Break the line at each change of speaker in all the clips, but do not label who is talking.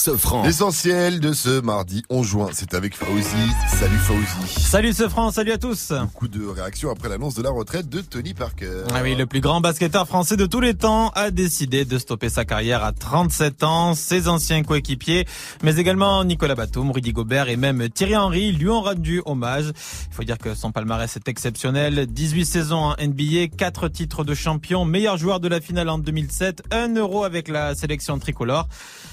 Sofran.
L'essentiel de ce mardi 11 juin, c'est avec Fauzi. Salut Fauzi.
Salut ce France, salut à tous.
Beaucoup de réactions après l'annonce de la retraite de Tony Parker.
Ah oui, le plus grand basketteur français de tous les temps a décidé de stopper sa carrière à 37 ans. Ses anciens coéquipiers, mais également Nicolas Batum, Rudy Gobert et même Thierry Henry lui ont rendu hommage. Il faut dire que son palmarès est exceptionnel. 18 saisons en NBA, 4 titres de champion, meilleur joueur de la finale en 2007, 1 euro avec la sélection tricolore.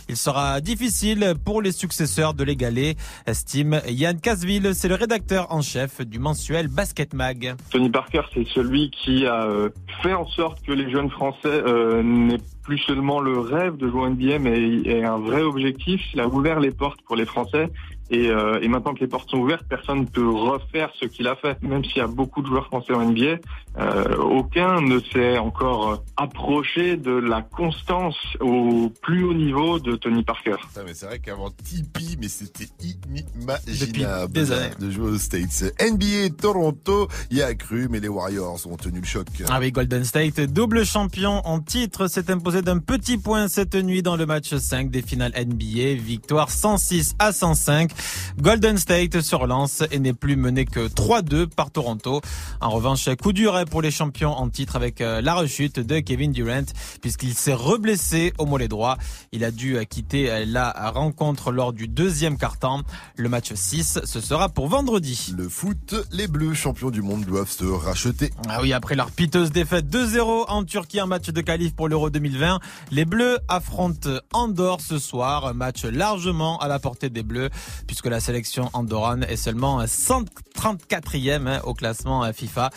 Il sera difficile pour les successeurs de l'égaler, estime Yann Casville, c'est le rédacteur en chef du mensuel Basket Mag.
Tony Parker, c'est celui qui a euh, fait en sorte que les jeunes Français euh, n'aient plus seulement le rêve de jouer en NBA, mais un vrai objectif. Il a ouvert les portes pour les Français. Et, euh, et maintenant que les portes sont ouvertes, personne ne peut refaire ce qu'il a fait. Même s'il y a beaucoup de joueurs français en NBA, euh, aucun ne s'est encore approché de la constance au plus haut niveau de Tony Parker.
Putain, mais c'est vrai qu'avant Tipeee, mais c'était inimaginable
Depuis des années.
de jouer aux States. NBA Toronto y a cru, mais les Warriors ont tenu le choc.
Ah oui, Golden State, double champion en titre, s'est imposé d'un petit point cette nuit dans le match 5 des finales NBA. Victoire 106 à 105. Golden State se relance et n'est plus mené que 3-2 par Toronto. En revanche, coup dur pour les champions en titre avec euh, la rechute de Kevin Durant puisqu'il s'est reblessé au mollet droit. Il a dû euh, quitter euh, la rencontre lors du deuxième quart-temps. Le match 6, ce sera pour vendredi.
Le foot, les Bleus, champions du monde, doivent se racheter.
Ah oui, après leur piteuse défaite 2-0 en Turquie, un match de qualif pour l'Euro 2020, les Bleus affrontent Andorre ce soir, un match largement à la portée des Bleus, puisque la sélection andorrane est seulement 134e hein, au classement euh, FIFA.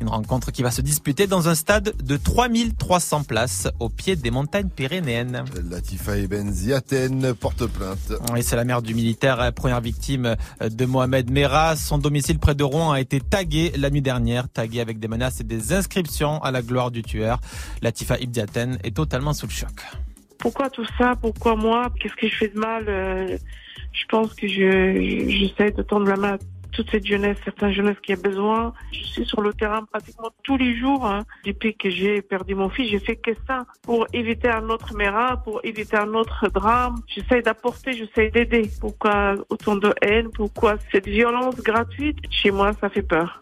Une rencontre qui va se disputer dans un stade de 3300 places au pied des montagnes pyrénéennes.
Latifa Eben Ziaten porte plainte.
Oui, c'est la mère du militaire, euh, première victime euh, de Mohamed Merah. Son domicile près de Rouen a été tagué la nuit dernière, tagué avec des menaces et des inscriptions à la gloire du tueur. Latifa Ibdiaten est totalement sous le choc.
Pourquoi tout ça Pourquoi moi Qu'est-ce que je fais de mal Euh, Je pense que je j'essaie de tendre la main à toute cette jeunesse, certaines jeunesses qui a besoin. Je suis sur le terrain pratiquement tous les jours. hein. Depuis que j'ai perdu mon fils, j'ai fait que ça pour éviter un autre méra, pour éviter un autre drame. J'essaie d'apporter, j'essaie d'aider. Pourquoi autant de haine? Pourquoi cette violence gratuite? Chez moi, ça fait peur.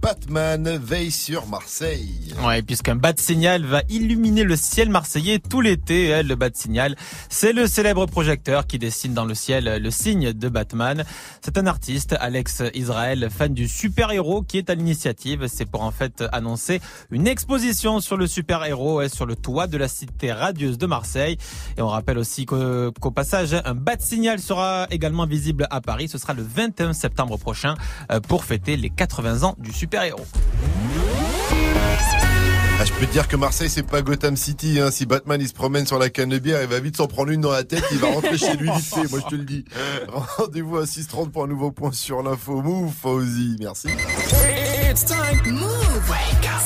Batman veille sur Marseille.
Ouais, puisqu'un bat signal va illuminer le ciel marseillais tout l'été. hein, Le bat signal, c'est le célèbre projecteur qui dessine dans le ciel le signe de Batman. C'est un artiste, Alex Israël, fan du super-héros, qui est à l'initiative. C'est pour en fait annoncer une exposition sur le super-héros hein, sur le toit de la cité radieuse de Marseille. Et on rappelle aussi qu'au passage, un bat signal sera également visible à Paris. Ce sera le 21 septembre prochain euh, pour fêter les 80 ans du super-héros.
Ah, je peux te dire que Marseille, c'est pas Gotham City. Hein. Si Batman il se promène sur la canne de bière, il va vite s'en prendre une dans la tête. Il va rentrer chez lui vite fait. Moi, je te le dis. Rendez-vous à 6h30 pour un nouveau point sur l'info. Move, Fauzi. Merci.
It's time.
Move.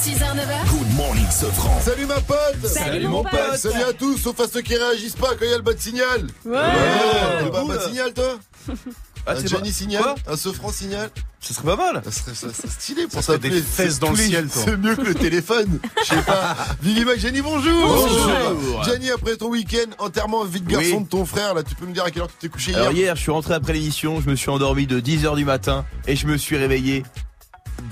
6h, 9h.
Good morning, Sofran.
Salut ma pote.
Salut, mon pote.
Salut à tous, sauf à ceux qui réagissent pas quand il y a le bas de signal.
Ouais.
T'es pas un bas de signal, toi?
Ah,
Un Johnny
pas-
signal
Quoi
Un Sofran signal
Ce serait pas mal.
Ça serait, ça serait stylé pour
Ça serait
s'appeler.
des fesses dans le
tous les-
ciel, toi.
C'est mieux que le téléphone. Je sais pas. Vivi Jenny, bonjour.
Bonjour.
Jenny, après ton week-end, enterrement vie de garçon
Oui.
de ton frère, là, tu peux me dire à quelle heure tu t'es couché hier
Alors hier, je suis rentré après l'émission, je me suis endormi de 10h du matin et je me suis réveillé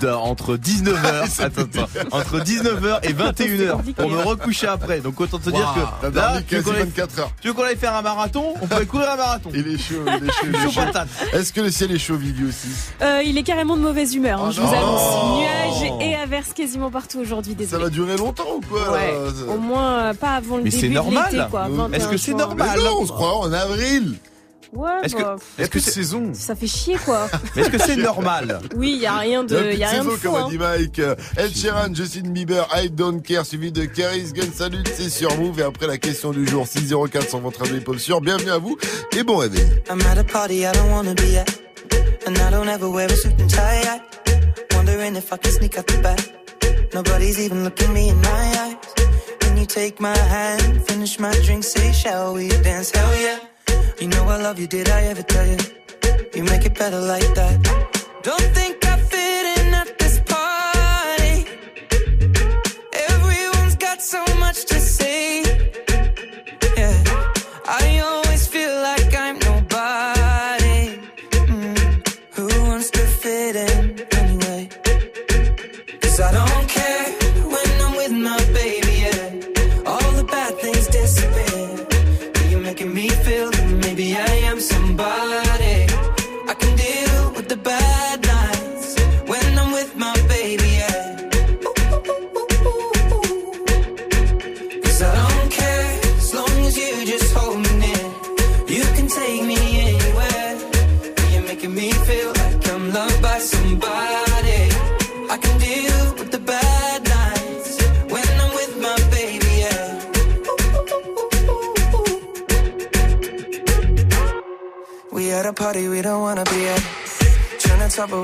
entre 19h
C'est
attends, attends, entre 19h et 21h pour me recoucher après. Donc autant te dire que là, tu veux qu'on aille,
24 heures.
tu veux qu'on aille faire un marathon On pourrait courir un marathon.
Il est chaud, il est chaud, il est
Chaud
chaud.
patate.
Est-ce que le ciel est chaud, Vivi aussi
Euh, il est carrément de mauvaise humeur, hein,
Oh
je vous annonce. Nuages et averses quasiment partout aujourd'hui,
Ça va durer longtemps ou quoi
Ouais,
Ça-
au moins euh, pas avant le
Mais
début de
normal.
l'été, quoi.
Euh,
21
est-ce que c'est normal
Mais non, on se croit en avril
Ouais,
Est-ce que
bah,
est-ce que c'est saison
ça fait chier, quoi.
Est-ce que c'est normal
Oui, il y a rien de,
Il y a de
rien de
saison,
fou.
comme a
hein.
dit Mike. Euh, Ed Sheeran, Justin Bieber, I Don't Care, suivi de Caris Gun Salut, c'est sur Move. Et après la question du jour, 604 sur votre radio pop sur. Bienvenue à vous et bon réveil.
I'm at a party I don't wanna be at. And I don't ever wear a suit and tie. I wondering if I can sneak out the back. Nobody's even looking me in my eyes. And
you take my hand, finish my drink, say, shall we dance? Hell yeah. You know I love you, did I ever tell you? You make it better like that. Don't think I fit in at this party. Everyone's got so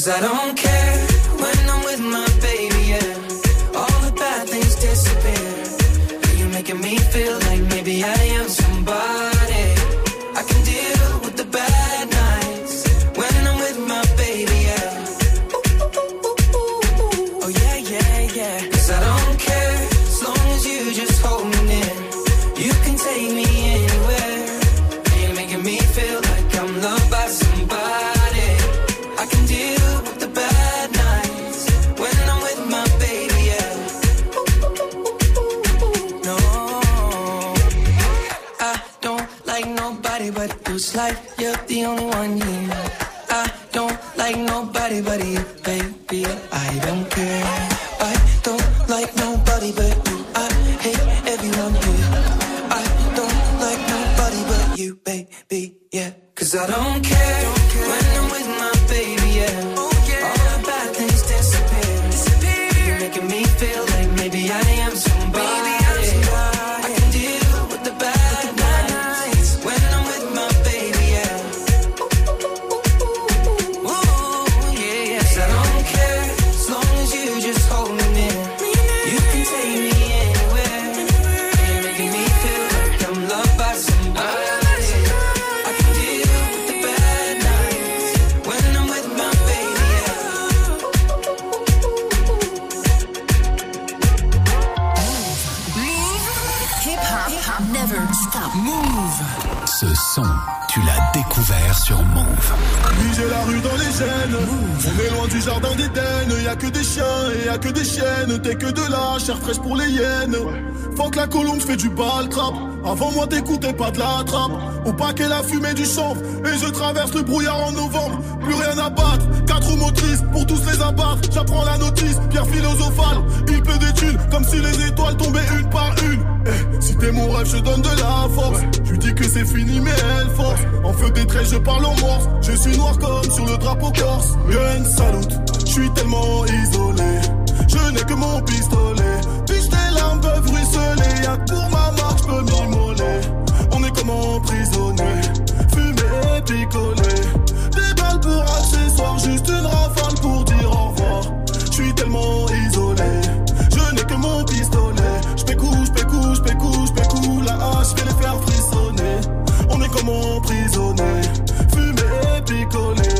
Cause I don't care
que des chiens et y a que des chiennes. T'es que de la chair fraîche pour les hyènes. Faut que la colombe, j'fais du bal trap. Avant moi, t'écoutais pas de la trappe. Au paquet, la fumée du chanvre. Et je traverse le brouillard en novembre. Plus rien à battre. Quatre motrices pour tous les abattre. J'apprends la notice, pierre philosophale. Il pleut des thunes comme si les étoiles tombaient une par une. Eh, si t'es mon rêve, je donne de la force. Tu dis que c'est fini, mais elle force. En feu des traits, je parle en morse. Je suis noir comme sur le drapeau corse. Gun salute, je suis tellement isolé. Je n'ai que mon pistolet. Puis tes larmes peuvent ruisseler. Y'a pour ma marque, peux m'immoler. On est comme emprisonné. Fumer et picoler. Des balles pour accessoires, juste une rafale pour dire au revoir. Je suis tellement isolé. Je n'ai que mon pistolet. Je pécou, je pécou, je je. La hache, je vais les faire frissonner. On est comme emprisonné. Fumer et picoler.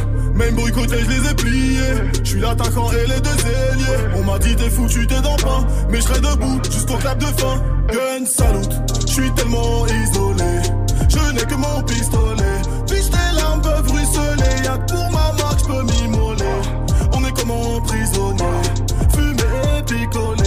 Même côté, je les ai pliés. Je suis l'attaquant et les deux ailiers. On m'a dit t'es foutu, t'es dans pain. Mais je serai debout jusqu'au clap de fin. Gun salute, je suis tellement isolé. Je n'ai que mon pistolet. Puis tes larmes peuvent ruisseler. Y'a que pour ma marque, je peux m'immoler. On est comme emprisonné. Fumer et picoler.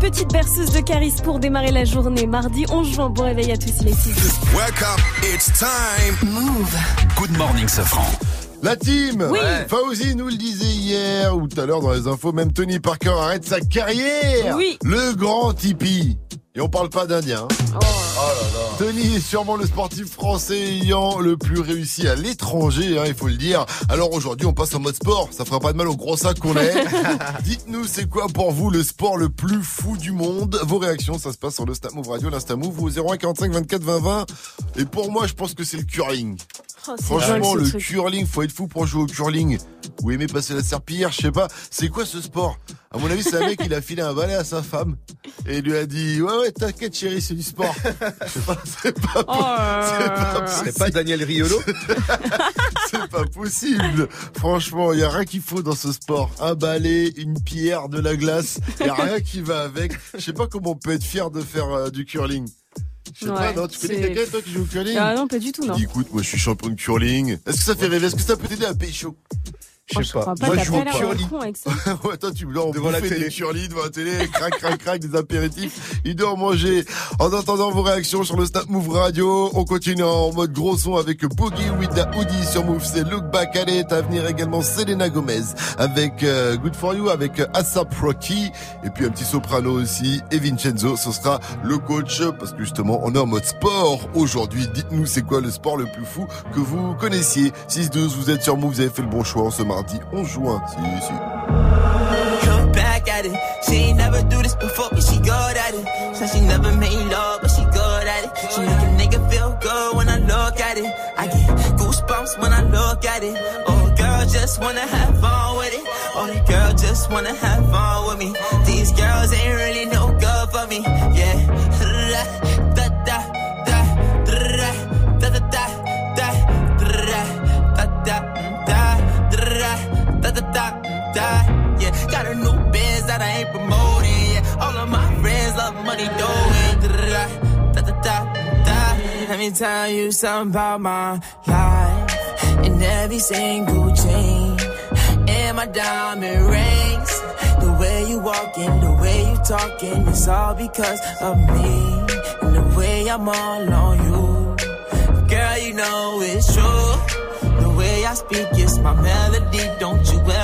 Petite berceuse de Caris pour démarrer la journée. Mardi 11 juin, bon réveil à tous, il est 6
Welcome, it's time. Move. Good morning, Safran.
La team
Oui.
Fauzi nous le disait hier ou tout à l'heure dans les infos, même Tony Parker arrête sa carrière
Oui.
Le grand Tipeee Et on parle pas d'Indien. hein. Tony est sûrement le sportif français ayant le plus réussi à l'étranger, hein, il faut le dire. Alors aujourd'hui, on passe en mode sport. Ça fera pas de mal au gros sac qu'on est. Dites-nous, c'est quoi pour vous le sport le plus fou du monde? Vos réactions, ça se passe sur le Snap Move Radio, l'Insta Move, au 01 45 24 20 20. Et pour moi, je pense que c'est le curling.
Oh,
Franchement, le
truc.
curling, faut être fou pour jouer au curling. Vous aimez passer la serpillière, je sais pas. C'est quoi ce sport? À mon avis, c'est un mec, il a filé un balai à sa femme et il lui a dit Ouais, ouais, t'inquiète, chérie, c'est du sport. Je sais pas, c'est pas,
Oh
pas.
C'est pas Daniel Riolo
c'est pas possible. Franchement, il y a rien qu'il faut dans ce sport. Un balai, une pierre, de la glace. Il y a rien qui va avec. Je sais pas comment on peut être fier de faire euh, du curling. Je sais pas, non, tu connais quelqu'un, toi, qui joue au curling
Ah non, pas du tout, non.
dis, écoute, moi, je suis champion de curling. Est-ce que ça fait rêver? Est-ce que ça peut t'aider à pécho?
Je crois pas,
Moi, je joue
pas
au
l'air
curling.
con avec ça.
ouais, toi, tu
Devant la télé.
des curly devant la télé, crac, crac, crac, des apéritifs. Il doit en manger. En attendant vos réactions sur le Snap Move Radio, on continue en mode gros son avec Boogie with the Hoodie sur Move. C'est Look Back at It. À venir également Selena Gomez avec euh, Good For You, avec euh, ASAP Rocky. Et puis un petit soprano aussi. Et Vincenzo, ce sera le coach. Parce que justement, on est en mode sport aujourd'hui. Dites-nous, c'est quoi le sport le plus fou que vous connaissiez? 6-12, vous êtes sur Move, vous avez fait le bon choix en ce mardi 11 juin.
She never but she good at it. She never made love, but she good make a nigga feel good when I look at it. I get goosebumps when I. Oh, girl, just wanna have fun with it. Oh, the girl just wanna have fun with me. These girls ain't really no good for me. Da da yeah got a new biz that I ain't promoting. Yeah all of my friends love money doing da da da da let me tell you something about my life. And every single chain and my diamond rings. The way you walking the way you talking it's all because of me. And the way I'm all on you. Girl, you know it's true. The way I speak is my melody. Don't you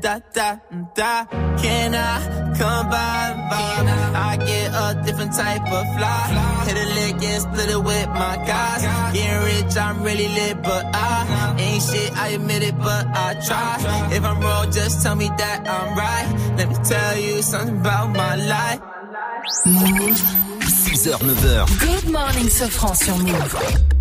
da da da da can I come by by I get a different type of fly hit a lick and split it with my guys getting rich I'm really lit but I ain't ain't shit, I admit it, but I try. If I'm wrong, just tell me that I'm right. Let me tell you something about my life.
Move. 6h, 9h.
Good morning, Sofran sur Move.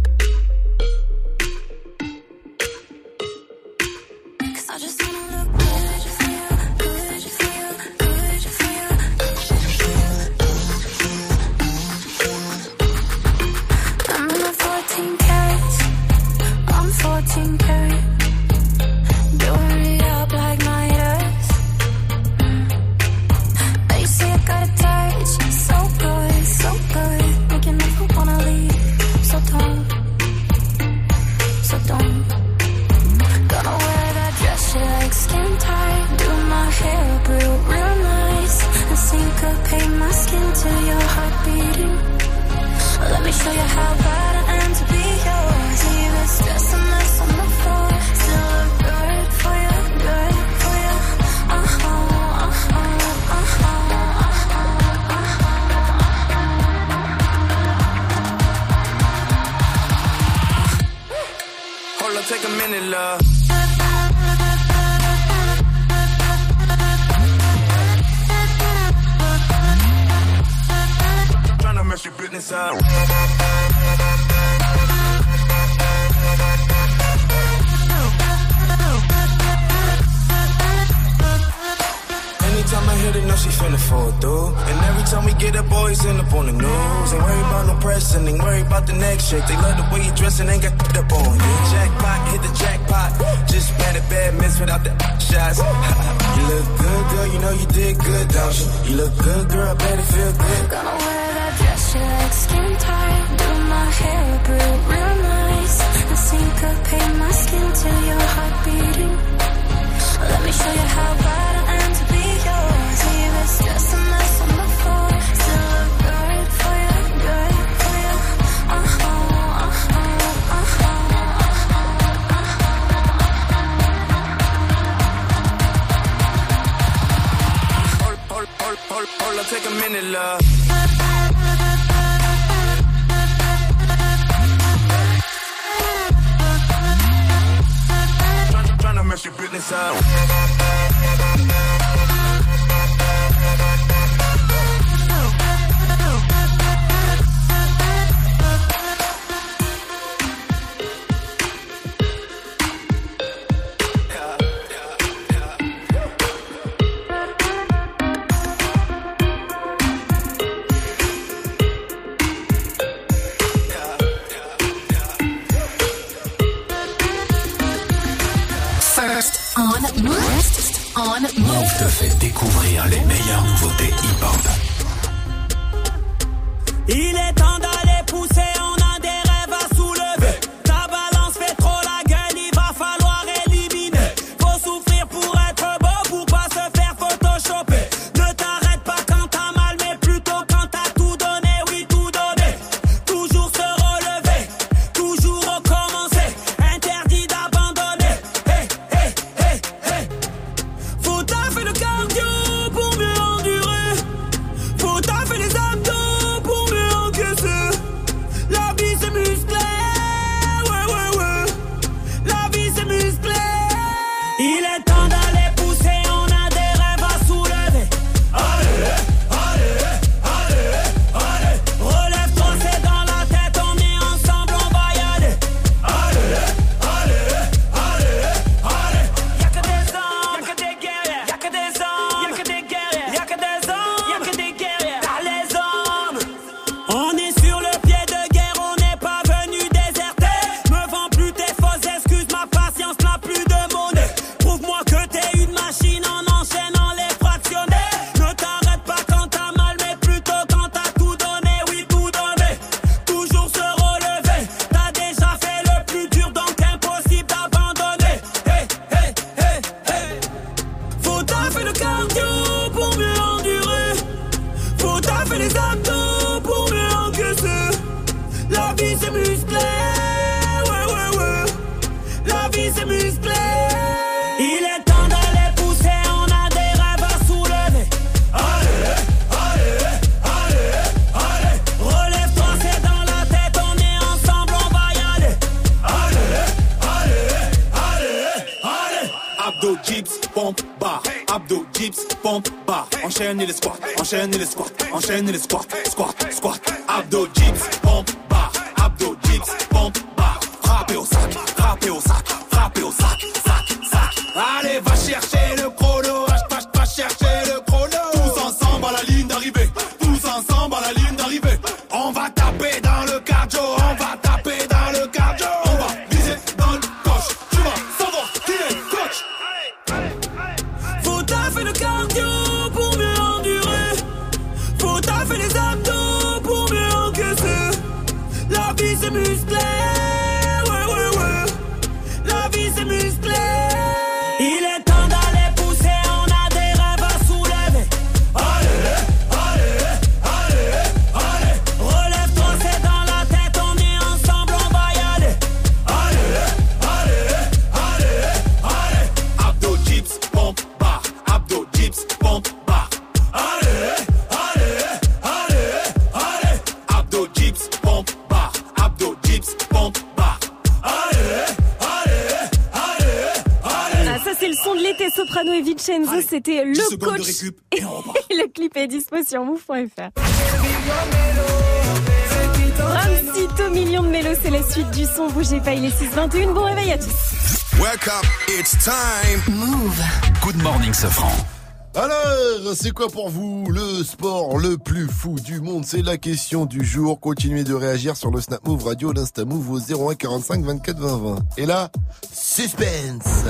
Show you how bad I am to be yours. A mess on the floor. Still for you, for you.
Hold up, take a minute, love. Tryna your business up. Anytime I hit it, know she finna fall through. And every time we get up, boys end up on the news. Ain't worry about no pressing, ain't worry about the next chick. They love the way you dress and ain't got up on you. Jackpot, hit the jackpot. Just bad at bad miss without the shots. you look good, girl, you know you did good, don't you? You look good, girl, better feel good.
Gonna wear that dress you like skin tight. Do my hair real, real nice. And syncopate my skin to your heart beating. Let me show you how bad I am to be yours. It stress a mess on the floor. Still look good for you, good for you. Uh huh, uh huh, uh huh.
Hold, hold, hold, hold, hold take a minute, love. Your business up.
Sur
move.fr. Ramsito millions de mélos, c'est la suite du son. Bougez pas, il est 6h21. Bon réveil à tous.
Wake up, it's time. Move. Good morning, Sofran.
Alors, c'est quoi pour vous le sport le plus fou du monde? C'est la question du jour. Continuez de réagir sur le Snap Move Radio, l'Insta Move au 01 45 24 20 20. Et là, suspense.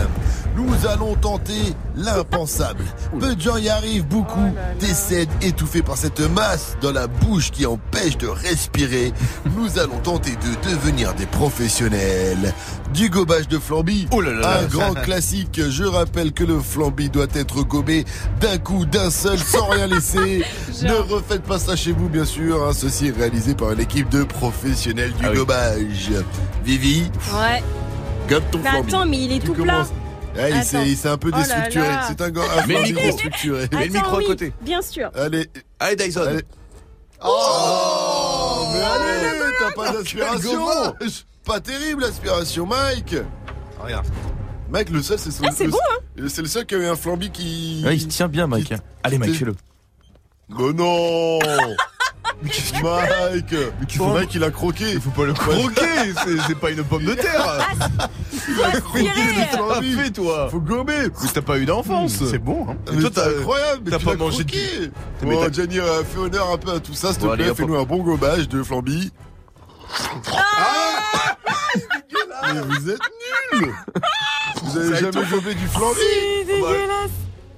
Nous allons tenter l'impensable. Peu de gens y arrivent, beaucoup décèdent étouffés par cette masse dans la bouche qui empêche de respirer. Nous allons tenter de devenir des professionnels. Du gobage de flambi, un grand classique. Je rappelle que le flambi doit être gobé d'un coup, d'un seul, sans rien laisser. ne refaites pas ça chez vous, bien sûr. hein. Ceci est réalisé par une équipe de professionnels du gobage. Vivi,
Ouais.
Gobe ton
Mais
flambi.
attends, mais il est
Tu
tout plat.
commences. Ouais, il s'est
Attends.
il s'est un peu
Oh
déstructuré. C'est un, un flambi
micro.
déstructuré.
Mets le micro à
oui,
côté.
Bien sûr.
Allez,
Allez, Dyson.
allez. Oh, mais allez, t'as pas d'aspiration. Pas terrible l'aspiration, Mike. Regarde. Mike, le seul, c'est son.
Ah, c'est bon,
C'est le seul qui a eu un flambi qui.
Ouais, il se tient bien, Mike. Allez, Mike, fais-le.
Mais non Mike Mike, il a croqué. Il
faut pas le croquer, c'est- c'est pas une pomme de terre.
Le flambi.
Fais, toi.
Faut gommer.
Mais t'as pas eu d'enfance. C'est bon, hein.
Mais
toi,
c'est
t'as
incroyable, mais
t'as pas mangé de-
Bon,
t'as-
Gianni, euh, fais honneur un peu à tout ça, s'il te plaît. Fais-nous un bon gobage de flambi. Ah Mais vous êtes nuls Vous avez jamais gobé du flambi
C'est dégueulasse.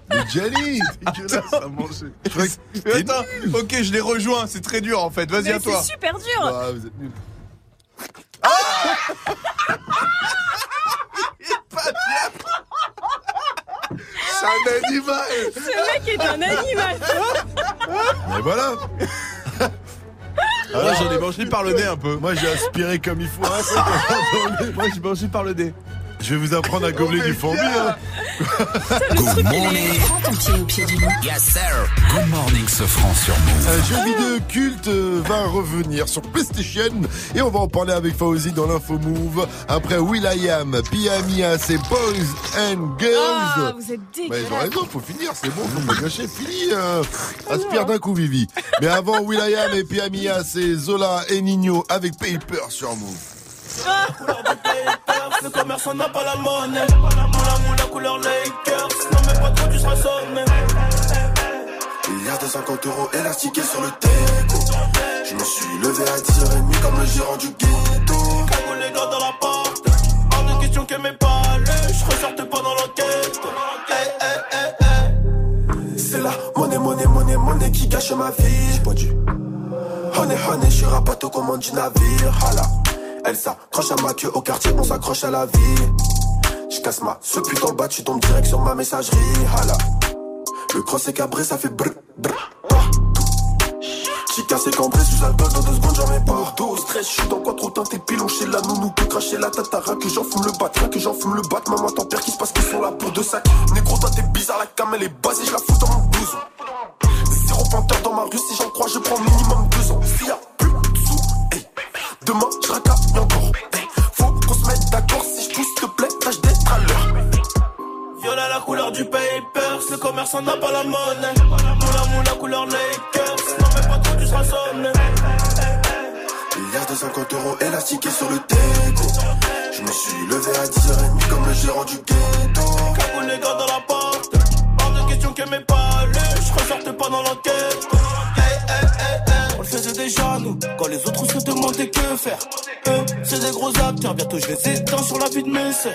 Mais Gianni Dégueulasse à manger. Je
Attends, ok, je les rejoins, c'est très dur en fait. Vas-y à toi.
c'est super dur.
Ah, vous êtes nuls.
C'est un animal.
Ce mec est un animal.
Mais voilà
Moi j'en ai mangé par le nez un peu.
Moi j'ai aspiré comme il faut. hein,
Moi j'ai mangé par le nez.
Je vais vous apprendre à gobeler du flambi. Hein.
Good morning. Yes, sir. Good morning, Sofran sur Move.
Un jeu vidéo culte euh, va revenir sur PlayStation et on va en parler avec Fauzi dans l'info Move. Après Will.i.am, Pia c'est Boys and
Ah,
Girls.
vous êtes
Mais ils ont raison, faut finir, c'est bon, faut pas gâcher, fini. euh, aspire d'un coup, Vivi. Mais avant Will.i.am et Pia c'est Zola et Nino avec Paper sur Move.
Le commerçant n'a pas la monnaie. Moula moula couleur Lakers. Non mais pas trop, tu seras
y a de 50 euros élastiqués sur le déco. Je me suis levé à 10h30 comme le gérant du ghetto.
Cagoule les gars dans la porte. Hors de question que mes palais. Je ressortais pas dans l'enquête. Eh, eh, eh, eh.
C'est la monnaie, monnaie, monnaie, monnaie qui gâche ma vie. J'ai pas dit. Honey, honey, je suis rapato comme du navire. Hala. Elle s'accroche à ma queue au quartier, on s'accroche à la vie. Je casse ma ce putain bas, tu tombes direct sur ma messagerie. Hala. Le cross est cabré, ça fait brr, brr. J'ai cassé cambré sous alcool dans deux secondes, j'en mets pas. Dos, stress, je suis dans quoi trop teinté, pilon chez la nounou, peut cracher la tatara, que j'en fume le bat, que j'en fume le bat, maman t'en perds qui se passe qu'ils sont là pour deux sacs. Négro, toi t'es bizarre, la cam elle est basée, je la fous dans mon blouson. Zéro panthère dans ma rue, si j'en crois, je prends minimum deux ans. S'il demain je racaille encore. Faut qu'on se mette d'accord, si je pousse, te plaît, tâche d'être à l'heure.
Violet la couleur du papers, le commerçant n'a pas la monnaie. Moula moula couleur Lakers, non mais pas trop tu seras sonné.
Milliard de 50 euros élastiqués sur le déco. Je me suis levé à 10h30 comme le gérant du ghetto.
Cagoule les gars dans la porte, hors de question que mes pas je ressortais pas dans l'enquête. Hey, hey, hey, hey. On le faisait déjà nous, quand les autres se Eux, c'est des gros acteurs, bientôt je les éteins sur la vie de mes sœurs.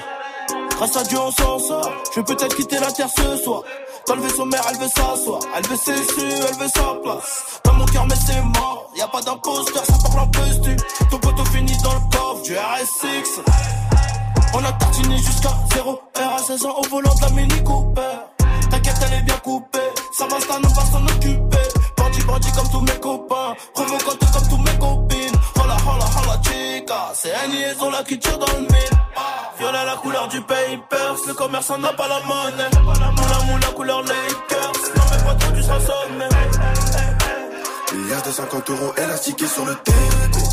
Grâce à Dieu on s'en sort, je vais peut-être quitter la terre ce soir. Dans le vaisseau mère, elle veut s'asseoir, elle veut ses su, elle veut sa place. Dans mon cœur, mais c'est mort, y a pas d'imposteur, ça part l'impostu. Ton poteau finit dans le coffre du RSX. On a tartiné jusqu'à 0 R à 16 ans au volant de la Mini Cooper. T'inquiète, elle est bien coupée, ça va, ça on va s'en occuper. Bandit, comme tous mes copains, provocante comme tous mes copines. Hola, hola, hola, chica, c'est un liaison là qui tire dans le mille. Violet la couleur du papers, le commerçant n'a pas la monnaie. Moula moula couleur Lakers, non mais pas trop seras sonné.
Milliard de 50 euros élastiqués sur le déco.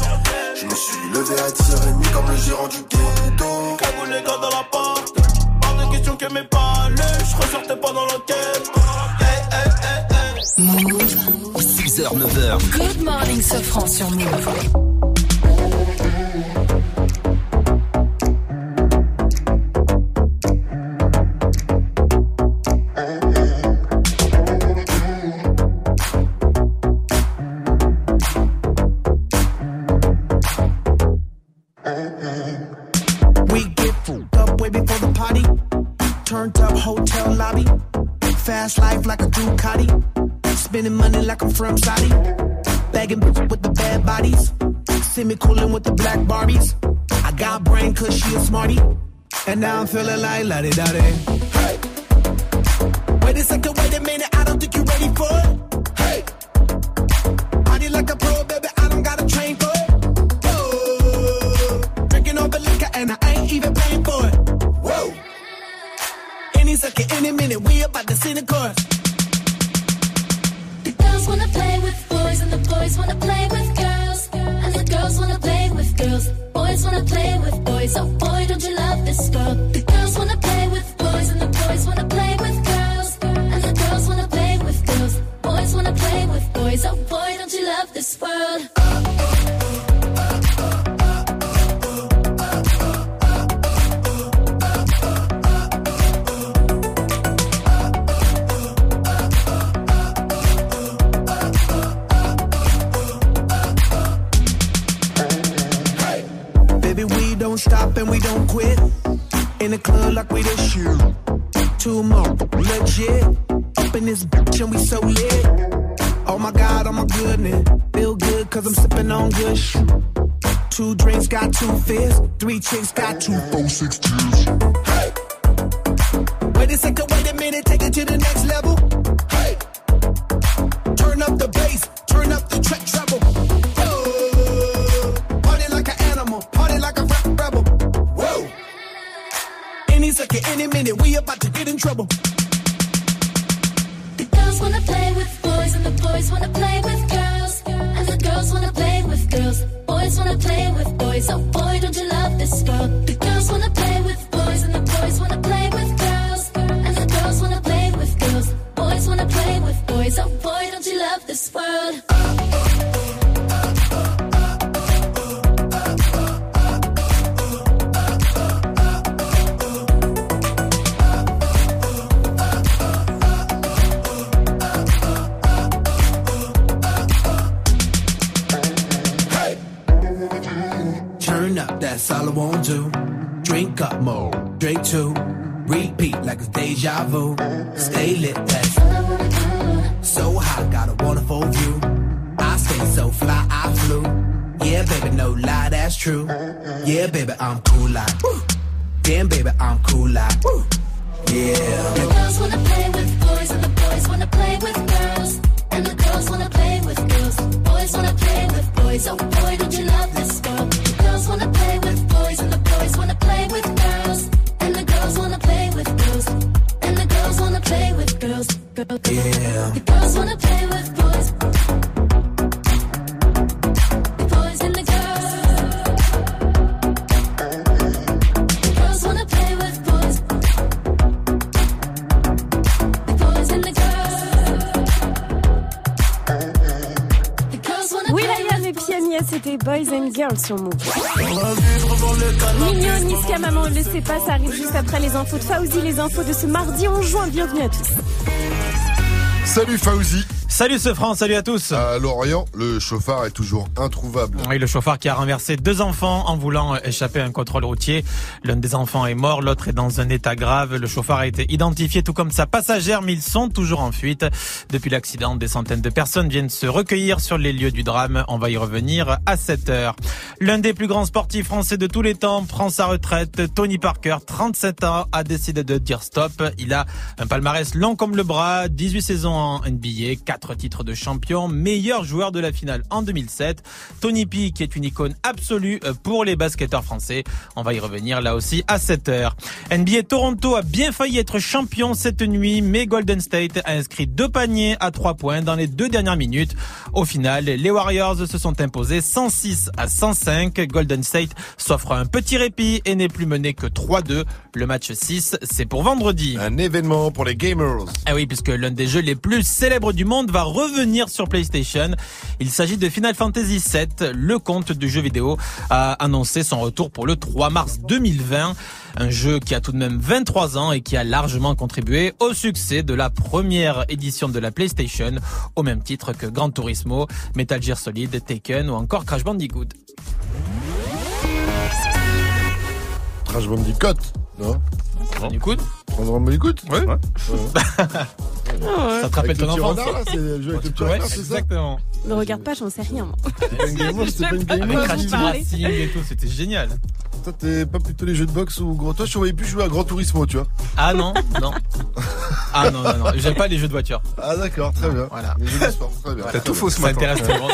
Je me suis levé à 10h30 comme le gérant du ghetto.
Cagoule les gars dans la porte, pas de question que mes palais, je ressortais pas dans l'enquête. Hey, hey, hey, hey.
Move.
6h, 9h.
Good morning, Sofran sur Move.
We get fucked up way before the party. Turned up hotel lobby. Fast life like a Ducati. Spending money like I'm from Saudi. Bagging bitches with the bad bodies. See me coolin' with the black Barbies. I got brain cause she a smarty. And now I'm feeling like la di da. Hey. Wait a second, wait a minute, I don't think you're ready for it. Hey. Party like a pro, baby, I don't gotta train for it. Whoa. Drinking all the liquor and I ain't even paying for it. Whoa. Any second, any minute, we about to see the chorus.
Oh boy, don't you love this world? Don't this
stop and we don't quit. In the club like we the shoot. Two more, legit. Up in this bitch and we so lit. Oh my god, oh my goodness. Feel good cause I'm sipping on good shit. Two drinks got two fists. Three chicks got two, four, six cheers. Hey. Wait a second, wait a minute, take it to the next level. Hey. Turn up the bass, turn up the track treble. Any minute, we about to get in trouble.
The girls wanna play with boys and the boys wanna play with girls. And the girls wanna play with girls. Boys wanna play with boys. Oh boy, don't you love this world? The girls wanna play with boys and the boys wanna play with girls. And the girls wanna play with girls. Boys wanna play with boys. Oh boy, don't you love this world?
More, drink two. Repeat like it's deja vu. Stay lit, that's so hot, got a wonderful view. I stay so fly, I flew. Yeah, baby, no lie, that's true. Yeah, baby, I'm cool like. woo. Damn, baby, I'm cool like. woo. Yeah.
The girls wanna play with boys and the boys wanna play with girls. And the girls wanna play with girls. Boys wanna play with boys. Oh boy, don't you love this world?
c'était Boys and Girls sur Move. Mignon, Niska Maman, le sait pas, ça arrive juste après les infos de Faouzi, les infos de ce mardi 11 juin. Bienvenue à tous.
Salut Fauzi.
Salut ce France, salut à tous.
À Lorient, le chauffard est toujours introuvable.
Oui, le chauffard qui a renversé deux enfants en voulant échapper à un contrôle routier. L'un des enfants est mort, l'autre est dans un état grave. Le chauffard a été identifié tout comme sa passagère, mais ils sont toujours en fuite. Depuis l'accident, des centaines de personnes viennent se recueillir sur les lieux du drame. On va y revenir à 7 heures. L'un des plus grands sportifs français de tous les temps prend sa retraite. Tony Parker, 37 ans, a décidé de dire stop. Il a un palmarès long comme le bras, 18 saisons en NBA, 4 titres de champion, meilleur joueur de la finale en 2007. Tony P qui est une icône absolue pour les basketteurs français. On va y revenir là aussi à 7 heures. NBA Toronto a bien failli être champion cette nuit, mais Golden State a inscrit deux paniers à 3 points dans les deux dernières minutes. Au final, les Warriors se sont imposés 106 à 105. Golden State s'offre un petit répit et n'est plus mené que 3-2. Le match 6, c'est pour vendredi.
Un événement pour les gamers.
Ah oui, puisque l'un des jeux les plus célèbres du monde va revenir sur PlayStation. Il s'agit de Final Fantasy VII. Le compte du jeu vidéo a annoncé son retour pour le 3 mars 2020. Un jeu qui a tout de même 23 ans et qui a largement contribué au succès de la première édition de la PlayStation, au même titre que Gran Turismo, Metal Gear Solid, Taken ou encore Crash Bandicoot.
Crash Bandicoot, non?
Bandicoot?
Crash Bandicoot
Ouais.
Ah
Ça te rappelle ton
petit
enfance
renard, là, c'est le jeu avec le petit
Ouais,
renard, c'est ça
Exactement.
Ne regarde pas, j'en sais rien.
C'était pas une gamer, c'était pas une
pas de
gamer.
quoi
Crash
vous
Team
parlez.
Racing et tout, c'était génial.
Toi, t'es pas plutôt les jeux de boxe ou gros? Toi, je te voyais plus jouer à Grand Turismo, tu vois.
Ah non, non. Ah non, non, non. J'aime pas les jeux de voiture.
Ah, d'accord, très bien.
Voilà.
Les jeux de sport, très bien.
T'as tout faux ce
Ça
matin.
intéresse tout le monde.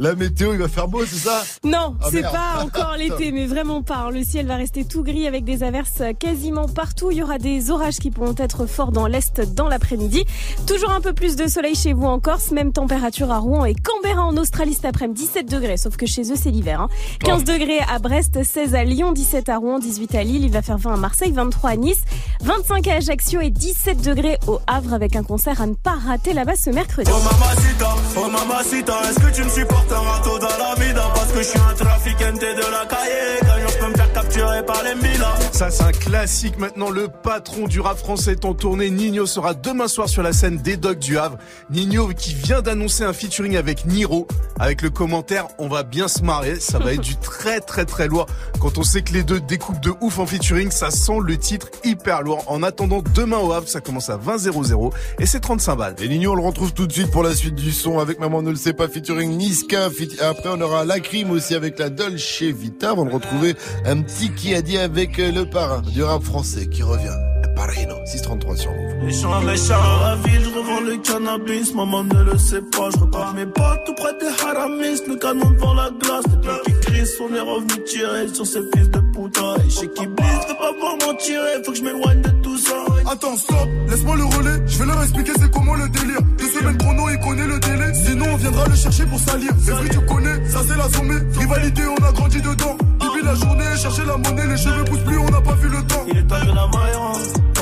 La météo, il va faire beau, c'est ça?
Non,
Ah,
c'est
merde.
pas encore l'été, mais vraiment pas. Le ciel va rester tout gris avec des averses quasiment partout. Il y aura des orages qui pourront être forts dans l'est dans l'après-midi. Toujours un peu plus de soleil chez vous en Corse, même température à Rouen et Canberra en Australie cet après-midi, 17 degrés, sauf que chez eux c'est l'hiver. hein. 15 degrés à Brest, 16 à Lyon, 17 à Rouen, 18 à Lille, il va faire 20 à Marseille, 23 à Nice, 25 à Ajaccio et 17 degrés au Havre avec un concert à ne pas rater là-bas ce mercredi.
Oh mamacita, oh mamacita, est-ce que tu me supportes un râteau dans la vida? Parce que je suis un trafiquant de la cahier je peux me faire capturer par les milas
Ça, c'est un classique. Maintenant, le patron du rap français est en tournée. Nino sera demain soir sur la scène des Dogs du Havre. Nino qui vient d'annoncer un featuring avec Niro. Avec le commentaire, on va bien se marrer. Ça va être du très très très lourd. Quand on sait que les deux découpent de ouf en featuring, ça sent le titre hyper lourd. En attendant, demain au Havre, ça commence à 20 00 et c'est 35 balles.
Et Nino, on le retrouve tout de suite pour la suite du son avec Maman ne le sait pas featuring Niska. Après, on aura la crime aussi avec la Dolce Vita. Avant de retrouver un petit qui a dit avec euh, le parrain du rap français qui revient. Parino, 633 sur Move.
Méchant, méchant, dans la ville, je revends le cannabis, maman ne le sait pas, je repars mes potes tout près des haramis, le canon devant la glace, les gens qui crient, on est revenu tirer sur ces fils de putain, et chez qui blisse, de pas voir m'en tirer, faut que je m'éloigne de tout ça.
Attends, stop, laisse-moi le relais. Je vais leur expliquer c'est comment le délire. Deux semaines chrono, il connaît le délai. Sinon, on viendra le chercher pour salir. C'est vrai, tu connais, ça c'est la sommée. Rivalité, on a grandi dedans. Depuis la journée, chercher la monnaie, les cheveux poussent plus, on n'a pas vu le temps.
Il est de la maillera,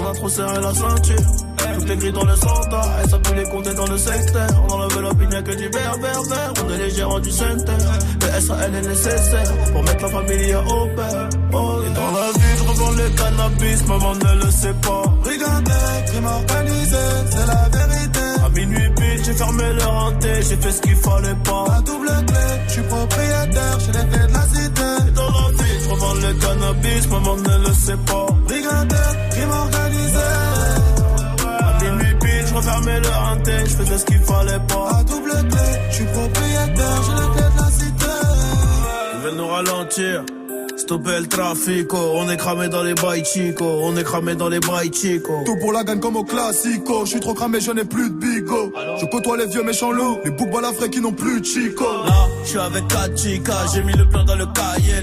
on a trop serré la ceinture. Tout est gris dans le centre, et ça peut les compter dans le secteur. On enlève pigne que du vert, vert, vert. On est les gérants du center. Le SAL est nécessaire pour mettre la famille au père. Oh, et dans la vie, je revends le cannabis, maman ne le sait pas.
Brigandais, crime organisé, c'est la vérité.
À minuit pile, j'ai fermé le renté, j'ai fait ce qu'il fallait pas.
La double clé, je suis propriétaire, j'ai les clés de la cité.
La le cannabis, maman ne le sait pas.
Brigandais, crime organisé.
À minuit pile, je refermais le renté, je faisais ce qu'il fallait pas.
La double clé, je suis propriétaire, j'ai les clés de la cité.
Ils veulent nous ralentir. Stopper le trafic, oh. on est cramé dans les bails chico, on est cramé dans les bails chico.
Tout pour la gagne comme au classico. Je suis trop cramé, je n'ai plus de bigo. Je côtoie les vieux méchants loups, les boucs balafrés qui n'ont plus de chico.
Là, je suis avec Kachika, j'ai mis le plan dans le cahier,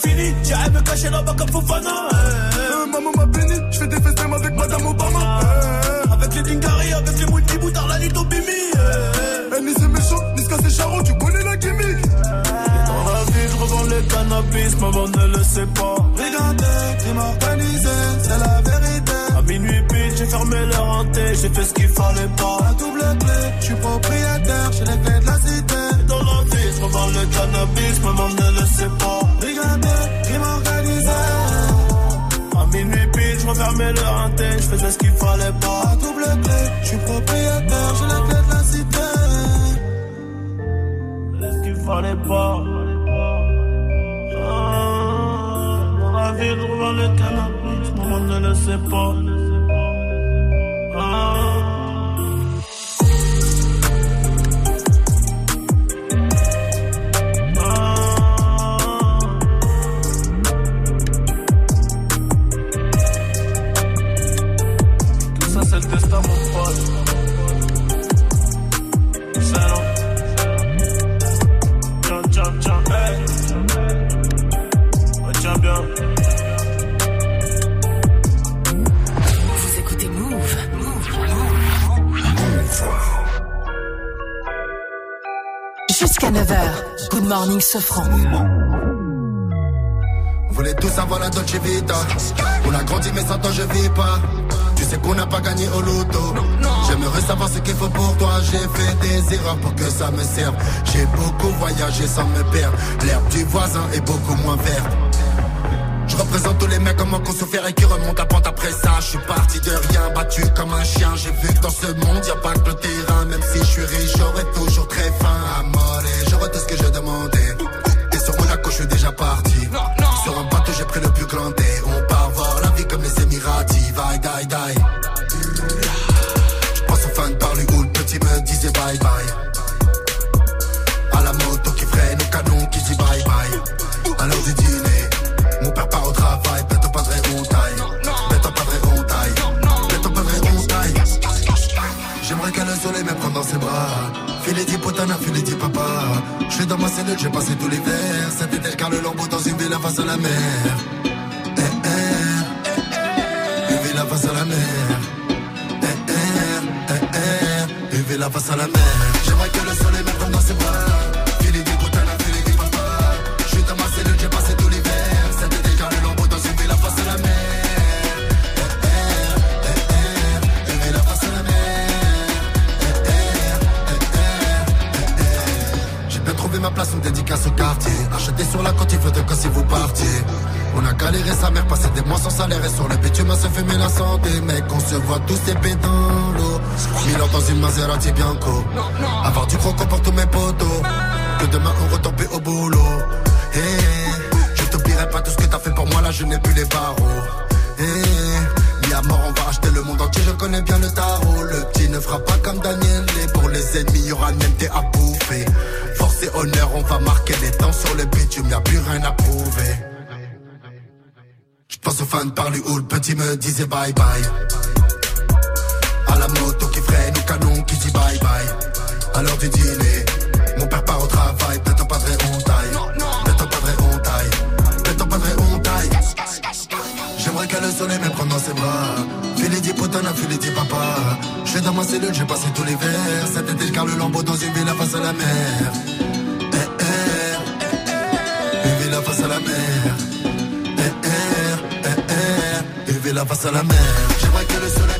c'est fini, j'irai me cacher là-bas comme Fofana. eh,
Euh, maman m'a béni, je fais des fesses même avec Madame Obama.
eh. Avec les Dingari, avec les multi boutards, la Lito Bimi. eh.
Eh, ni c'est méchant, ni c'est c'est charron, tu connais la gimmick.
Dans la vie, je revends le cannabis, maman ne le sait pas.
Regardez, crime organisé, c'est la vérité.
À minuit pile, j'ai fermé leur hanté, j'ai fait ce qu'il fallait pas.
La double clé, je suis propriétaire, j'ai les clés de la cité.
Dans la vie, je revends le cannabis, je faisais ce qu'il fallait pas.
La double clé, je suis propriétaire, j'ai les clés de la cité.
Ce qu'il fallait pas. Ah, dans la vie, je revends le cannabis, maman ne le sait pas.
Morning.
On voulait tous avoir la Dolce Vita? On a grandi mais sans toi je vis pas. Tu sais qu'on n'a pas gagné au loto. J'aimerais savoir ce qu'il faut pour toi. J'ai fait des erreurs pour que ça me serve. J'ai beaucoup voyagé sans me perdre. L'herbe du voisin est beaucoup moins verte. Je représente tous les mecs comme un souffert et qui remonte la pente après ça. Je suis parti de rien, battu comme un chien. J'ai vu que dans ce monde y a pas que le terrain. Même si je suis riche, j'aurais toujours très faim. Amore, j'aurais tout ce que je demandais. Et sur Monaco, je suis déjà parti. Sur un bateau, j'ai pris le plus grand dé. On part voir la vie comme les Émiratis. Vai, die, die. Je pense aux fans par où le petit me disait bye bye. J'ai passé tout l'hiver. Cet été, car le lambeau dans une villa face à la mer. Eh, eh. Une villa face à la mer. Eh, eh, eh, eh. Une villa face à la mer. J'aimerais que le soleil me prenne dans ses bras. Santé. Mec, on se voit tous épais dans l'eau. Mille ans dans une Maserati Bianco. Avoir du croco pour tous mes potos. Que demain on retombe au boulot. Hey, je t'oublierai pas tout ce que t'as fait pour moi, là je n'ai plus les barreaux. Hey, mis à mort, on va acheter le monde entier, je connais bien le tarot. Le petit ne fera pas comme Daniel. Et pour les ennemis, y aura même à bouffer. Force et honneur, on va marquer les temps sur le bitume, y a plus rien à prouver. Je fans par où le petit me disait bye bye. À la moto qui freine, au canon qui dit bye bye. À l'heure du dîner, mon père part au travail, peut-être pas de hontaille. Peut-être pas de hontaille. Peut-être pas de hontaille. J'aimerais que le soleil me prenne dans ses bras. Filet dit potana, filet dit papa. Je suis dans ma cellule, j'ai passé tous les verres. Cet été, car le lambeau dans une villa face à la mer. Villa face la mer. J'aimerais que le soleil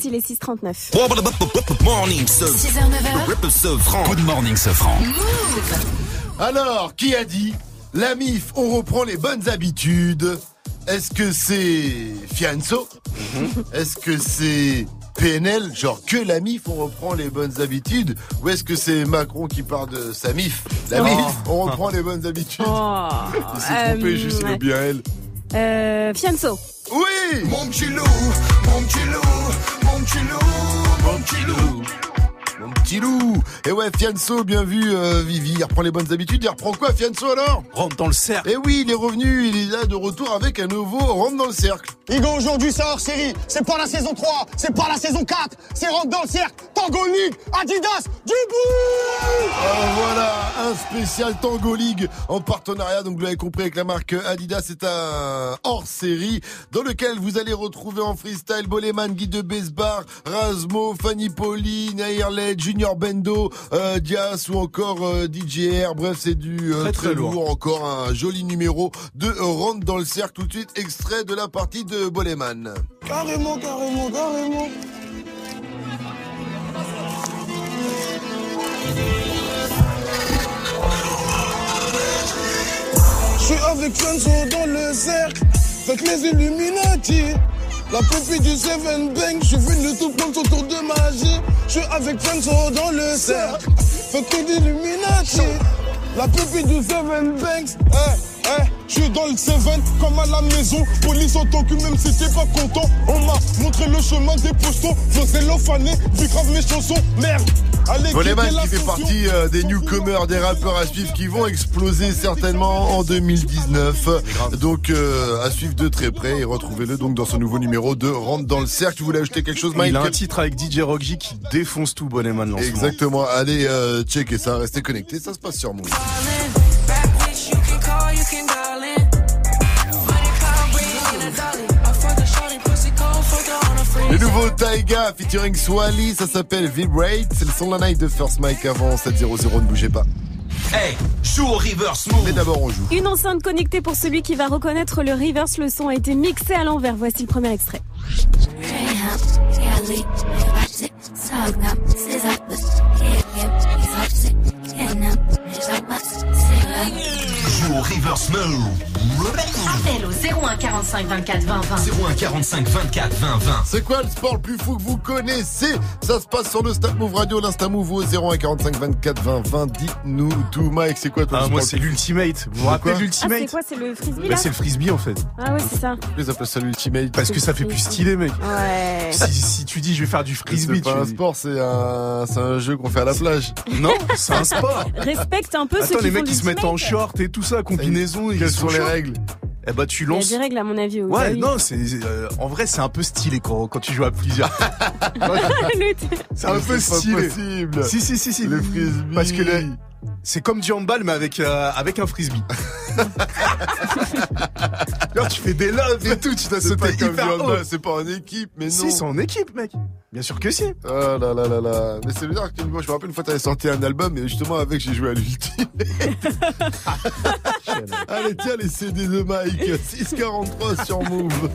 tous,
il est 6h39.
Morning, Sofran. Good morning, Sofran.
Alors, qui a dit La MIF, on reprend les bonnes habitudes. Est-ce que c'est Fianso Est-ce que c'est PNL Genre que la MIF, on reprend les bonnes habitudes Ou est-ce que c'est Macron qui parle de sa MIF La
Oh.
MIF, on reprend les bonnes habitudes.
Oh,
Il s'est trompé,
euh,
juste il
ouais.
veut bien elle.
Euh, Fianso.
Oui
Mon petit loup, mon petit loup, petit loup, mon petit loup.
Mon petit loup. Et ouais, Fianso, bien vu, euh, Vivi. Il reprend les bonnes habitudes. Il reprend quoi, Fianso, alors?
Rentre dans le cercle.
Et oui, il est revenu. Il est là de retour avec un nouveau Rentre dans le cercle.
Igo, aujourd'hui, c'est hors série. C'est pas la saison 3, c'est pas la saison 4. C'est rentre dans le cercle. Tango League, Adidas, du bout
Ah, voilà, un spécial Tango League en partenariat, donc vous l'avez compris, avec la marque Adidas. C'est un hors-série dans lequel vous allez retrouver en freestyle Boleman, Guy de Besbar, Rasmo, Fanny Pauline, Airlet, Junior Bendo, euh, Dias ou encore euh, DJR. Bref, c'est du euh,
Très,
très,
très
lourd.
lourd.
Encore un joli numéro de Rentre dans le cercle. Tout de suite, extrait de la partie de Boleman.
Carrément, carrément, carrément. Je suis avec Fanzo dans le cercle, avec les Illuminati. La pupille du Seven Bang, je suis venu tout prendre son tour de magie. Je suis avec Fanzo dans le cercle, avec les Illuminati. La pupille du Seven Banks, eh, eh, je suis dans le Seven comme à la maison. Police en tant que même si t'es pas content. On m'a montré le chemin des postons. José Lofané, vu grave mes chansons. Merde,
Boleman
la
qui fait partie euh, des newcomers, des rappeurs à suivre qui vont exploser certainement en 2019. Donc euh, à suivre de très près et retrouvez-le donc dans ce nouveau numéro de Rentre dans le cercle. Tu voulais ajouter quelque chose, Mike
Il a un titre avec DJ Rockji qui défonce tout moment.
Exactement. Allez euh, checker ça, restez connectés, ça se passe sur Move. Le nouveau Taiga featuring Swally, ça s'appelle Vibrate. C'est le son de la night de First Mike avant 700, ne bougez pas.
Hey, joue au reverse move.
Mais d'abord on joue.
Une enceinte connectée pour celui qui va reconnaître le reverse. Le son a été mixé à l'envers. Voici le premier extrait.
Joue au reverse move.
Appel au 01 45 24 20 20.
01 45 24 20 20.
C'est quoi le sport le plus fou que vous connaissez? Ça se passe sur le Snap Move Radio, l'Insta Move au 01 45 24 20 20. Dites-nous tout, Mike, c'est quoi ton
Ah,
sport
moi, c'est l'ultimate. Vous vous
C'est
rappelez
quoi?
Ah,
l'ultimate
c'est quoi? C'est le frisbee
Bah, c'est le frisbee en fait.
Ah ouais, c'est ça.
Ils appellent ça l'ultimate?
Parce que ça fait plus stylé, mec.
Ouais.
Si, si tu dis je vais faire du frisbee,
C'est pas
tu
un sport, c'est un, c'est un jeu qu'on fait à la plage.
Non, c'est un sport.
Respecte un peu ceux
Attends,
qui
les
font
mecs qui se mettent en short et tout ça, combinaison.
Quelles
ils
sont les
chauds.
Règles
Eh bah tu
Il y a
lances.
des règles à mon avis.
Ouais, non, c'est euh, en vrai c'est un peu stylé quand, quand tu joues à plusieurs. C'est un peu stylé.
possible.
Si si si si.
Le frisbee.
Parce que le- c'est comme du handball mais avec euh, avec un frisbee. Là tu fais des loves et tout, tu dois sauter
comme du handball,
haut.
c'est pas en équipe, mais non.
Si, c'est en équipe, mec. Bien sûr que si.
Oh là là là là. Mais c'est bizarre que moi, je me rappelle une fois, t'avais sorti un album et justement avec, j'ai joué à l'ultime. Allez, tiens, les CD de Mike. 643 sur Move.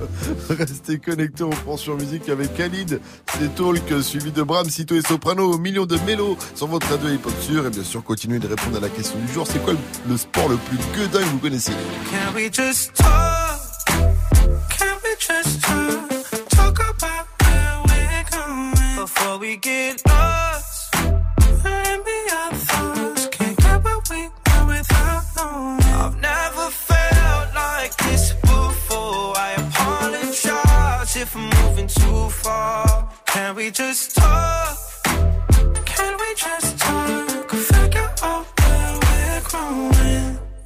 Restez connectés, on prend sur musique avec Khalid. C'est Talk, suivi de Bram, Cito et Soprano. Millions de mélos sur votre radio hip-hop sûr. Et bien sûr, continuez de répondre à la question du jour. C'est quoi le, le sport le plus gueudin que vous connaissez?
Can we just talk? Can we just talk? Talk about where we're going before we get lost? Maybe our thoughts can't get what we want without knowing. I've never felt like this before. I apologize if I'm moving too far. Can we just talk?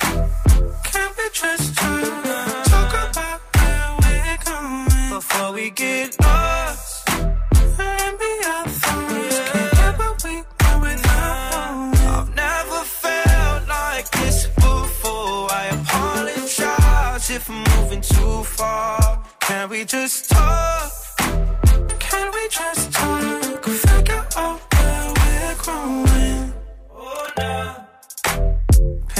Can we just talk? Talk about where we're going before we get lost. Maybe our thoughts can't get what we want without. I've never felt like this before. I apologize if I'm moving too far. Can we just talk?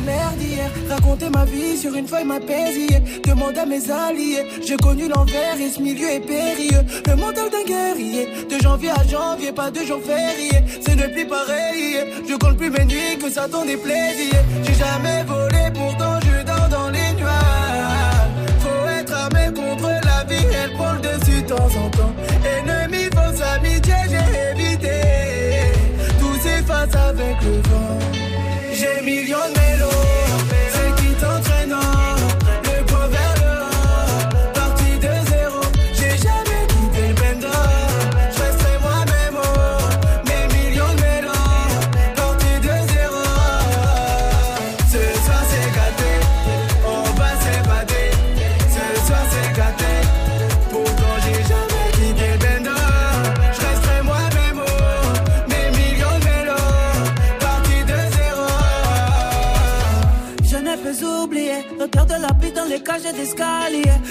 la hier, raconter ma vie sur une feuille m'apaisier. Demande à mes alliés, j'ai connu l'envers et ce milieu est périlleux. Le mental d'un guerrier, de janvier à janvier, pas de jour férié. C'est ne plus pareil, je compte plus mes nuits que ça t'en déplaisir. J'ai jamais volé, pourtant je dors dans les nuages. Faut être armé contre la vie, elle prend le dessus de temps en temps. Ennemi, fausse amitié, j'ai évité. Tout s'efface avec le vent. J'ai millions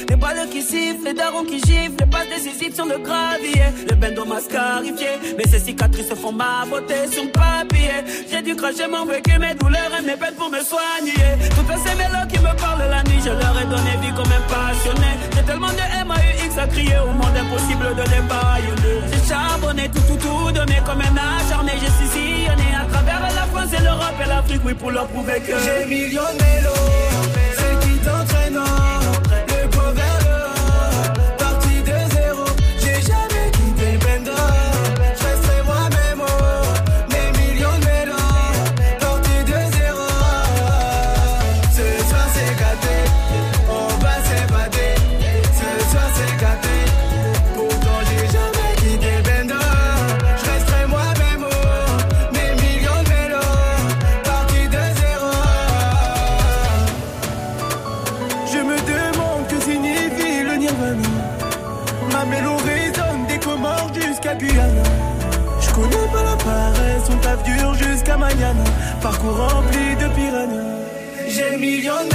les balles qui sifflent, les darons qui giflent, les passes décisives sur le gravier. Le bendo m'a scarifié, mais ces cicatrices font ma beauté sur le papier. J'ai dû cracher mon vécu, mes douleurs et mes peines pour me soigner. Toutes ces mélos qui me parlent la nuit, je leur ai donné vie comme un passionné. J'ai tellement de MAUX à crier au monde impossible de les baïonner. J'ai charbonné tout, tout, tout mes comme un acharné. J'ai sillonné à travers la France et l'Europe et l'Afrique, oui, pour leur prouver que j'ai millions de mélos. Parcours rempli de piranhas. J'ai millions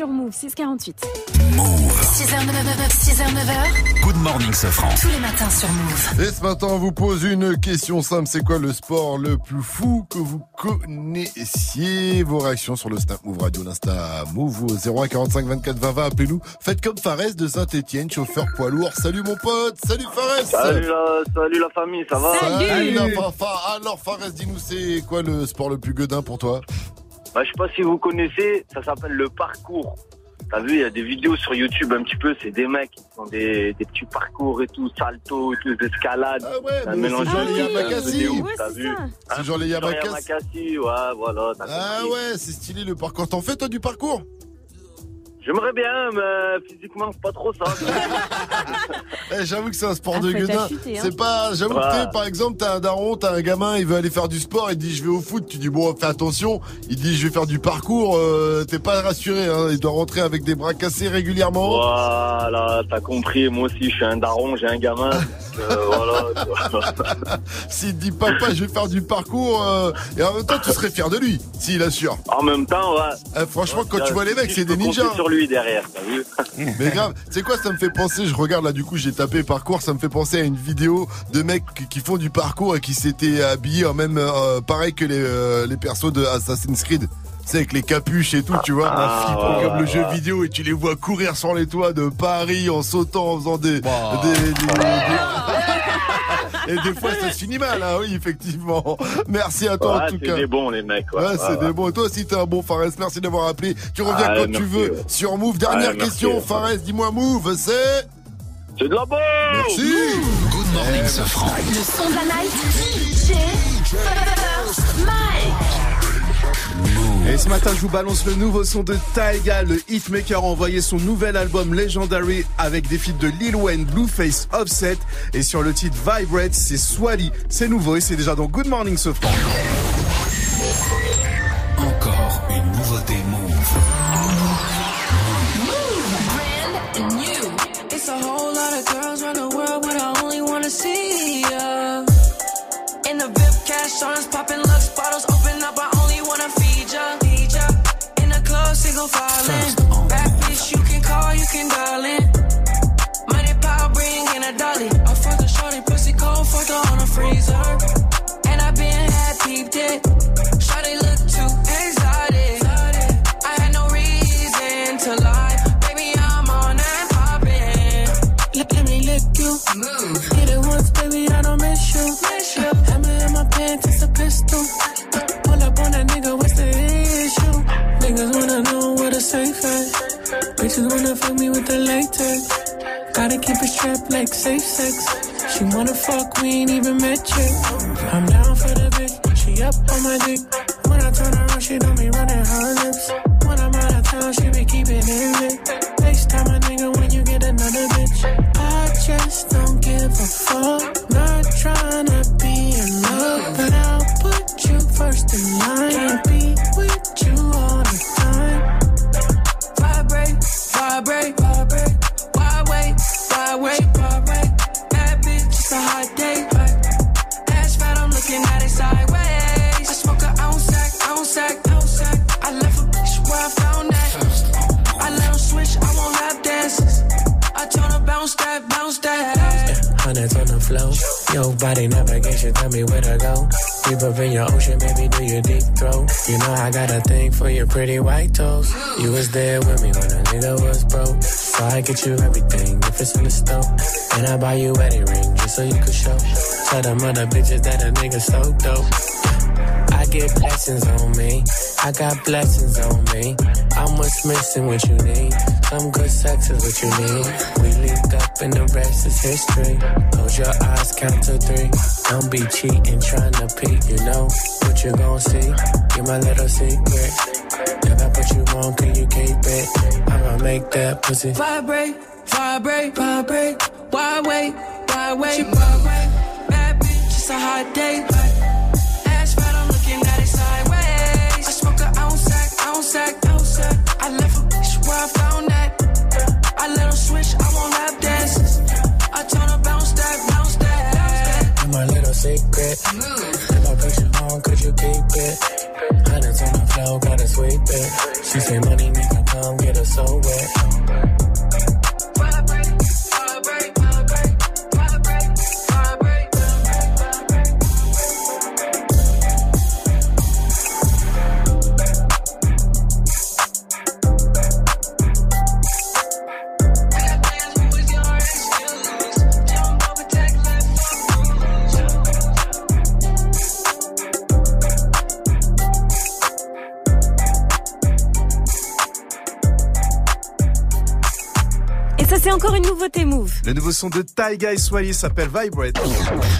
sur Move 648.
6h, 9h, 6h, 9h.
Good morning, Sofran.
Tous les matins sur Move.
Et ce matin, on vous pose une question simple. C'est quoi le sport le plus fou que vous connaissiez? Vos réactions sur le Snap Move Radio, l'Insta Move au 01 45 24 20 20. Appelez-nous. Faites comme Fares de Saint-Etienne, chauffeur poids lourd. Salut mon pote. Salut Fares.
Salut la, salut la famille, ça va?
Salut la Fafa. Alors Fares, dis-nous, c'est quoi le sport le plus gueudin pour toi?
Bah, je sais pas si vous connaissez, ça s'appelle le parcours. T'as vu, il y a des vidéos sur YouTube un petit peu, c'est des mecs qui font des, des petits parcours et tout, salto et tout, escalade.
Ah ouais,
un
mais
mélange
c'est genre
de
les
musique, un peu
Yamakasi. c'est
vu
ça. C'est genre les Yamakasi.
Yamakasi, ouais, voilà.
Ah
compris.
ouais, c'est stylé le parcours. T'en fais toi du parcours?
J'aimerais bien, mais physiquement, c'est pas trop ça.
Eh, j'avoue que c'est un sport
Ah,
de gueudin.
t'affûter, hein.
C'est pas, j'avoue que t'es, par exemple, t'as un daron, t'as un gamin, il veut aller faire du sport, il dit je vais au foot, tu dis bon, fais attention. Il dit je vais faire du parcours, euh, t'es pas rassuré, hein. Il doit rentrer avec des bras cassés régulièrement.
Voilà, t'as compris. Moi aussi, je suis un daron, j'ai un gamin. donc, euh, voilà.
S'il te dit papa, je vais faire du parcours, euh, et en même temps, tu serais fier de lui, s'il assure.
En même temps, ouais.
Eh, franchement, quand tu vois les mecs, c'est des ninjas.
sur
Mais grave, tu sais quoi, ça me fait penser, je regarde là, du coup, j'ai tapé parcours, ça me fait penser à une vidéo de mecs qui- qui font du parcours et qui s'étaient habillés en même, euh, pareil que les, euh, les persos de Assassin's Creed. C'est avec les capuches et tout, tu vois,
Ah,
flippant
ouais,
comme le
ouais,
jeu vidéo et tu les vois courir sur les toits de Paris en sautant, en faisant des, des- des- des- et des fois ça se finit mal, hein, oui, effectivement. Merci à toi
Ouais,
en tout
c'est
cas.
des bons, les mecs. Ouais,
Ouais,
ouais,
c'est
ouais.
des bons. Et toi aussi, t'es un bon Fares. Merci d'avoir appelé. Tu reviens
Ah,
quand
merci,
tu veux
ouais.
sur Move. Dernière
merci,
question,
ouais.
Fares. Dis-moi, Move, c'est.
C'est de la bonne
Merci.
Good morning, Sofran.
Le son de la night, DJ.
Et ce matin, je vous balance le nouveau son de Taiga. Le hitmaker a envoyé son nouvel album Legendary avec des feats de Lil Wayne, Blueface, Offset. Et sur le titre Vibrate, c'est Swally. C'est nouveau et c'est déjà dans Good Morning Sofran.
Encore une nouveauté Move.
brand new. It's a whole lot of girls around the world, but I only wanna see ya. In the VIP cash on us, popping lux bottles, open up, I single filing. Bad bitch, you can call, you can dial in. Money, power, bring in a dolly. I fuck a shorty, pussy cold, fuck her on a freezer. Bitches wanna fuck me with the latex. Gotta keep it strapped like safe sex. She wanna fuck, we ain't even met yet. I'm down for the bitch, she up on my dick. When I turn around, she don't be running her lips. When I'm out of town, she be keeping it lit.
Body navigation, tell me where to go. Deep up in your ocean, baby, do your deep throw. You know I got a thing for your pretty white toes. You was there with me when a nigga was broke. So I get you everything if it's in the store. And I buy you wedding ring just so you could show. Tell them other bitches that a nigga so dope. I get blessings on me. I got blessings on me. I'm what's missing, what you need. Some good sex is what you need. We linked up and the rest is history. Close your eyes, count to three. Don't be cheating, trying to peek. You know what you gon' see. You're my little secret. If I put you on, can you keep it? I'ma make that pussy.
Vibrate, vibrate, vibrate. Why wait, why wait? She vibrate. Bad bitch, it's a hot day. Ass fat, I'm looking at it sideways. I smoke a ounce sack, ounce sack. I found that. I switch, I won't lap dances. I bounce that, bounce that.
Little secret. On, could you keep it? Hundreds on the floor, gotta sweep it. She say money make her come get her so wet.
Encore une nouveauté Move.
Le nouveau son de Taiga et Swally s'appelle Vibrate.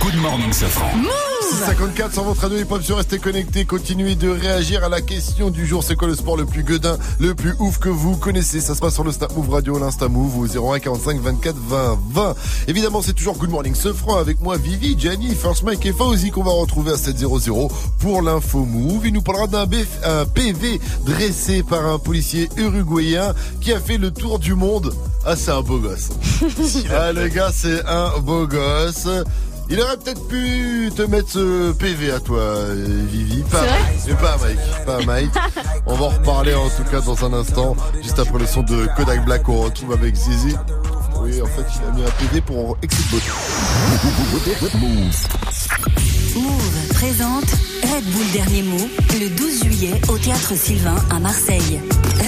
Good morning, Sofran.
Move
654 sur votre radio hip-hop sur restez connectés, continuez de réagir à la question du jour. C'est quoi le sport le plus gueudin, le plus ouf que vous connaissez? Ça se passe sur le Snap Move Radio, l'Insta Move au 01 45 24 20 20. Évidemment, c'est toujours Good Morning ce franc avec moi, Vivi, Gianni, First Mike et Fauzi qu'on va retrouver à 700 pour l'info Move. Il nous parlera d'un PV dressé par un policier uruguayen qui a fait le tour du monde. Ah, c'est un beau gosse. ah, le gars, c'est un beau gosse. Il aurait peut-être pu te mettre ce PV à toi, Vivi. Pas Mike. Mais pas Mike. Pas Mike. On va en reparler en tout cas dans un instant, juste après le son de Kodak Black qu'on retrouve avec Zizi. Oui, en fait, il a mis un PV pour beauté.
Move présente Red Bull Dernier Mot le 12 juillet au Théâtre Sylvain à Marseille.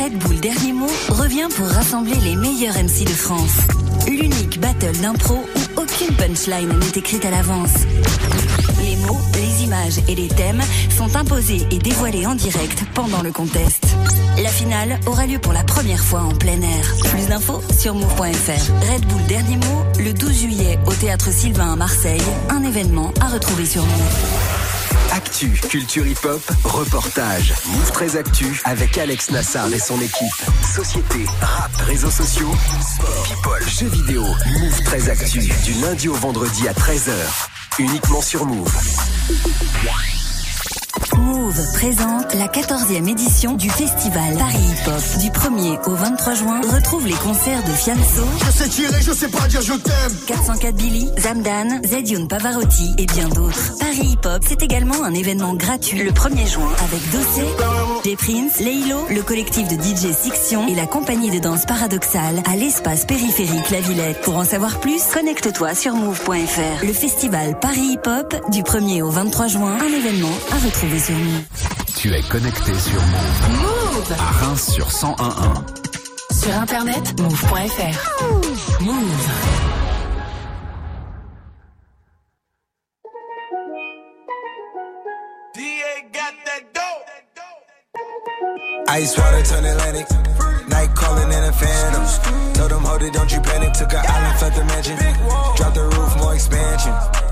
Red Bull Dernier Mot revient pour rassembler les meilleurs MC de France. L'unique battle d'impro où aucune punchline n'est écrite à l'avance. Les mots, et les thèmes sont imposés et dévoilés en direct pendant le contest. La finale aura lieu pour la première fois en plein air. Plus d'infos sur move.fr. Red Bull Dernier Mot le 12 juillet au Théâtre Sylvain à Marseille. Un événement à retrouver sur Move.
Actu, culture hip-hop, reportage. Move 13 Actu avec Alex Nassar et son équipe. Société, rap, réseaux sociaux, people, jeux vidéo. Move 13 Actu du lundi au vendredi à 13h. Uniquement sur Move.
Move présente la 14e édition du festival Paris Hip Hop. Du 1er au 23 juin, retrouve les concerts de Fianso,
Je sais tirer, je sais pas dire je t'aime.
404 Billy, Zamdan, Zedion Pavarotti et bien d'autres. Paris Hip Hop, c'est également un événement gratuit le 1er juin avec Dossé, J Prince, Leilo, le collectif de DJ Sixion et la compagnie de danse paradoxale à l'espace périphérique La Villette. Pour en savoir plus, connecte-toi sur move.fr. Le festival Paris Hip Hop du 1er au 23 juin, un événement à retrouver sur Move.
Tu es connecté sur Move.
Move
À Reims sur 1011.
Sur internet, move.fr. Move.
Ice water turn Atlantic. Night calling in a phantom. Told them, hold it, don't you panic. Took an island, left the mansion. Drop the roof, more expansion.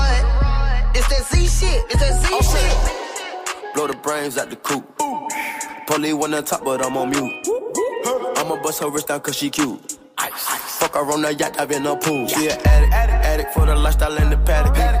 It's that Z shit. It's that Z shit.
Blow the brains out the coop. Polly one on top, but I'm on mute. I'ma bust her wrist down cause she cute. Fuck her on the yacht, I've been a pool. She an addict, addict for the lifestyle and the paddock. Have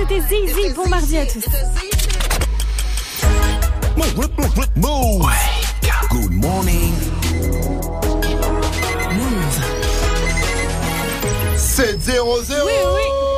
c'était Zizi pour mardi à tous.
Move. Good morning.
7-0-0
Oui, oui.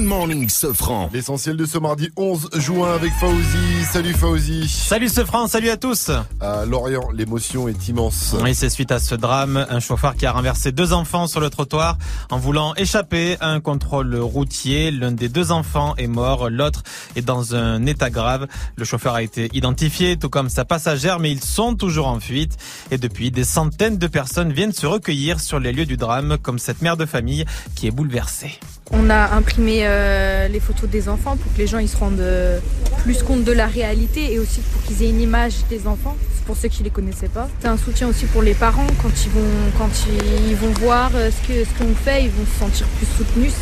Good morning, Sofran.
L'essentiel de ce mardi 11 juin avec Fauzi. Salut Fauzi.
Salut ce franc, salut à tous.
À Lorient, l'émotion est immense.
Oui, c'est suite à ce drame, un chauffeur qui a renversé deux enfants sur le trottoir en voulant échapper à un contrôle routier. L'un des deux enfants est mort, l'autre est dans un état grave. Le chauffeur a été identifié, tout comme sa passagère, mais ils sont toujours en fuite. Et depuis, des centaines de personnes viennent se recueillir sur les lieux du drame, comme cette mère de famille qui est bouleversée.
On a imprimé euh, les photos des enfants pour que les gens ils se rendent euh, plus compte de la réalité et aussi pour qu'ils aient une image des enfants. Pour ceux qui les connaissaient pas. C'est un soutien aussi pour les parents quand ils vont quand ils vont voir euh, ce que ce qu'on fait, ils vont se sentir plus soutenus.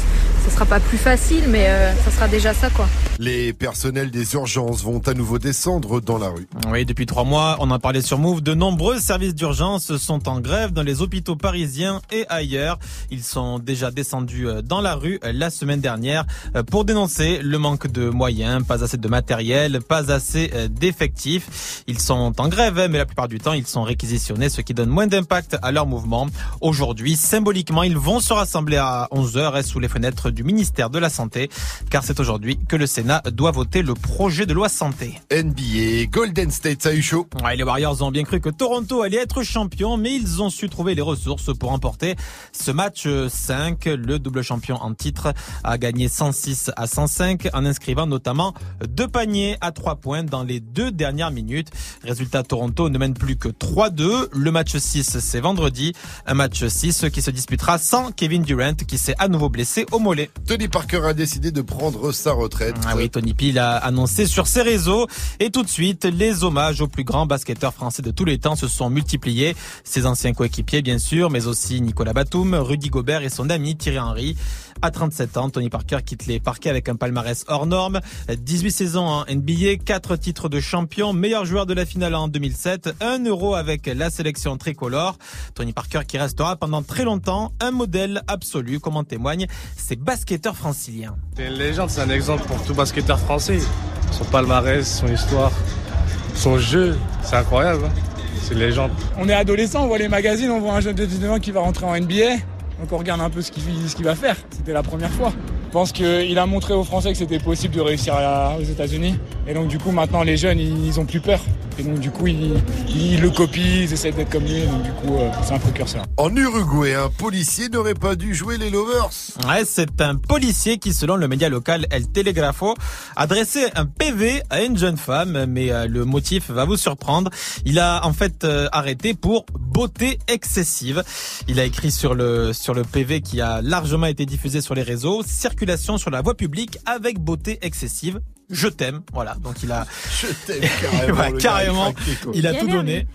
Ça sera pas plus facile, mais euh, ça sera déjà ça quoi.
Les personnels des urgences vont à nouveau descendre dans la rue.
Oui, depuis trois mois, on en parlait sur Move, de nombreux services d'urgence sont en grève dans les hôpitaux parisiens et ailleurs. Ils sont déjà descendus euh, dans la rue euh, la semaine dernière euh, pour dénoncer le manque de moyens, pas assez de matériel, pas assez d'effectifs. Ils sont en grève, hein, mais la plupart du temps, ils sont réquisitionnés, ce qui donne moins d'impact à leur mouvement. Aujourd'hui, symboliquement, ils vont se rassembler à 11h sous les fenêtres du ministère de la Santé, car c'est aujourd'hui que le Sénat doit voter le projet de loi santé.
NBA, Golden State, ça a eu chaud.
Ouais, les Warriors ont bien cru que Toronto allait être champion, mais ils ont su trouver les ressources pour remporter ce match euh, 5. Le double champion en titre a gagné 106 à 105 en inscrivant notamment deux paniers à trois points dans les deux dernières minutes. Résultat, Toronto ne mène plus que 3-2. Le match 6, c'est vendredi. Un match 6 qui se disputera sans Kevin Durant qui s'est à nouveau blessé au mollet.
Tony Parker a décidé de prendre sa retraite.
Ah oui, Tony P l'a annoncé sur ses réseaux. Et tout de suite, les hommages aux plus grands basketteurs français de tous les temps se sont multipliés. Ses anciens coéquipiers, bien sûr, mais aussi Nicolas Batum, Rudy Gobert et son ami Thierry Henry. À 37 ans, Tony Parker quitte les parquets avec un palmarès hors norme. 18 saisons en NBA, 4 titres de champion, meilleur joueur de la finale en 2007, 1 euro avec la sélection tricolore. Tony Parker qui restera pendant très longtemps un modèle absolu, comme en témoignent ses basketteurs franciliens.
C'est une légende, c'est un exemple pour tout basketteur français. Son palmarès, son histoire, son jeu, c'est incroyable. hein. C'est une légende.
On est adolescent, on voit les magazines, on voit un jeune de 19 ans qui va rentrer en NBA. Donc on regarde un peu ce qu'il ce qu'il va faire. C'était la première fois. Je pense qu'il a montré aux Français que c'était possible de réussir à- aux États-Unis. Et donc du coup maintenant les jeunes ils, ils ont plus peur. Et donc du coup ils, ils le copient, ils essaient d'être comme lui. Donc du coup euh, c'est un précurseur.
En Uruguay, un policier n'aurait pas dû jouer les Lovers.
Ouais, c'est un policier qui, selon le média local El Telegrafo, a dressé un PV à une jeune femme, mais euh, le motif va vous surprendre. Il a en fait euh, arrêté pour beauté excessive. Il a écrit sur le sur le PV qui a largement été diffusé sur les réseaux circulation sur la voie publique avec beauté excessive. Je t'aime, voilà. Donc il a,
Je t'aime carrément.
Ouais,
il a
tout donné.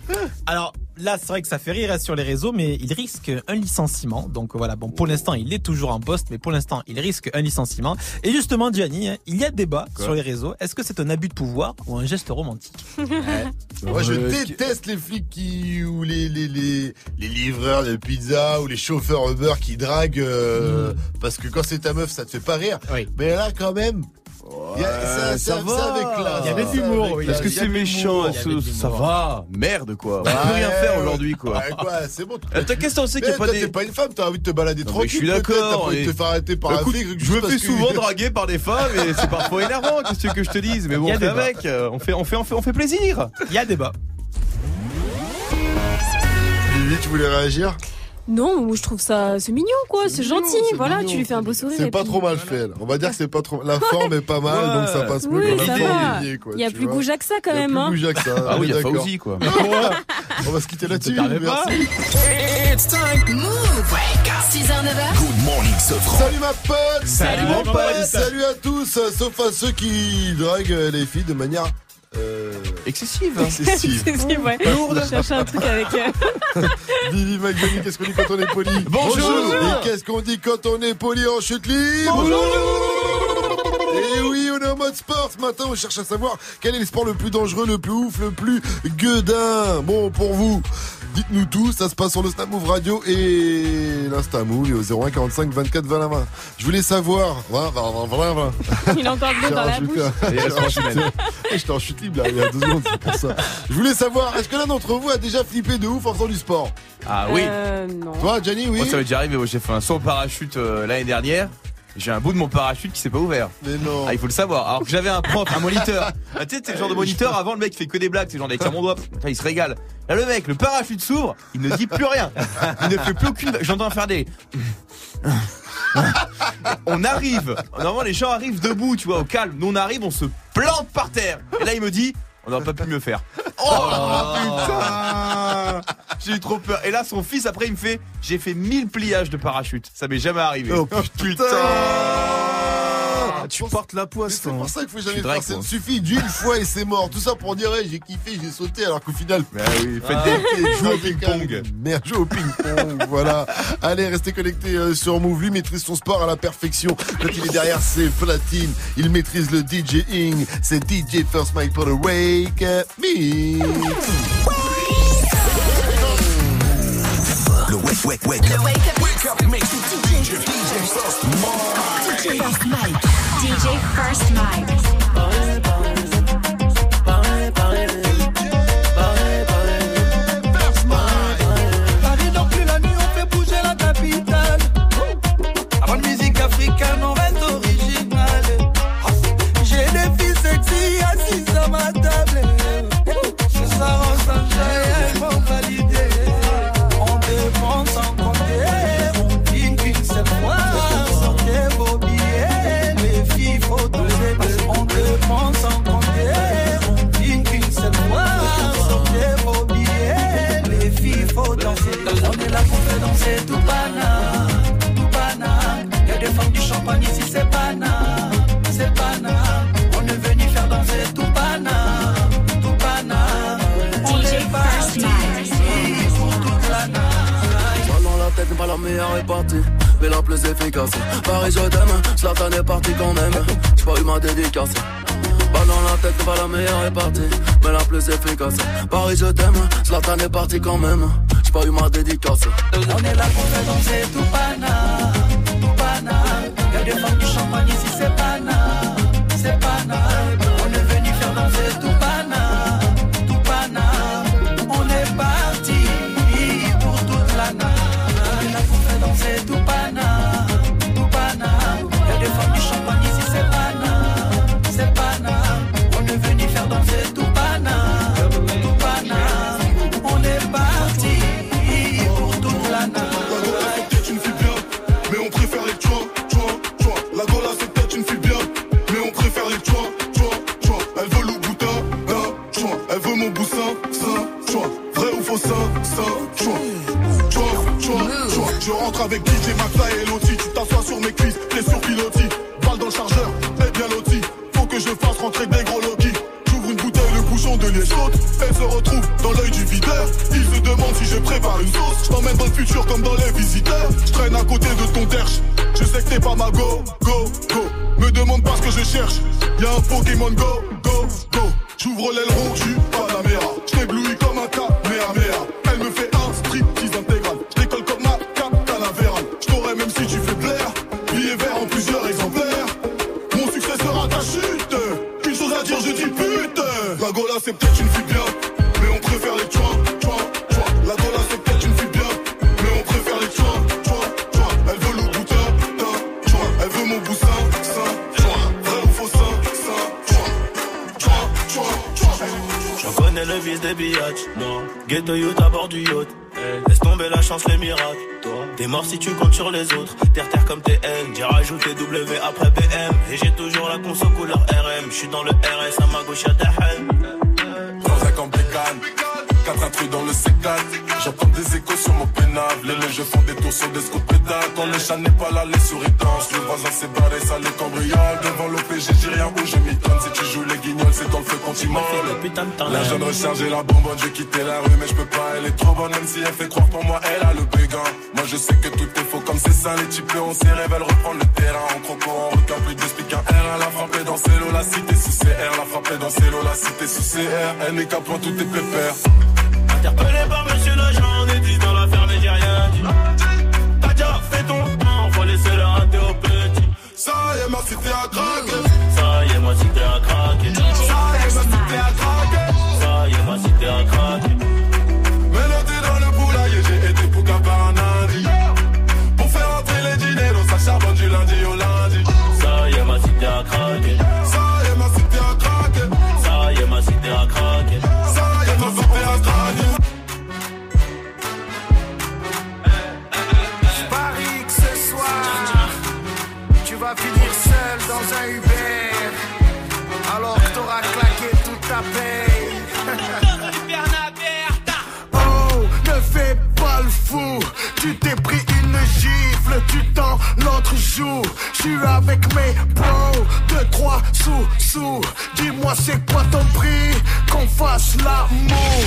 Alors là, c'est vrai que ça fait rire hein, sur les réseaux, mais il risque un licenciement. Donc voilà, bon, pour l'instant, il est toujours en poste, mais pour l'instant, il risque un licenciement. Et justement, Gianni, hein, il y a débat
Quoi
sur les réseaux. Est-ce que c'est un abus de pouvoir ou un geste romantique?
Moi, je
Euh,
déteste les flics qui ou les les les les livreurs de pizza ou les chauffeurs Uber qui draguent euh, parce que quand c'est ta meuf, ça te fait pas rire. Mais là, quand même. Y a- ça, ça, ça avec classe.
Il y avait de l'humour. Est-ce que
y
c'est méchant ça, va Merde, quoi. On peut rien faire aujourd'hui, quoi.
Ouais, quoi, c'est bon.
Euh, t'as- Qu'est-ce qu'on sait qu'il n'y a pas des.
t'es pas une femme, t'as envie de te balader tranquille.
je suis d'accord.
T'as pas envie de te faire arrêter par un flic.
Je me fais
que-
souvent draguer par des femmes et c'est parfois énervant. Qu'est-ce que tu veux que je te dise? Mais bon,
y
avec. euh, On fait, on fait, on fait, on fait plaisir.
Il y a débat.
Lily, tu voulais réagir?
Non, je trouve ça, c'est mignon quoi, c'est gentil. Voilà,
mignon,
tu lui fais un beau sourire.
C'est pas
puis-
trop mal fait. là. On va dire que c'est pas trop. La forme est pas mal,
Ouais.
donc ça passe mieux
Oui,
que la forme quoi,
Il y a plus goujat que ça quand
Il y a
même.
plus
hein.
goujat que ça.
Ah oui, il y a. Fauzi, quoi.
On va se quitter là-dessus. Merci.
It's time. Move. 6h, 9h.
Good morning, Sofran.
Salut ma pote
Salut, mon pote.
Salut à tous, sauf à ceux qui draguent les filles de manière euh,
Excessive.
excessive.
C'est vrai. Je cherchais un truc avec. euh,
Vivi McJohnny, qu'est-ce qu'on dit quand on est poli
Bonjour.
Et qu'est-ce qu'on dit quand on est poli en chute libre Et oui, on est en mode sport. Ce matin, on cherche à savoir quel est le sport le plus dangereux, le plus ouf, le plus gueudin. Bon, pour vous, dites-nous tout. Ça se passe sur le Snap Move Radio et l'Insta Move et au 01 45 24 20 20. Je voulais savoir. Voilà, voilà, voilà, voilà.
Il l'eau dans la bouche.
J'étais en chute libre là, il y a deux secondes, c'est pour ça. Je voulais savoir, est-ce que l'un d'entre vous a déjà flippé de ouf en faisant du sport?
Ah oui.
Euh, non.
Toi, Gianni, oui
Moi, ça m'est déjà arrivé. moi, J'ai fait un saut en parachute euh, l'année dernière. J'ai un bout de mon parachute qui s'est pas ouvert.
Mais non.
Ah, il faut le savoir. Alors que j'avais un prof, un moniteur. Ah, tu sais, c'est le genre de moniteur. Avant, le mec il fait que des blagues. C'est genre avec mon doigt. Putain, il se régale. Là, le mec, le parachute s'ouvre. Il ne dit plus rien. Il ne fait plus aucune. J'entends faire des. On arrive. Normalement, les gens arrivent debout, tu vois, au calme. Nous, on arrive, on se plante par terre. Et là, il me dit. On n'aurait pas pu mieux faire. Oh, putain J'ai eu trop peur. Et là, son fils, après, il me fait J'ai fait 1000 pliages de parachute. Ça m'est jamais arrivé.
Oh putain
Tu portes la poisse,
C'est pour ça qu'il faut jamais faire. Ça suffit d'une fois et c'est mort. Tout ça pour dire, hey, j'ai kiffé, j'ai sauté, alors qu'au final.
Bah oui, faites
Ah,
des jouez au
ok,
ping-pong.
Merde, joue au ping-pong, voilà. Allez, restez connectés euh, sur Move. Lui maîtrise son sport à la perfection. Quand il est derrière ses platines, il maîtrise le DJing. C'est DJ First Mike pour le Wake Up Me.
Le wake, wake, wake up.
Wake up. Wake up. Mix DJ. DJ First Mike. DJ First Mike.
Paris
pas meilleure répartie Mais la plus efficace Paris je t'aime. Zlatan est parti quand même. J'ai pas eu ma dédicace. Balle dans la tête pas la meilleure répartie Mais la plus efficace Paris je t'aime. Zlatan est parti quand même. J'ai pas eu ma dédicace.
On est là pour danser tout bana, tout
cherche. Y'a un Pokémon go, go, go. J'ouvre l'aileron, j'suis choix, choix.
J'en connais le vice des biatchs, non Ghetto youth à bord du yacht Laisse ton
tomber la chance, les miracles. T'es mort si tu comptes sur les autres. Terre terre comme TN, j'ai rajouté W après BM. Et j'ai toujours la conso couleur RM. Je suis dans le RS à ma gauche, y'a Dahan.
Transac en bécane, quatre intrus dans le C4. J'entends des échos sur mon pénal. Les légers font des tours sur des scouts pétales. Quand le chat n'est pas là, les souris dansent. Le voisin s'est barré, ça les cambriole. Devant l'OPG, j'ai rien où je m'étonne. Si tu joues les guignols, c'est dans le feu qu'on t'y molle. La jeune rechargée, la bonbonne, j'ai quitté la rue, mais je peux pas. Elle est trop bonne, même si elle fait croire pour moi, elle a le béguin. Moi je sais que tout est faux, comme c'est ça, les types on s'y rêve, elle reprend le terrain. En croco, en requin, plus R. Elle a frappé dans ses lots, la cité sous CR. La frappé dans ses lots, la cité sous CR. Elle n'est qu'à point, tout est pépère.
Interpellé par monsieur l'agent, on est 10 dans l'affaire, mais j'ai rien dit. T'as déjà fait ton temps, faut laisser le rater au petit.
Ça y est, ma cité a craqué.
C'est quoi ton prix, qu'on fasse l'amour.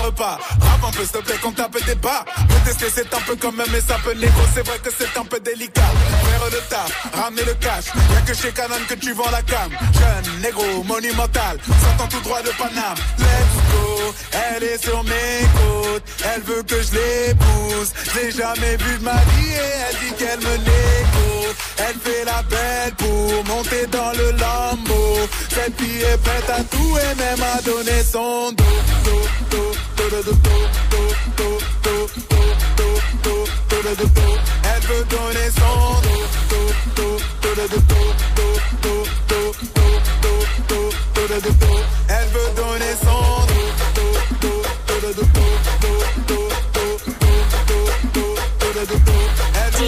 repas. Un
peu s'il te plaît qu'on tape des bas. Contester c'est un peu quand même mais ça peut négo, c'est vrai que c'est un peu délicat. Faire le taf, ramener le cash. Y'a que chez Canon que tu vends la cam. Jeune, négro, monumental, sortant tout droit de Paname. Let's go, elle est sur mes côtes, elle veut que je l'épouse. J'ai jamais vu de ma vie et elle dit qu'elle me négo. Elle fait la belle pour monter dans le lambeau. Cette fille est prête à tout et même à donner son dos.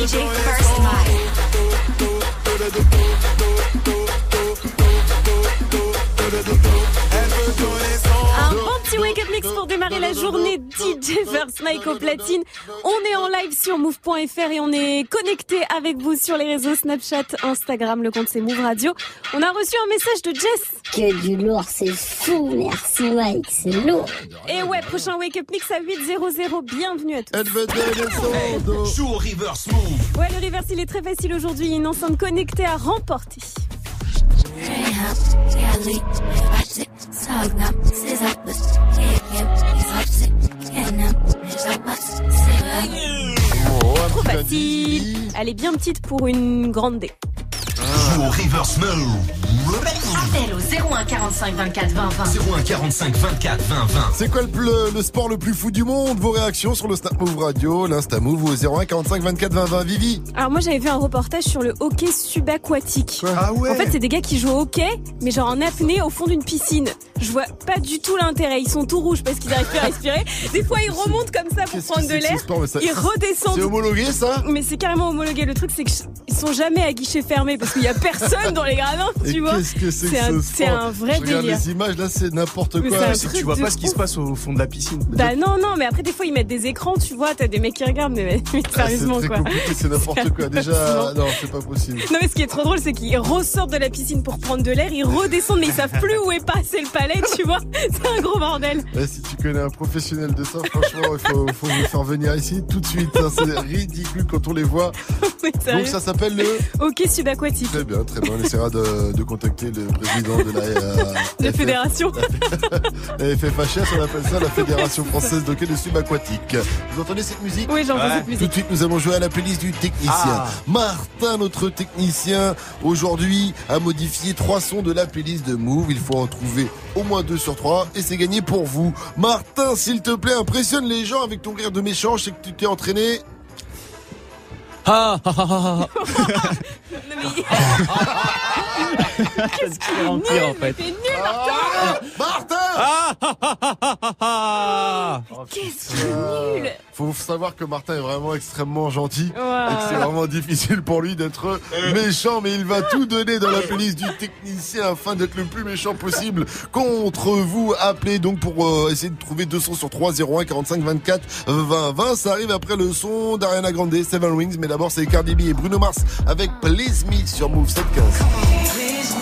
DJ First.
Journée DJ First Mike au platine. On est en live sur move.fr et on est connecté avec vous sur les réseaux Snapchat, Instagram, le compte c'est Move Radio. On a reçu un message de Jess.
Que du lourd, c'est fou. Merci Mike, c'est lourd.
Et ouais, prochain wake-up mix à 8.00. Bienvenue à tous.
Joue au reverse move.
Ouais, le reverse, il est très facile aujourd'hui. Une enceinte connectée à remporter. Trop facile. Elle est bien petite pour une grande D.
Joue au reverse move.
Appel au 01 45 24 20 20.
01 45 24 20 20.
C'est quoi le, sport le plus fou du monde? Vos réactions sur le Snap Move Radio, l'Insta Move au 01 45 24 20 20. Vivi?
Alors moi j'avais vu un reportage sur le hockey subaquatique.
Ah ouais
En fait c'est des gars qui jouent au hockey mais genre en apnée au fond d'une piscine. Je vois pas du tout l'intérêt. Ils sont tout rouges parce qu'ils arrivent plus à respirer. Des fois ils remontent comme ça pour prendre de l'air.
ça-
Ils redescendent.
C'est homologué ça?
Mais c'est carrément homologué. Le truc c'est qu'ils sont jamais à guichet fermé parce qu'il y a personne dans les gradins, tu vois.
qu'est-ce que c'est que
un,
ce
c'est un vrai
Je regarde
délire.
les images là, c'est n'importe quoi.
c'est
tu vois pas ce qui se passe au fond de la piscine.
Bah non non mais après des fois ils mettent des écrans tu vois t'as des mecs qui regardent mais, mais
Ah, c'est
sérieusement quoi.
c'est n'importe quoi. Déjà, non, c'est pas possible.
Non mais ce qui est trop drôle c'est qu'ils ressortent de la piscine pour prendre de l'air, ils redescendent mais ils savent plus où est passé le palais tu vois. C'est un gros bordel.
Si tu connais un professionnel de ça, franchement, il faut, faut le faire venir ici tout de suite. hein. C'est ridicule quand on les voit. Donc ça s'appelle le.
Hockey subaquatique.
Très bien, très bien. On essaiera de, de contacter le président de la. euh,
De
FF
fédération.
La FFHS, on appelle ça la Fédération Française d'Hockey de Subaquatique. Vous entendez cette musique?
Oui, j'entends cette
Tout
musique.
de suite, nous allons jouer à la playlist du technicien.
Ah.
Martin, notre technicien, aujourd'hui, a modifié trois sons de la playlist de Move. Il faut en trouver au moins deux sur trois et c'est gagné pour vous. Martin, s'il te plaît, impressionne les gens avec ton rire de méchant. Je sais que tu t'es entraîné.
Ah, ah, ah, ah,
Qu'est-ce
qu'il est rempli, en fait.
T'es nul Martin
Martin
ah, ah, ah, ah.
Qu'est-ce est nul
Faut savoir que Martin est vraiment extrêmement gentil et que c'est vraiment difficile pour lui d'être méchant, mais il va tout donner dans la playlist du technicien afin d'être le plus méchant possible contre vous. Appelez donc pour euh, essayer de trouver deux sons sur 3 01 45 24 20 20. Ça arrive après le son d'Ariana Grande, Seven Wings, mais d'abord c'est Cardi B et Bruno Mars avec Please Me sur Move 715.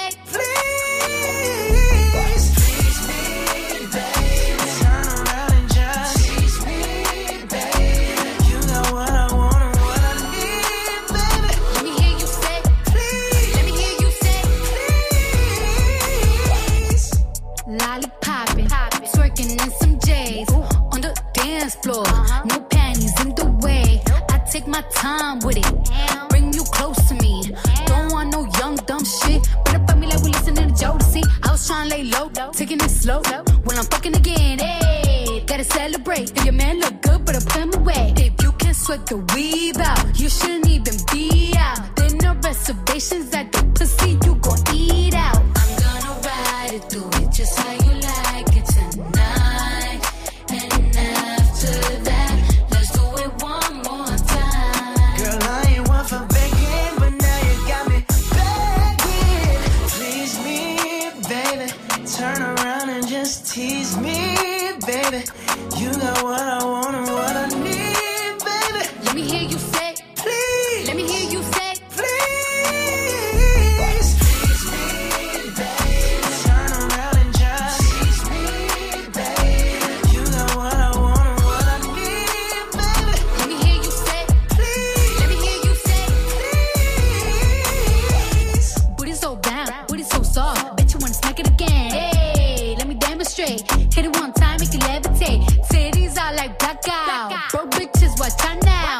dance floor. No panties in the way. I take my time with it. Bring you close to me. Don't want no young dumb shit. Better fuck me like we listening to Jodeci. I was trying to lay low, taking it slow. When I'm fucking again, hey, gotta celebrate. If your man look good, but I put him away. If you can sweat the weave out, you shouldn't even be out. There no reservations at the pussy, you
baby. You got what I want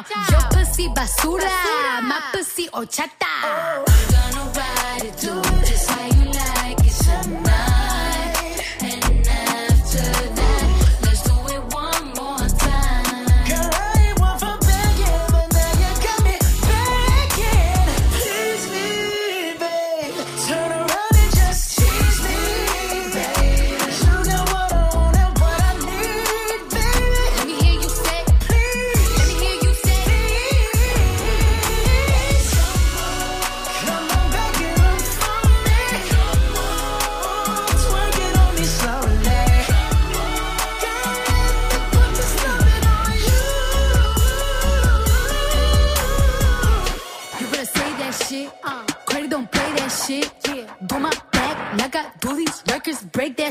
out now. Your pussy basura, my pussy horchata. I'm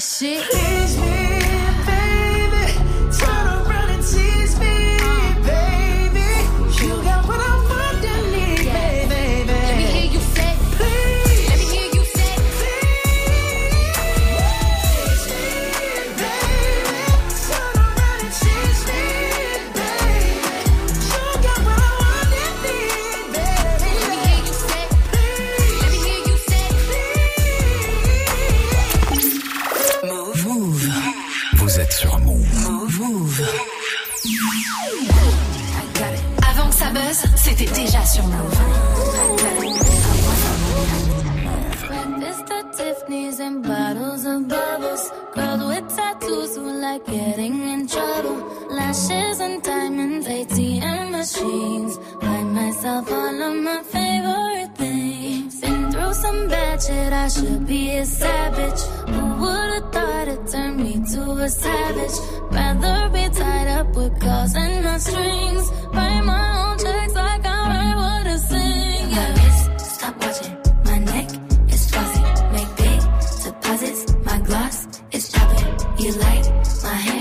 shit.
Tease me,
Machines. Buy myself all of my favorite things. Been through some bad shit, I should be a savage. Who would've thought it turned me to a savage? Rather be tied up with calls and not strings. Write my own checks like I write what I sing. Yeah. My wrist, stop watching. My neck is fuzzy. Make big deposits. My gloss is chopping. You like my hair?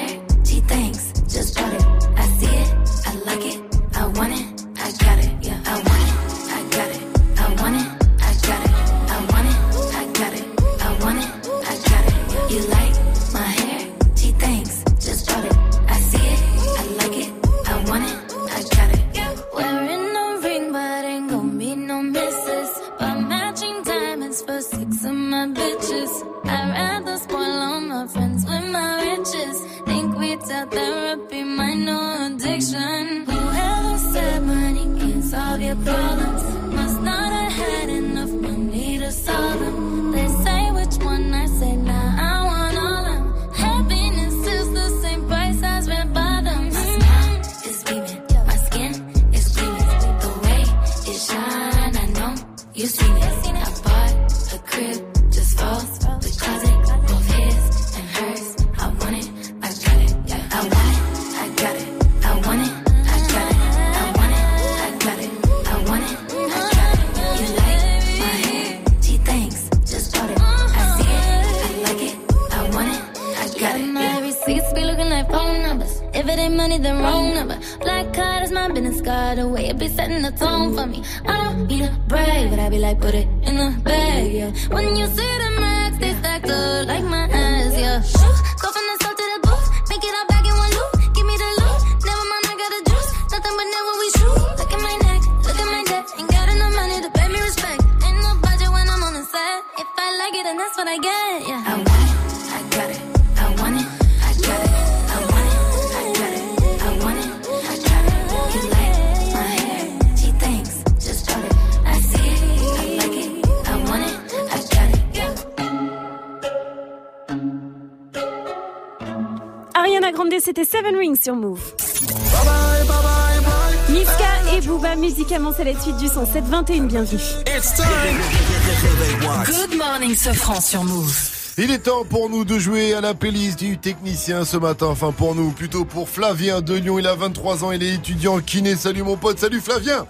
Seven Rings sur Move. Niska et Booba, musicalement, c'est la suite du son 721, bienvenue.
Good morning, Sofran sur Move.
Il est temps pour nous de jouer à la playlist du technicien ce matin. Enfin, pour nous, plutôt pour Flavien de Lyon. Il a 23 ans, il est étudiant kiné. Salut mon pote, salut Flavien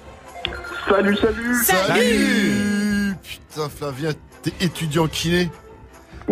Salut, salut
Salut Putain, Flavien, t'es étudiant kiné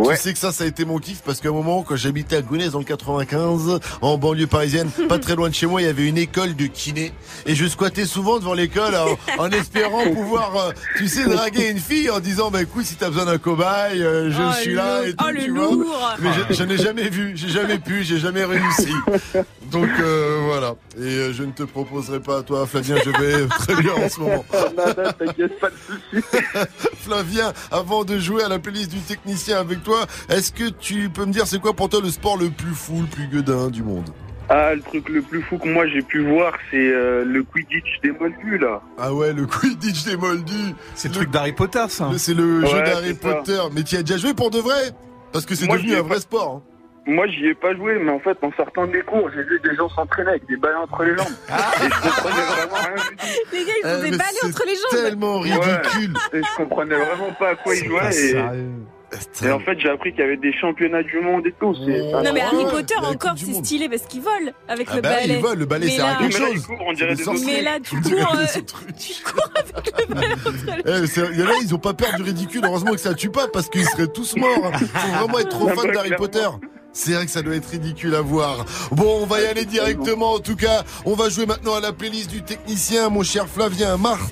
Tu sais que ça, ça a été mon kiff parce qu'à un moment, quand j'habitais à dans le 95, en banlieue parisienne, pas très loin de chez moi, il y avait une école de kiné. Et je squattais souvent devant l'école en, en espérant pouvoir, euh, tu sais, draguer une fille en disant, bah écoute, si t'as besoin d'un cobaye, euh, je
Oh,
suis là et tout,
oh, le
tu vois. Mais je, je n'ai jamais vu, j'ai jamais pu, j'ai jamais réussi. Donc euh, voilà. Et euh, je ne te proposerai pas à toi, Flavien, je vais très bien en ce moment.
t'inquiète, pas de soucis.
Flavien, avant de jouer à la playlist du technicien avec toi, est-ce que tu peux me dire c'est quoi pour toi le sport le plus fou, le plus gueudin du monde?
Ah, le truc le plus fou que moi j'ai pu voir, c'est euh, le Quidditch des Moldus, là.
Ah ouais, le Quidditch des Moldus.
C'est le truc d'Harry Potter, ça.
C'est le jeu d'Harry
ça.
Potter. Mais tu y as déjà joué pour de vrai? Parce que c'est devenu un vrai
pas-
sport. hein.
Moi, j'y ai pas joué, mais en fait, en sortant des cours, j'ai vu des gens s'entraîner avec des balles entre les jambes. Et je comprenais vraiment rien du tout.
Les gars, ils
Euh,
ont des
mais
balais
c'est
entre les jambes.
tellement
Ouais.
ridicule.
Et je comprenais vraiment pas à quoi ils jouaient. Et, et en fait, j'ai appris qu'il y avait des championnats du monde et tout. C'est
Non mais Harry
Ouais,
Potter encore c'est stylé parce qu'il vole avec
Ah
le
bah,
balai.
il vole, le balai
Mais
sert à
là-
quelque
Mais là,
chose.
ils courent, on
C'est
dirait
des
des
sorciers.
Mais là tu cours, euh,
des
tu cours avec le balai entre les
Eh, c'est- Il y en a, ils ont pas peur du ridicule. Heureusement que ça tue pas parce qu'ils seraient tous morts. Faut vraiment être trop
Ah
fan d'Harry. Potter. C'est vrai que ça doit être ridicule à voir. Bon, on va y aller directement. En tout cas, on va jouer maintenant à la playlist du technicien, mon cher Flavien Martin.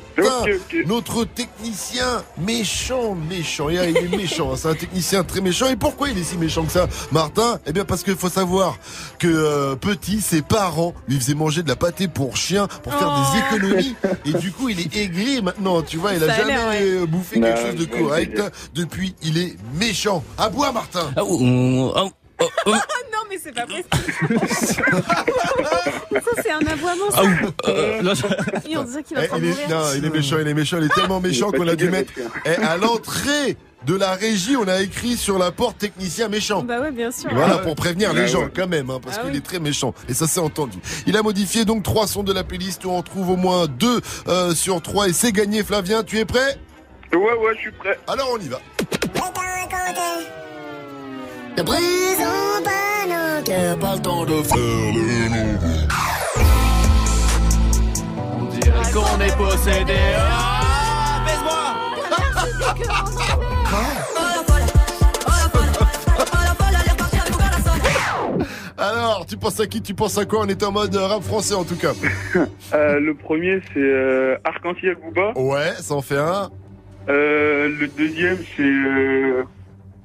Notre technicien méchant, méchant. Ah, il est méchant. hein. C'est un technicien très méchant. Et pourquoi il est si méchant que ça, Martin? Eh bien, parce qu'il faut savoir que euh, petit, ses parents lui faisaient manger de la pâtée pour chien pour faire des économies. Et du coup, il est aigri maintenant. Tu vois, il a
Ça
jamais
ouais.
euh, bouffé
Non,
quelque chose de correct. Depuis, il est méchant. À bois, Martin.
Non mais c'est pas possible. Ça, c'est un aboiement. ça.
Ah, ou- euh, là, je-
Et on dirait qu'il va
Eh, il, est, non, il est méchant, il est méchant, il est tellement méchant qu'on a dû mettre eh, à l'entrée de la régie, on a écrit sur la porte technicien méchant.
Bah ouais, bien sûr.
Voilà, pour prévenir les
Ouais,
gens
ouais.
quand même, hein, parce
Ah
qu'il
oui.
est très méchant. Et ça s'est entendu. Il a modifié donc trois sons de la playlist où on trouve au moins deux euh, sur trois. Et c'est gagné, Flavien. Tu es prêt?
Ouais, ouais, je suis prêt.
Alors on y va.
Ne brisons pas nos cœurs, pas le temps de faire
On dirait qu'on est possédé. Ah, baise-moi
Alors, tu penses à qui? Tu penses à quoi? On est en mode euh, rap français en tout cas.
Euh, le premier, c'est euh, Arc-en-Ciel Booba.
Ouais, ça en fait un.
Euh, le deuxième, c'est.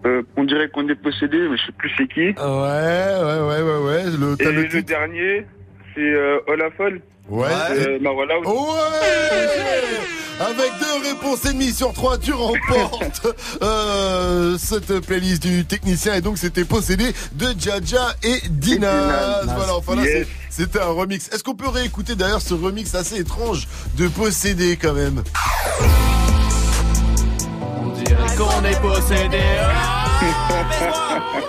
Euh, on dirait qu'on est possédé, mais je sais plus c'est qui.
Ouais, ouais, ouais, ouais, ouais. Le,
Et
le
dernier, c'est euh, Olafol.
Ouais.
Euh, bah voilà.
Ouais Avec deux réponses et demie sur trois, tu remportes euh, cette playlist du technicien. Et donc, c'était possédé de Jaja et Dinaz. Voilà, enfin là,
Yes.
c'était un remix. Est-ce qu'on peut réécouter d'ailleurs ce remix assez étrange de possédé quand même?
Dirait qu'on est possédé.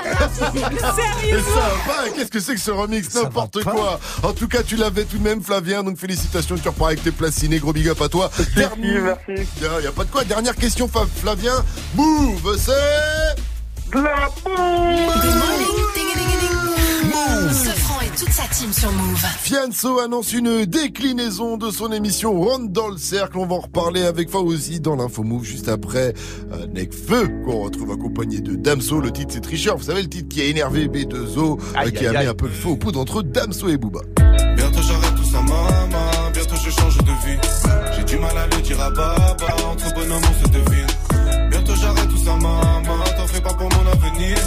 Pas, qu'est-ce que c'est que ce remix N'importe quoi En tout cas, tu l'avais tout de même, Flavien, donc félicitations, tu repars avec tes placinés, gros big up à toi. Dernier...
merci.
Y a pas de quoi, dernière question, Flavien. Move, c'est...
De
Sofran et toute sa team sur Move.
Fianso annonce une déclinaison de son émission Ronde dans le cercle. On va en reparler avec Fawzi dans l'info Move juste après euh, Necfeu qu'on retrouve accompagné de Damso. Le titre c'est Tricheur. Vous savez le titre qui a énervé B2O, euh,
Aïe,
qui a
aïe,
mis
aïe.
un peu le feu aux poudres entre Damso et Booba.
Bientôt j'arrête tout ça, maman. Bientôt je change de vie. J'ai du mal à le dire à baba. Entre bonhomme, on se devine. Bientôt j'arrête tout ça, maman. T'en fais pas pour mon avenir.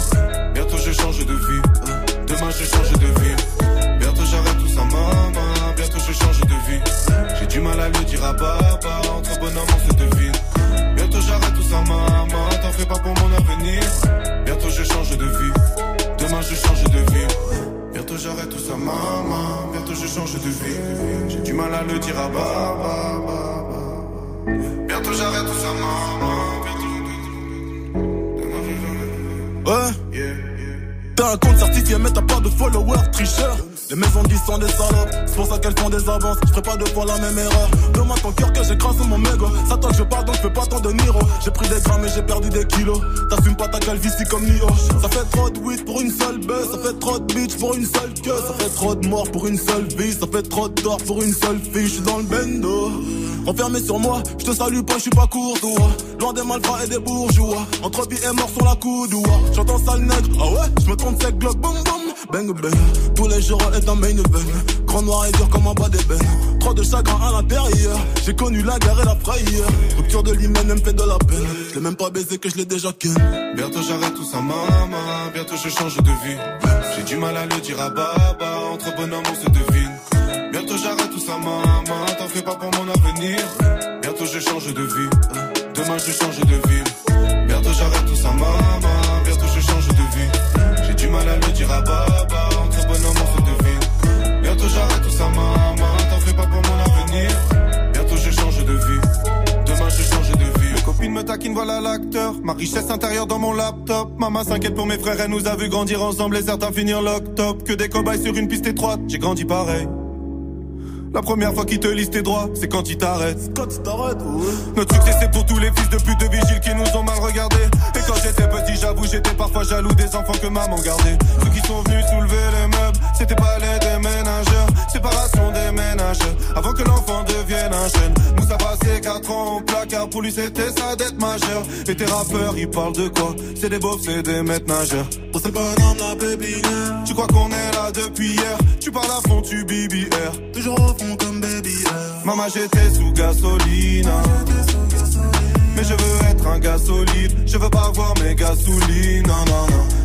Bientôt je change de vie. Je change de vie. Bientôt j'arrête tout ça, maman. Bientôt je change de vie. J'ai du mal à le dire à baba. Entre bonhomme, on se devine. Bientôt j'arrête tout ça, maman. T'en fais pas pour mon avenir. Bientôt je change de vie. Demain je change de vie. Bientôt j'arrête tout ça, maman. Bientôt je change de vie. J'ai du mal à le dire à baba. Bientôt j'arrête tout ça, maman.
Ouais. T'as un compte certifié, mais t'as pas de followers, tricheur. Les maisons disent sont des salopes, c'est pour ça qu'elles font des avances. Je ferai pas deux fois la même erreur. Demande ton cœur que j'écrase mon mégot. Ça toi je parle donc je fais pas tant de Niro. J'ai pris des grammes et j'ai perdu des kilos. T'assumes pas ta calvitie comme Nio. Ça fait trop de weed pour une seule baisse. Ça fait trop de bitch pour une seule queue. Ça fait trop de morts pour une seule vie. Ça fait trop de tort pour une seule fille. Je suis dans le bendo. Enfermé sur moi, je te salue pas, je suis pas courtois. Loin des malfrats et des bourgeois. Entre vie et mort sur la coudoua. J'entends sale nègre, ah ouais, je me trompe sec, glock, boum boum. Bang bang, tous les jours est un main event. Grand noir et dur comme un bas d'ébène. Trop de chagrin à l'intérieur. J'ai connu la guerre et la frayeur. Rupture de l'hymen, elle fait de la peine. Je même pas baisé que je l'ai déjà ken.
Bientôt j'arrête tout ça, maman. Bientôt je change de vie. J'ai du mal à le dire à baba. Entre bonhomme, on se devine. Bientôt j'arrête tout ça, maman. T'en fais pas pour mon avenir. Bientôt je change de vie. Demain je change de vie. Bientôt j'arrête tout ça, maman. Mal à le dire à baba. Entre bonhomme, on se devine. Bientôt j'arrête tout ça, maman. T'en fais pas pour mon avenir. Bientôt je change de vie. Demain je change de vie. Mes copines me taquinent, voilà l'acteur. Ma richesse intérieure dans mon laptop. Maman s'inquiète pour mes frères, elle nous a vu grandir ensemble et certains finir lock top. Que des cobayes sur une piste étroite, j'ai grandi pareil. La première fois qu'ils te lisent tes droits, c'est quand ils t'arrêtent.
Quand tu t'arrêtes, ouais.
Notre succès c'est pour tous les fils de pute de vigiles qui nous ont mal regardés. Et quand j'étais petit, j'avoue, j'étais parfois jaloux des enfants que maman gardait. Ceux qui sont venus soulever les meubles, c'était pas les déménageurs. Séparation avant que l'enfant devienne un jeune. Moussa passé 4 ans au placard, pour lui c'était sa dette majeure. Et tes rappeurs, ils parlent de quoi? C'est des beaufs, c'est des maîtres nageurs.
C'est le bonhomme, la baby.
Tu crois qu'on est là depuis hier? Tu parles à fond, tu BBR.
Toujours au fond comme baby.
Maman, j'étais sous gasoline. Mais je veux être un gars solide. Je veux pas voir mes gasolines.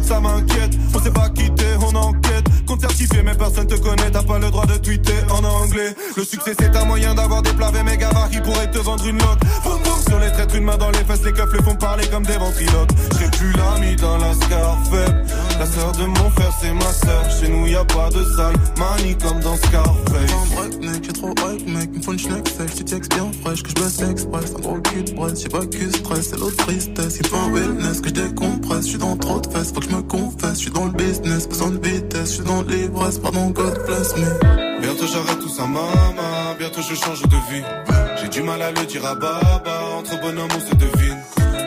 Ça m'inquiète. On s'est pas quitté, on enquête. Certifié, mais personne te connaît, t'as pas le droit de tweeter en anglais. Le succès c'est un moyen d'avoir des plats méga qui pourraient te vendre une note. Sur les traites, une main dans les fesses, les keufs le font parler comme des ventriloques. J'ai plus l'ami dans la Scarface. La sœur de mon frère, c'est ma sœur. Chez nous y a pas de sale manie comme dans Scarface.
Un break, mec, j'ai trop hype, mec. Me faut une schneck tu textes bien fraîche, que je bosse express. Un gros cul de braise, j'ai pas que stress, c'est l'autre tristesse. Il faut un wellness, que je décompresse. Je suis dans trop de fesses, faut que je me confesse. Je suis dans le business, besoin de vitesse. Je suis dans l'ivresse, pardon, God bless me.
Bientôt j'arrête tout ça, maman. Bientôt je change de vie. J'ai du mal à le dire à Baba. Entre bonhomme, on se devine.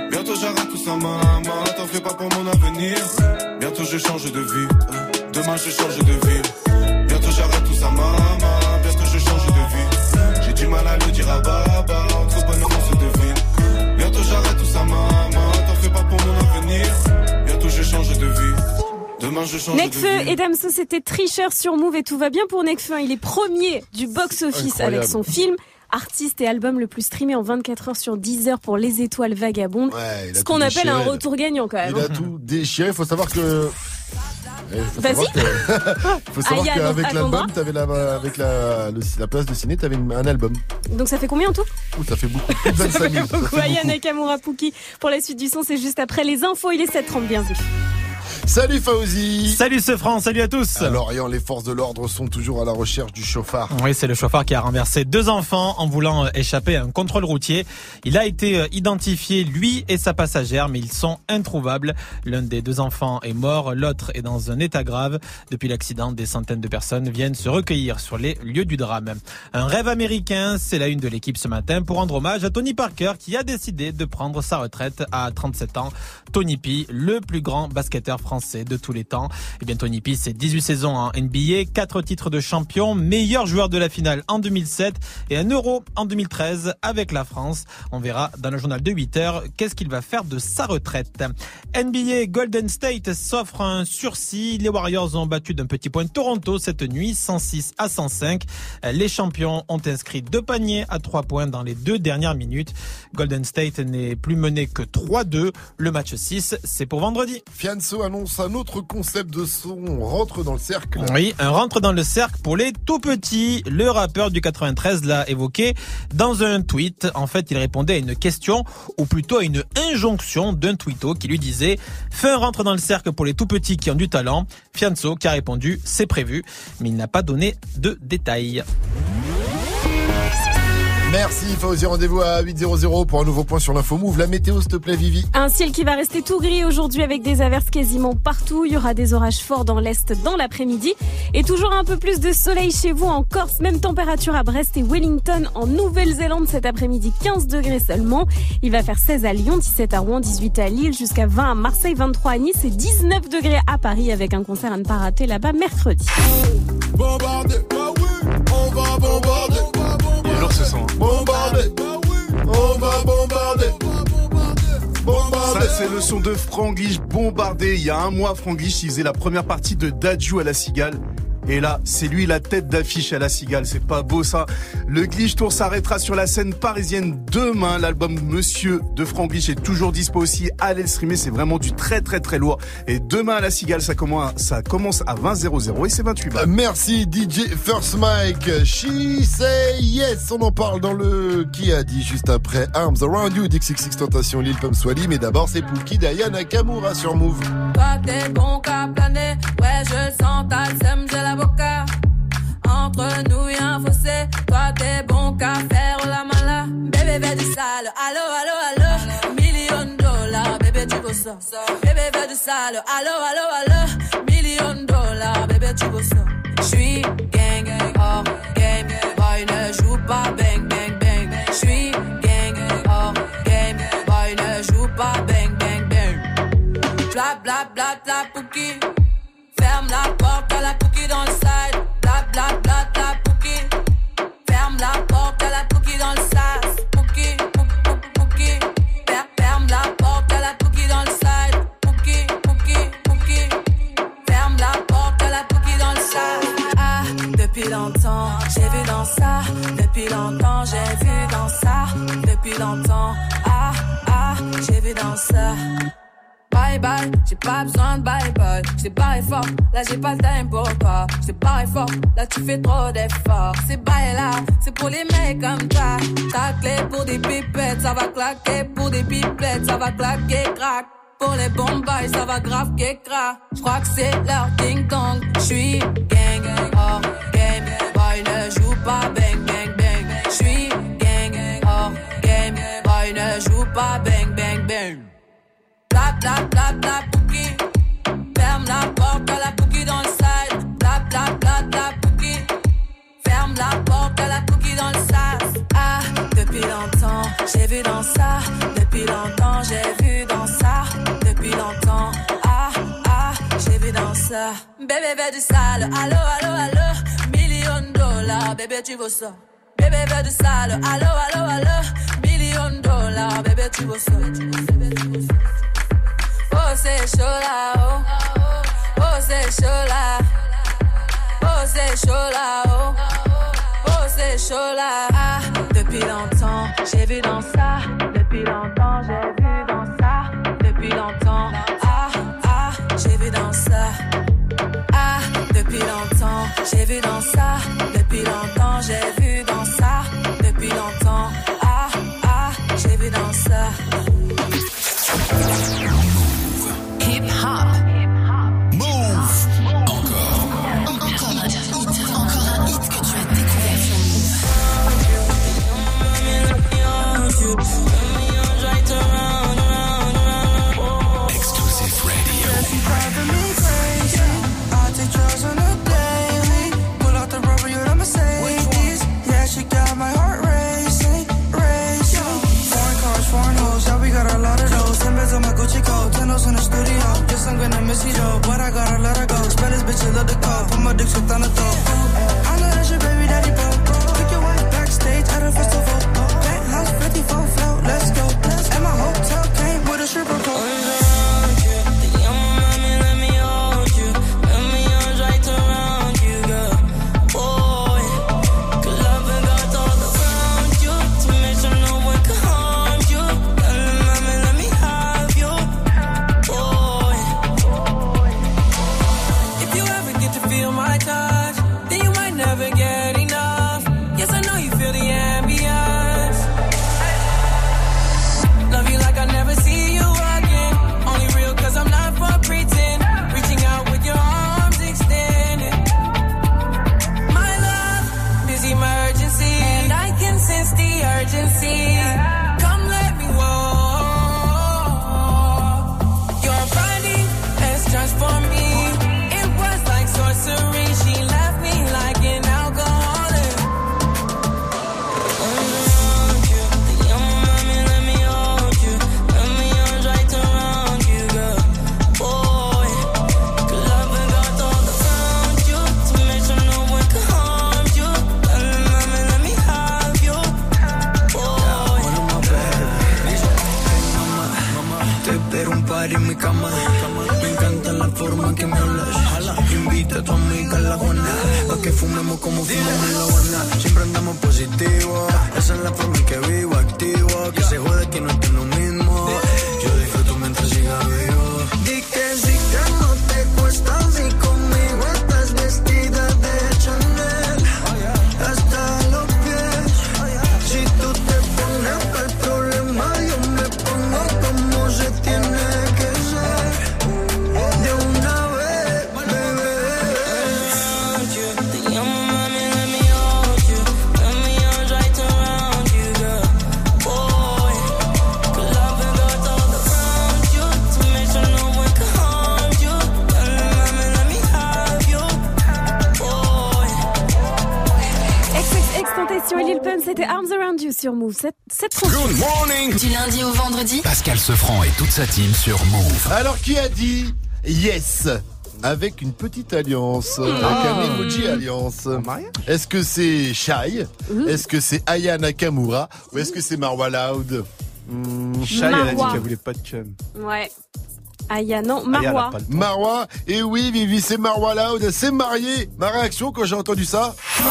Bientôt j'arrête tout ça, maman. T'en fais pas pour mon avenir. Bientôt je change de vie. Demain je change de ville. Bientôt j'arrête tout ça, maman. Bientôt je change de vie. J'ai du mal à le dire à Baba. Entre bonhomme, on se devine. Bientôt j'arrête tout ça, maman. T'en fais pas pour mon avenir. Demain je change
Necfeu et Damso, c'était tricheur sur Move et tout va bien pour Necfeu. Il est premier du box-office avec son film. Artiste et album le plus streamé en 24 heures sur 10 heures pour Les Étoiles Vagabondes.
Ouais,
Ce qu'on appelle un retour gagnant quand même.
Il a tout déchiré. Il faut savoir que. Eh,
Vas-y.
que- faut savoir qu'avec l'album, t'avais la, avec la, le- la place de ciné, t'avais un album.
Donc ça fait combien en tout?
Ouh, ça fait beaucoup. Plus de 25 000. ça
Beaucoup
fait beaucoup.
Nakamura Pouki. Pour la suite du son, c'est juste après les infos. Il est 7h30, bien vu.
Salut Fauzi.
Salut ce France, salut à tous.
À Lorient, les forces de l'ordre sont toujours à la recherche du chauffard.
Oui, c'est le chauffeur qui a renversé deux enfants en voulant euh, échapper à un contrôle routier. Il a été euh, identifié, lui et sa passagère, mais ils sont introuvables. L'un des deux enfants est mort, l'autre est dans un état grave. Depuis l'accident, des centaines de personnes viennent se recueillir sur les lieux du drame. Un rêve américain, c'est la une de l'équipe ce matin pour rendre hommage à Tony Parker qui a décidé de prendre sa retraite à 37 ans. Tony P, le plus grand basketteur français de tous les temps. Eh bien, Tony P, c'est 18 saisons en NBA, 4 titres de champion, meilleur joueur de la finale en 2007 et un euro en 2013 avec la France. On verra dans le journal de 8 heures qu'est-ce qu'il va faire de sa retraite. NBA Golden State s'offre un sursis. Les Warriors ont battu d'un petit point Toronto cette nuit, 106 à 105. Les champions ont inscrit deux paniers à 3 points dans les deux dernières minutes. Golden State n'est plus mené que 3-2. Le match 6, c'est pour vendredi.
Un autre concept de son. On rentre dans le cercle.
Oui, un rentre dans le cercle pour les tout petits. Le rappeur du 93 l'a évoqué dans un tweet. En fait, il répondait à une question, ou plutôt à une injonction d'un tweeto qui lui disait « Fais un rentre dans le cercle pour les tout petits qui ont du talent ». Fianso qui a répondu « C'est prévu », mais il n'a pas donné de détails.
Merci Fauzi, rendez-vous à 8.00 pour un nouveau point sur l'info move. La météo, s'il te plaît, Vivi.
Un ciel qui va rester tout gris aujourd'hui avec des averses quasiment partout. Il y aura des orages forts dans l'est dans l'après-midi. Et toujours un peu plus de soleil chez vous en Corse. Même température à Brest et Wellington en Nouvelle-Zélande cet après-midi. 15 degrés seulement. Il va faire 16 à Lyon, 17 à Rouen, 18 à Lille, jusqu'à 20 à Marseille, 23 à Nice et 19 degrés à Paris avec un concert à ne pas rater là-bas mercredi.
Bombarder, bah oui, on va bombarder.
Il est lourd ce son.
Bombarder, on va bombarder.
Ça, c'est le son de Franglish bombardé. Il y a un mois, Franglish, il faisait la première partie de Dadju à la Cigale. Et là, c'est lui la tête d'affiche à la Cigale. C'est pas beau ça. Le Glitch Tour s'arrêtera sur la scène parisienne demain. L'album Monsieur de Franglish est toujours dispo aussi. Allez le streamer, c'est vraiment du très très très lourd. Et demain à la Cigale, ça commence, ça commence à 20 00 et c'est 28 balles.
Merci DJ First Mike. She say yes. On en parle dans le qui a dit juste après Arms Around You, Dixie Tentation, Lil Pump Swally. Mais d'abord, c'est Pookie Diana Nakamura sur Move.
Toi t'es bon qu'à planer, ouais je le sens, t'as le seum, j'ai Entre nous y'a un fossé, toi t'es bon qu'à faire la mala. Bébé fais du sale, allo allo allo. Million dollars, bébé tu ça. Bébé fais du sale, allo allo allo. Million dollars, bébé tu ça. J'suis gang, hors game, boy ne joue pas bang bang bang. J'suis gang, hors game, boy ne joue pas bang bang bang. Bla bla bla bla pouki. Ferme la porte à la pouki dans le side. Bla bla bla bla pouki. Ferme la porte à la pouki dans le sas. Pouki, pouki. Fer- Ferme la porte à la pouki dans le side. Pouki, pouki, pouki. Ferme la porte à la pouki dans le sas. Ah, depuis longtemps, j'ai vu dans ça. Depuis longtemps, j'ai vu dans ça. Depuis longtemps, ah, ah, j'ai vu dans ça. Bye bye j'ai pas besoin de bye bye. J't'ai barré fort, là j'ai pas le time pour toi. J't'ai barré fort, là tu fais trop d'efforts. C'est bye là, c'est pour les mecs comme toi. Ta clé pour des pipettes, ça va claquer. Pour des pipettes, ça va claquer, crack. Pour les bombes, ça va grave qu'écra. J'crois que c'est leur ding dong. J'suis gang, hors game. Boy ne joue pas bang bang bang. J'suis gang, hors game. Boy ne joue pas bang bang bang. Bla bla bla bla bouki. Ferme la porte à la bouki dans le side. Bla bla bla bla bouki. Ferme la porte à la cookie dans le sas. Ah, depuis longtemps, j'ai vu dans ça. Depuis longtemps, j'ai vu dans ça. Depuis longtemps, ah, ah, j'ai vu dans ça. Bébé veut du sale, allo, allo, allo. Million de dollars, bébé, tu veux ça. Bébé veut du sale, allo, allo, allo. Million de dollars, bébé, tu veux ça. Oh, c'est chaud là, chaud là. Oh, c'est chaud là, oh. Chaud là. Ah, depuis longtemps, j'ai vu dans ça. Depuis longtemps, j'ai vu dans ça. Depuis longtemps, ah, ah, j'ai vu dans ça. Ah, depuis longtemps, j'ai vu dans ça. Depuis longtemps, j'ai vu dans ça. Depuis longtemps, ah, ah, j'ai vu dans ça.
O's in the studio. Guess I'm gonna miss you though, but I gotta let her go. Spanish bitches love the call, put my dick shit on the throat. I know that's your baby daddy, bro. Pick your wife backstage at a festival. Penthouse 54 fumemos como fumamos en la Habana. Siempre andamos positivo. Esa es la forma en que vivo, activo. Que se jode que no esté
Sefranc et toute sa team sur Move.
Alors qui a dit yes avec une petite alliance,
Hmm.
avec
Ah.
un emoji alliance? Est-ce que c'est Shai? Est-ce que c'est Aya Nakamura? Ou est-ce que c'est Marwa Loud? Hmm,
Shai, elle a dit qu'elle
voulait pas de cum.
Ouais. Aya, non, Marwa.
Marwa, et oui, Vivi, c'est Marwa Loud, elle s'est mariée. Ma réaction quand j'ai entendu ça? Eh,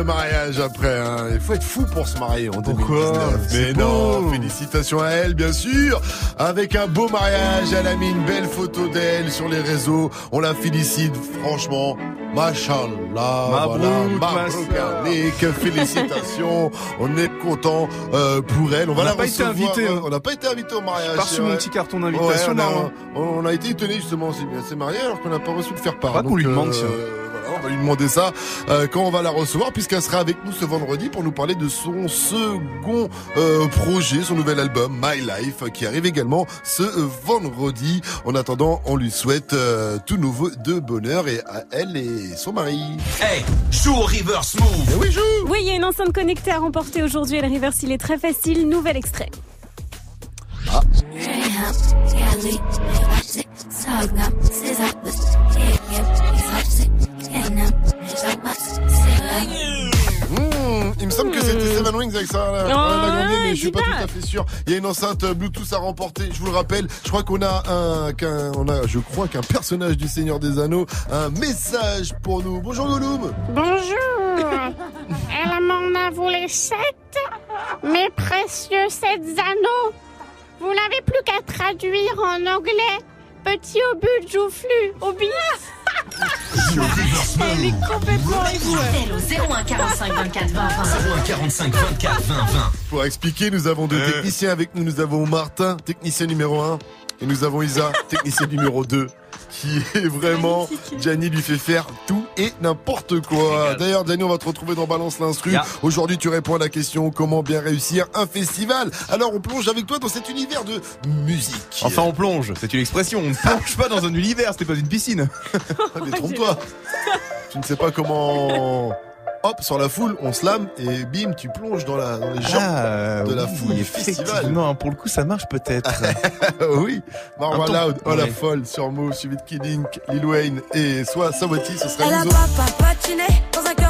le mariage après. hein. Il faut être fou pour se marier en 2019.
C'est
Mais
beau.
non, félicitations à elle bien sûr. Avec un beau mariage, elle a mis une belle photo d'elle sur les réseaux. On la félicite franchement. Machallah, voilà,
ma
Mabrouk félicitations. on est content euh, pour elle. On va
On
la
pas été invité,
euh,
hein.
On n'a pas été invité au mariage. C'est
reçu mon
vrai.
petit carton
Ouais,
d'invitation,
on, a,
marrant.
on a été étonné justement, c'est marié alors qu'on n'a pas reçu le faire part.
Pas qu'on lui demande, ça.
On va lui demander ça euh, quand on va la recevoir puisqu'elle sera avec nous ce vendredi pour nous parler de son second euh, projet, son nouvel album My Life qui arrive également ce vendredi. En attendant, on lui souhaite euh, tout nouveau de bonheur et à elle et son mari.
Hey, joue au reverse move.
Eh oui, joue.
Oui, il y a une enceinte connectée à remporter aujourd'hui et le reverse, il est très facile. Nouvel extrait.
Mmh, il me semble que c'était Seven Wings avec ça. Là.
Oh,
Ouais, mais je suis pas tout à fait sûr. Il y a une enceinte euh, Bluetooth à remporter. Je vous le rappelle. Je crois qu'on a un, qu'un, on a, je crois qu'un personnage du Seigneur des Anneaux, a un message pour nous. Bonjour Gollum.
Bonjour. Elle m'en a volé sept, mes précieux sept anneaux. Vous n'avez plus qu'à traduire en anglais. Petit obus de joufflu, obis.
Elle est complètement avec vous.
Appel au 01 45 24 20 20. 01 45 24 20 20.
Pour expliquer, nous avons deux
Euh.
techniciens avec nous. Nous avons Martin, technicien numéro 1, et nous avons Isa, technicien numéro 2, qui est vraiment. Gianni lui fait faire tout et n'importe quoi. D'ailleurs, Gianni, on va te retrouver dans Balance l'instru. Aujourd'hui, tu réponds à la question comment bien réussir un festival? Alors, on plonge avec toi dans cet univers de musique.
Enfin, on plonge. C'est une expression. On ne plonge pas dans un univers. C'était pas une piscine.
Ah, mais trompe-toi. tu ne sais pas comment. Hop, sur la foule, on slam et bim, tu plonges dans, la, dans les gens
Ah,
de la
oui,
foule du festival.
effectivement, pour le coup, ça marche peut-être.
oui, Marwa Loud, Oh la folle sur Move, suivi de Kid Ink, Lil Wayne et soit Sawati, ce sera
Elle a
nous
papa patiné dans un cœur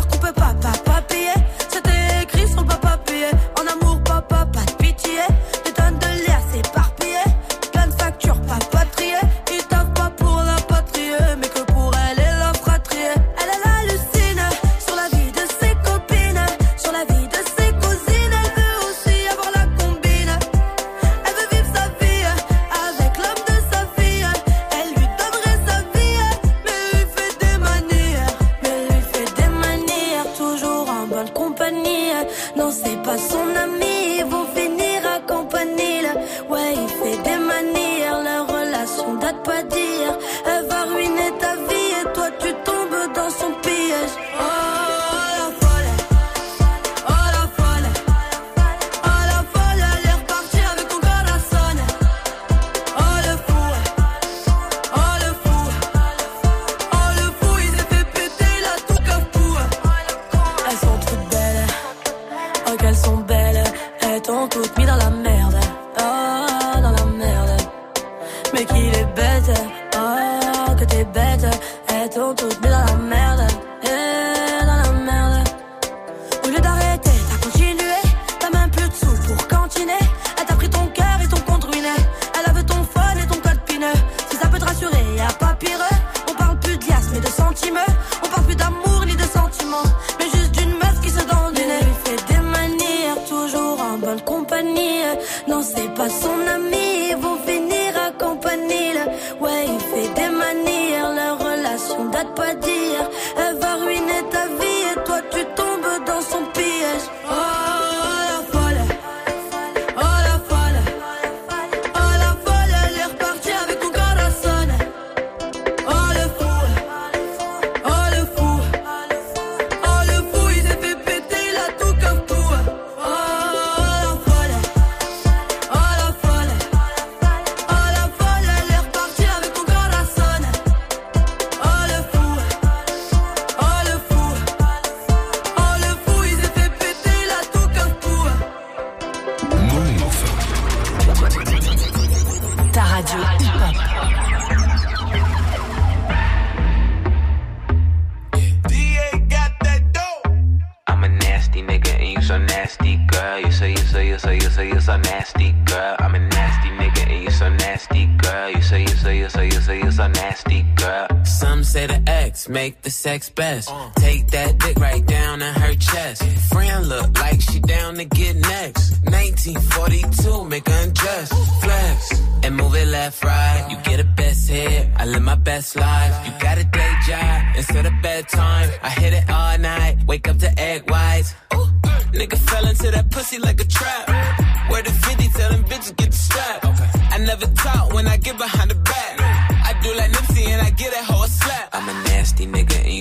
make the sex best. Take that dick right down in her chest. Friend look like she down to get next. 1942, make her undress. Flex and move it left, right. You get a best hit, I live my best life. You got a day job instead of bedtime. I hit it all night, wake up to egg whites. Ooh, nigga fell into that pussy like a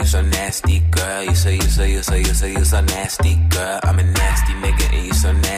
so nasty, girl. You so, you so, you so, you so, you so nasty, girl. I'm a nasty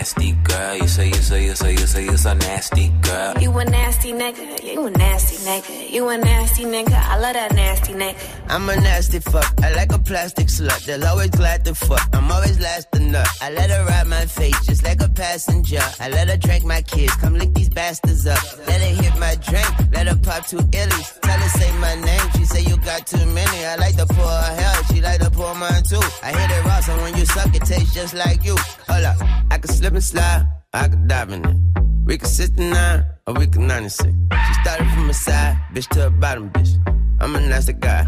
nasty, girl. You say, you say, you say, you so, you're so nasty, girl.
You a nasty nigga, you a nasty nigga, you a nasty nigga. I love that nasty nigga.
I'm a nasty fuck. I like a plastic slut. They'll always glad to fuck. I'm always last to nut. I let her ride my face just like a passenger. I let her drink my kids. Come lick these bastards up. Let her hit my drink. Let her pop two illies. Tell her say my name. She say you got too many. I like to pour her hell. She like to pour mine too. I hit it raw, so when you suck, it tastes just like you. Hold up. I can slip and slide. I could dive in it. We can 69 or we can 96. She started from the side, bitch to the bottom, bitch. I'm a nasty guy,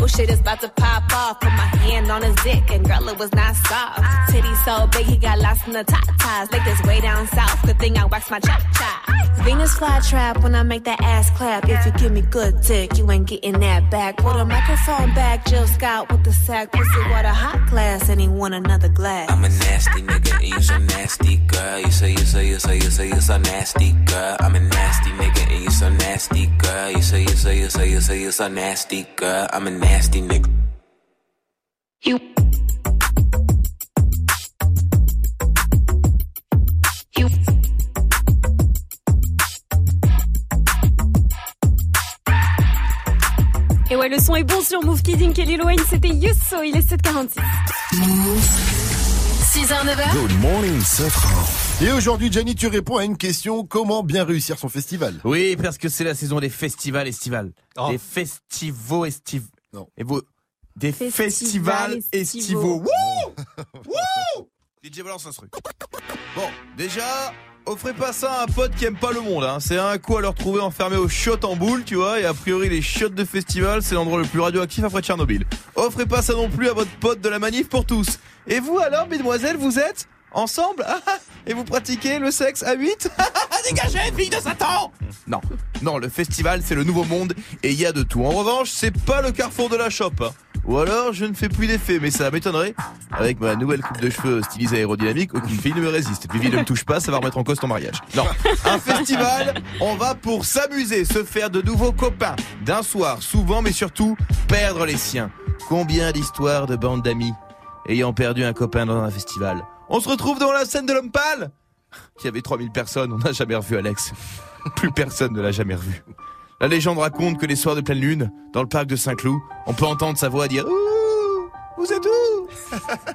Oh shit is about to pop off. Put my hand on his dick and girl it was not soft. Titty so big he got lost in the top ties. Make this way down south. Good thing I waxed my chop chop. Venus fly trap when I make that ass clap. If you give me good dick, you ain't getting that back. Put a microphone back, Jill Scott with the sack. Pussy water hot glass and he want another glass.
I'm a nasty nigga and you so nasty, girl. You so, you so, you so, you so, you so nasty, girl. I'm a nasty nigga and you so nasty, girl. You so, you so, you so, you so, you so nasty, girl. I'm a nasty nigga.
You. You.
Et ouais, le son est bon sur Move Kidding Kelly Wayne, c'était Yusso, il est 746.
6h, 9h.
Good morning, Et aujourd'hui, Jenny, tu réponds à une question comment bien réussir son festival?
Oui, parce que c'est la saison des festivals estivales. Des festivals estivaux.
Non.
Et vous, des
Festivals
festivals
estivaux.
estivaux. Wouh Wouh DJ balance un truc. Bon, déjà, offrez pas ça à un pote qui aime pas le monde. Hein. C'est un coup à le retrouver enfermé aux chiottes en boule, tu vois. Et a priori, les chiottes de festival, c'est l'endroit le plus radioactif après Tchernobyl. Offrez pas ça non plus à votre pote de la manif pour tous. Et vous alors, mesdemoiselles, vous êtes ensemble Ah, ah, Et vous pratiquez le sexe à 8 Dégagez, fille de Satan Non, non, le festival, c'est le nouveau monde et il y a de tout. En revanche, c'est pas le carrefour de la shop. hein. Ou alors, je ne fais plus d'effet, mais ça m'étonnerait. Avec ma nouvelle coupe de cheveux stylisée aérodynamique, aucune fille ne me résiste. Vivi ne me touche pas, ça va remettre en cause ton mariage. Non, un festival, on va pour s'amuser, se faire de nouveaux copains. D'un soir, souvent, mais surtout, perdre les siens. Combien d'histoires de bandes d'amis ayant perdu un copain dans un festival On se retrouve dans la scène de l'homme pâle Il y avait 3000 personnes, on n'a jamais revu Alex. Plus personne ne l'a jamais revu. La légende raconte que les soirs de pleine lune, dans le parc de Saint-Cloud, on peut entendre sa voix dire Ouh, Vous êtes où?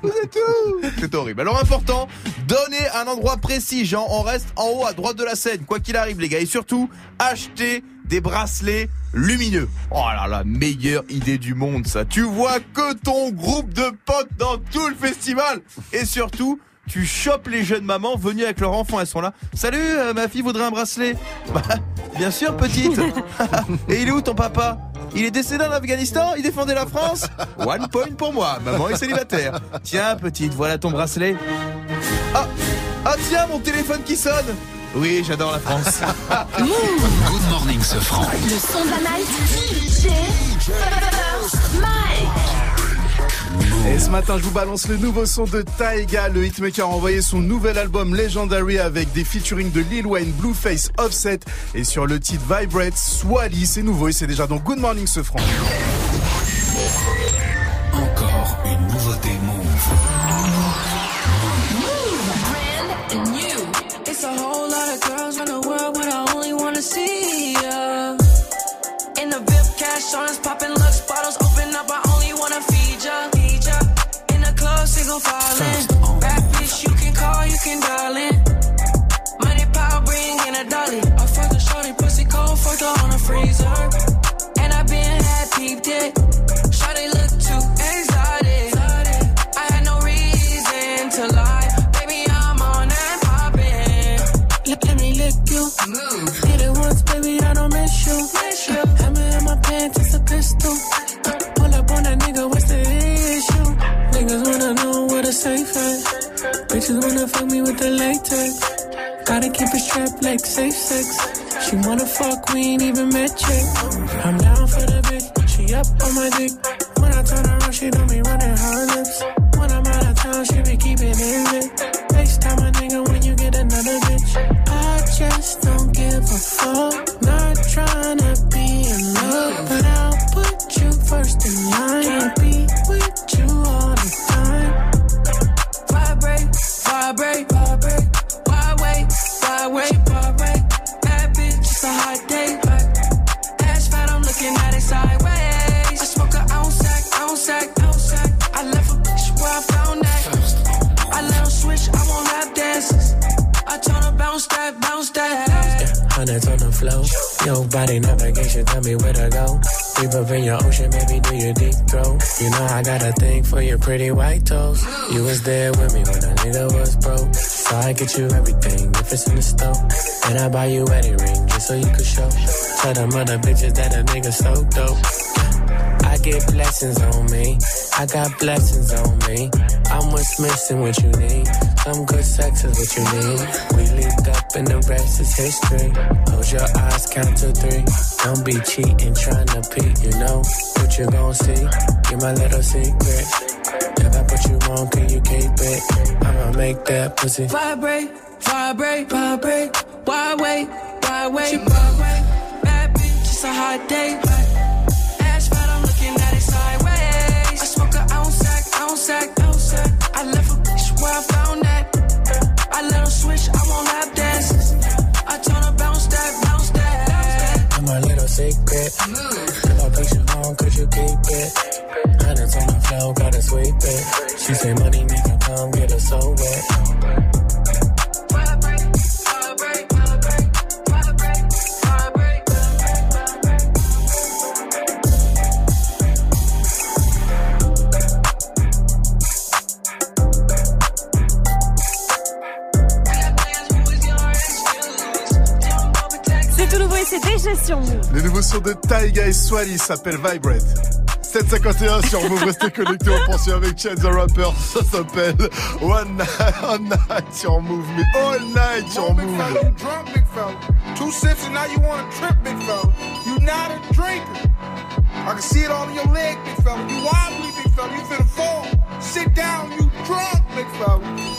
Vous êtes où? C'est horrible. Alors important, donnez un endroit précis, genre on reste en haut à droite de la scène, quoi qu'il arrive les gars. Et surtout, achetez des bracelets lumineux. Oh là là, meilleure idée du monde ça. Tu vois que ton groupe de potes dans tout le festival. Et surtout, tu chopes les jeunes mamans venues avec leurs enfants, elles sont là. Salut, euh, ma fille voudrait un bracelet. Bah, bien sûr, petite. Et il est où ton papa Il est décédé en Afghanistan Il défendait la France One point pour moi, maman est célibataire. Tiens, petite, voilà ton bracelet. Ah, ah tiens, mon téléphone qui sonne. Oui, j'adore la France.
Good morning, ce franc. Le son de la night. DJ Mike.
Et ce matin, je vous balance le nouveau son de Taiga. Le hitmaker a envoyé son nouvel album Legendary avec des featuring de Lil Wayne, Blueface, Offset. Et sur le titre Vibrate, Swally, c'est nouveau et c'est déjà dans Good Morning ce franc.
Encore une nouveauté Move.
Brand new. It's a whole lot of girls in the world, but I only wanna see ya. In the VIP cash on us, popping Lux bottles,
nigga falling. Rap bitch, you can call, you can dial in. Money, power, bring in a dolly. I fuck a shorty, pussy cold, fuck her on a freezer. And I
been had peeped it. Like safe sex. She wanna fuck, we ain't even met yet. I'm down pretty white toes. You was there with me when a nigga was broke. So I get you everything if it's in the store. And I buy you wedding ring just so you could show. Tell them other bitches that a nigga so dope. I get blessings on me. I got blessings on me. I'm what's missing, what you need. Some good sex is what you need. We linked up and the rest is history. Close your eyes, count to three. Don't be cheating, trying to peek, you know what you gon' see. You're my little secret. Put you on, can you keep it? I'ma make that pussy.
Vibrate, vibrate, vibrate. Why wait, why wait, She vibrate? Bad bitch, it's a hot day. Ass fat, I'm looking at it sideways. I smoke a ounce sack, ounce sack, ounce sack. I left a bitch where I found that. I let 'em switch, I won't have dances. I turn to bounce that, bounce that.
I'm my little secret.
Taiga et Swally s'appellent Vibrate.
751 sur Move, restez connectés, on pense avec Chance the Rapper, ça s'appelle One Night, One Night sur Move, mais All Night sur
Big
Move.
you drunk, big fella. Two sips and now you want to trip, big fella. You not a drinker. I can see it all in your leg, big fella. You wobbly, big fella. You finna fall. Sit down, you drunk, big fella.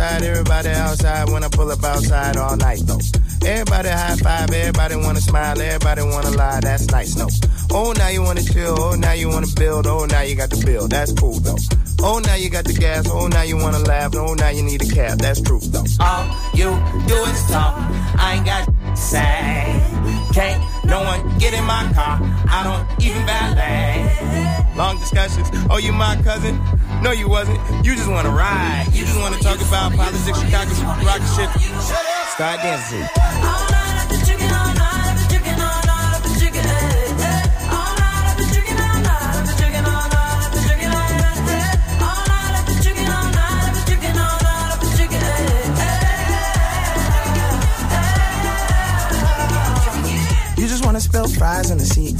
Everybody outside when I pull up outside all night though. Everybody high five, everybody wanna smile, everybody wanna lie, that's nice, no. Oh, now you wanna chill, oh, now you wanna build, oh, now you got the bill, that's cool though. Oh, now you got the gas, oh, now you wanna laugh, oh, now you need a cab, that's true though.
All you do is talk. I ain't got say. Can't no one get in my car. I don't even valet.
Long discussions, oh, you my cousin? No, you wasn't. You just wanna ride. You just wanna talk about politics, Chicago, rock shit. Start dancing. You just wanna spill fries on the seat.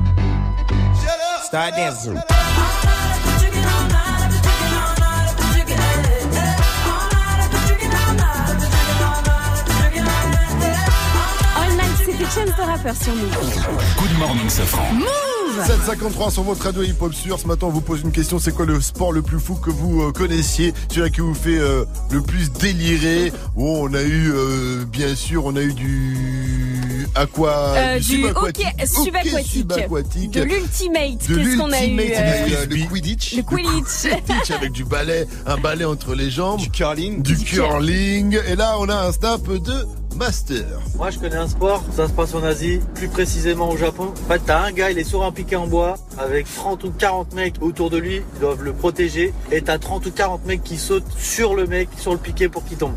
Shut up. Start dancing.
All Night, c'était Chance the Rapper sur Move.
Good morning, Safran.
Move.
753 sur votre radio hip-hop sûr. Ce matin, on vous pose une question. C'est quoi le sport le plus fou que vous euh, connaissiez? Celui qui vous fait euh, le plus délirer? Bon, on a eu, euh, bien sûr, on a eu du aqua,
Euh, du
subaquatique.
hockey subaquatique.
subaquatique.
De l'ultimate.
De
Qu'est-ce qu'on a eu
l'ultimate,
euh,
avec, euh, le Quidditch.
Le Quidditch.
Quidditch avec du balai, un balai entre les jambes. Du
curling.
Du curling. Et là, on a un snap de master.
Moi, je connais un sport, ça se passe en Asie, plus précisément au Japon. En fait, t'as un gars, il est sur un piquet en bois, avec 30 ou 40 mecs autour de lui, ils doivent le protéger, et t'as 30 ou 40 mecs qui sautent sur le mec, sur le piquet pour qu'il tombe.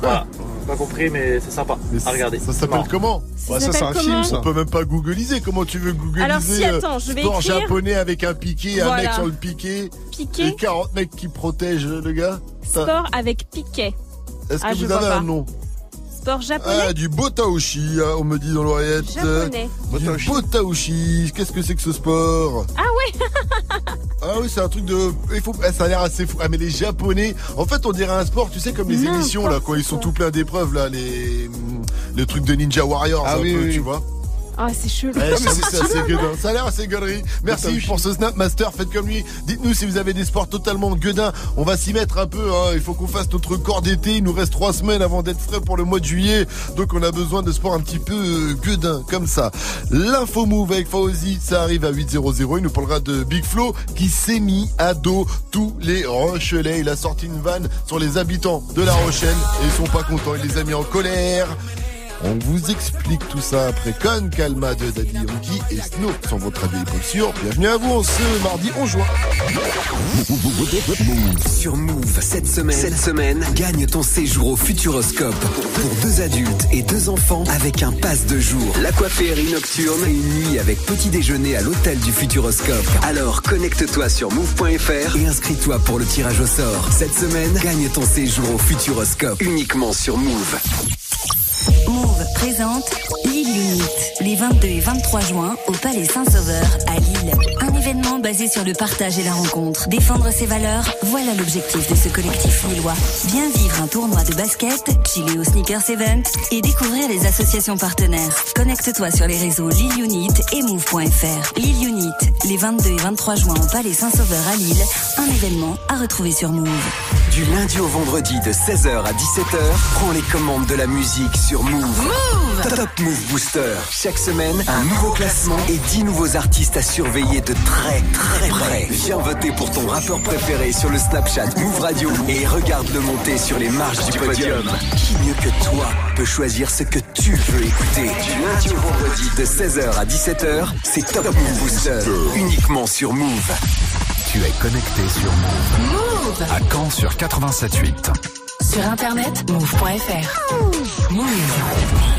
Voilà. Pas compris, mais c'est sympa à regarder.
Ça s'appelle comment
Ça Ouais, ça, c'est s'appelle un film, comment ça.
On peut même pas googliser. Comment tu veux googliser
Alors, si,
euh,
attends, je vais
sport
écrire.
japonais avec un piqué, un mec sur le piqué,
Piqué.
et 40 mecs qui protègent le gars. Ça-
Sport avec piquet.
Est-ce que
Ah, je
vous avez un
pas.
nom
Sport japonais
Ah, du botaoshi, hein, on me dit dans l'oreillette.
Japonais.
Du botaoshi. Qu'est-ce que c'est que ce sport
Ah ouais
Ah oui, c'est un truc de. Il faut... ah, ça a l'air assez fou. Ah, mais les Japonais. En fait, on dirait un sport, tu sais, comme les émissions, là, quand ils sont tout pleins d'épreuves, là, les. Les trucs de Ninja Warriors,
Ah
un
oui,
peu,
oui.
tu vois.
Ah, c'est chelou.
Ouais, c'est c'est assez gueudin. Ça a l'air assez gueulerie. Merci pour ce Snap Master. Faites comme lui. Dites-nous si vous avez des sports totalement gueudins. On va s'y mettre un peu. hein. Il faut qu'on fasse notre corps d'été. Il nous reste trois semaines avant d'être frais pour le mois de juillet. Donc on a besoin de sports un petit peu euh, gueudins comme ça. L'info move avec Fauzi, ça arrive à 8.00. Il nous parlera de Big Flo qui s'est mis à dos tous les Rochelais. Il a sorti une vanne sur les habitants de La Rochelle et ils sont pas contents. Il les a mis en colère. On vous explique tout ça après Con Calma de Daddy Yankee et Snow sur votre radio sûr. Bienvenue à vous ce mardi 11 juin.
Sur Move, cette semaine, cette semaine, gagne ton séjour au Futuroscope pour deux adultes et deux enfants avec un pass de jour, l'aquaférie nocturne et une nuit avec petit déjeuner à l'hôtel du Futuroscope. Alors connecte-toi sur move.fr et inscris-toi pour le tirage au sort. Cette semaine, gagne ton séjour au Futuroscope uniquement sur Move.
Move présente Lille Unit les 22 et 23 juin au Palais Saint-Sauveur à Lille. Un événement basé sur le partage et la rencontre. Défendre ses valeurs, voilà l'objectif de ce collectif lillois. Bien vivre un tournoi de basket, chiller au Sneakers Event et découvrir les associations partenaires. Connecte-toi sur les réseaux Lille Unit et move.fr. Lille Unit les 22 et 23 juin au Palais Saint-Sauveur à Lille. Un événement à retrouver sur Move.
Du lundi au vendredi de 16h à 17h, prends les commandes de la musique sur Move.
Move
Top Move Booster. Chaque semaine, un nouveau classement et 10 nouveaux artistes à surveiller de très très près. Viens voter pour ton rappeur préféré sur le Snapchat Move Radio et regarde-le monter sur les marches du podium. Qui mieux que toi peut choisir ce que tu veux écouter Du lundi au vendredi de 16h à 17h, c'est Top Move Booster. Uniquement sur Move.
Tu es connecté sur Move.
Move
À Caen sur 87.8.
Sur internet, move.fr. Move.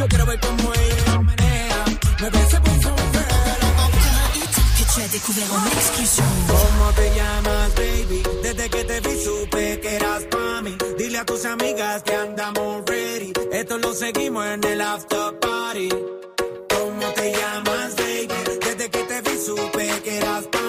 Yo quiero ver cómo ella lo menea. Me besé por su
que tu as découvert en exclusion.
¿Cómo te llamas, baby? Desde que te vi supe que eras pa' mí. Dile a tus amigas que andamos ready. Esto lo seguimos en el after party. ¿Cómo te llamas, baby? Desde que te vi supe que eras pa'.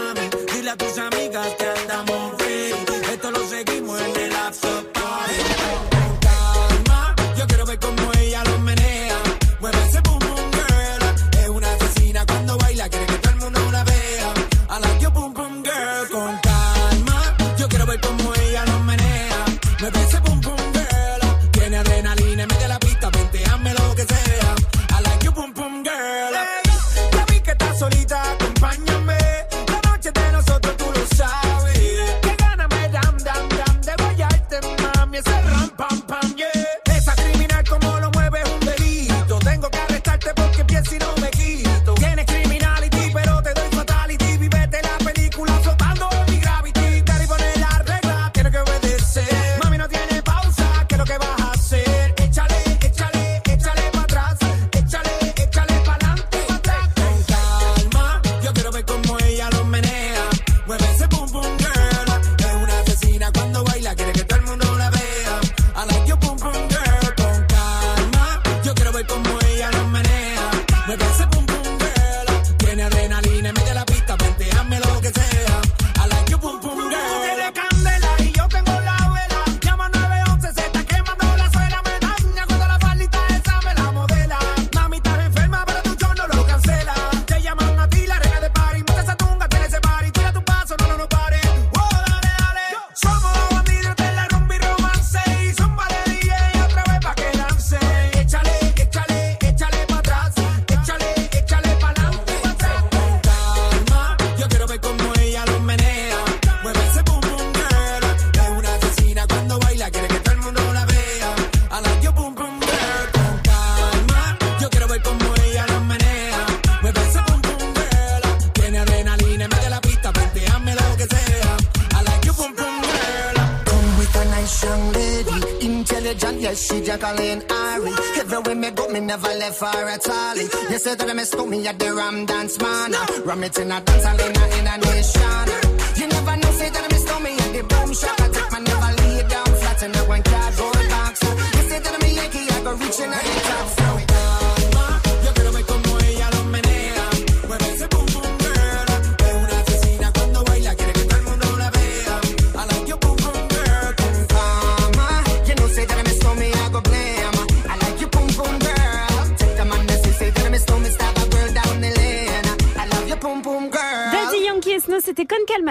You said that I miss me at the Ram Dance Man. Ram it in a dance hall in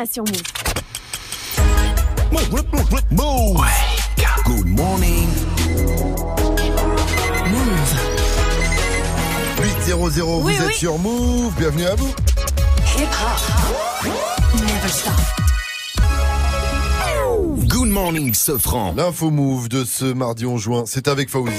sur Move.
Move. Good morning.
800, vous
Oui,
êtes
oui.
sur Move, bienvenue à vous.
Good morning, Sofran.
L'info Move de ce mardi 11 juin, c'est avec Fauzi.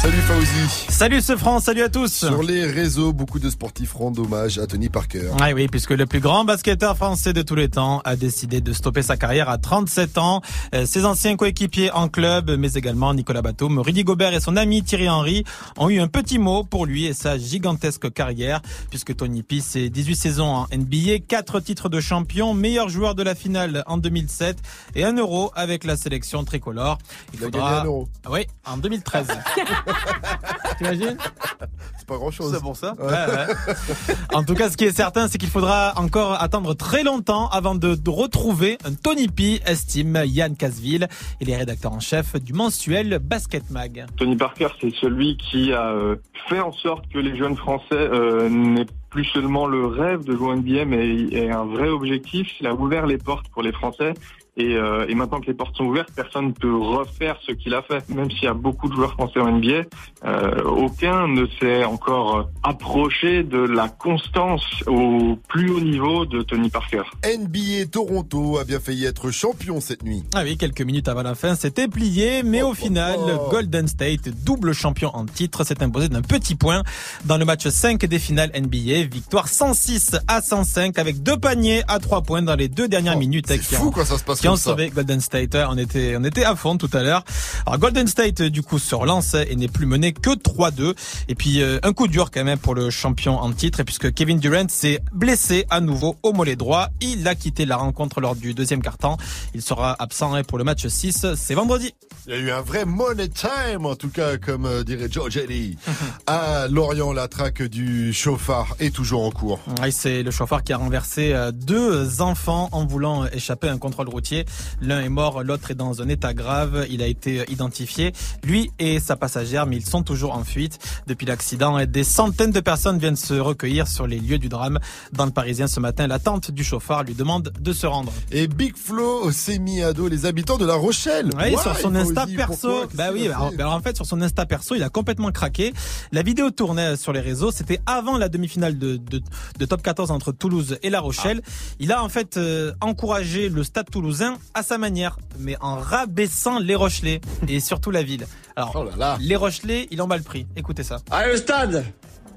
Salut Fauzi.
Salut ce France, salut à tous.
Sur les réseaux, beaucoup de sportifs rendent hommage à Tony Parker.
Ah oui, puisque le plus grand basketteur français de tous les temps a décidé de stopper sa carrière à 37 ans. Euh, Ses anciens coéquipiers en club, mais également Nicolas Batum, Rudy Gobert et son ami Thierry Henry ont eu un petit mot pour lui et sa gigantesque carrière, puisque Tony P, c'est 18 saisons en NBA, 4 titres de champion, meilleur joueur de la finale en 2007 et un euro avec la sélection tricolore.
Il a gagné un euro.
Ah oui, en 2013. T'imagines
C'est pas grand chose.
C'est pour ça
Ouais, ouais. En tout cas, ce qui est certain, c'est qu'il faudra encore attendre très longtemps avant de, retrouver un Tony P, estime Yann Casville. Il est rédacteur en chef du mensuel Basket Mag.
Tony Parker, c'est celui qui a euh, fait en sorte que les jeunes Français euh, n'aient plus seulement le rêve de jouer en NBA, mais aient un vrai objectif. Il a ouvert les portes pour les Français. Et, euh, et maintenant que les portes sont ouvertes, personne ne peut refaire ce qu'il a fait. Même s'il y a beaucoup de joueurs français en NBA, euh, aucun ne s'est encore approché de la constance au plus haut niveau de Tony Parker.
NBA Toronto a bien failli être champion cette nuit.
Ah oui, quelques minutes avant la fin, c'était plié, mais au final, Golden State, double champion en titre, s'est imposé d'un petit point dans le match 5 des finales NBA. Victoire 106 à 105 avec deux paniers à trois points dans les deux dernières minutes.
Oh, C'est fou quand ça se passe
qui ont sauvé Golden State. On était, on était à fond tout à l'heure. Alors Golden State du coup se relance et n'est plus mené que 3-2. Et puis euh, un coup dur quand même pour le champion en titre, puisque Kevin Durant s'est blessé à nouveau au mollet droit. Il a quitté la rencontre lors du deuxième quart-temps. Il sera absent hein, pour le match 6. C'est vendredi.
Il y a eu un vrai money time, en tout cas, comme euh, dirait Joe Jelly. à Lorient, la traque du chauffard est toujours en cours.
C'est le chauffeur qui a renversé euh, deux enfants en voulant échapper à un contrôle routier. L'un est mort, l'autre est dans un état grave. Il a été identifié, lui et sa passagère, mais ils sont toujours en fuite. Depuis l'accident, des centaines de personnes viennent se recueillir sur les lieux du drame. Dans le Parisien ce matin, la tante du chauffeur lui demande de se rendre.
Et Big Flo s'est mis à dos les habitants de La Rochelle.
Oui, sur son Insta perso. Bah oui, alors, bah alors en fait sur son Insta perso, il a complètement craqué. La vidéo tournait sur les réseaux, c'était avant la demi-finale de, de, de top 14 entre Toulouse et La Rochelle. Il a en fait euh, encouragé le stade toulousain à sa manière, mais en rabaissant les Rochelais et surtout la ville. Alors,
oh
les Rochelais, il en bat le prix. Écoutez ça.
Allez, le stade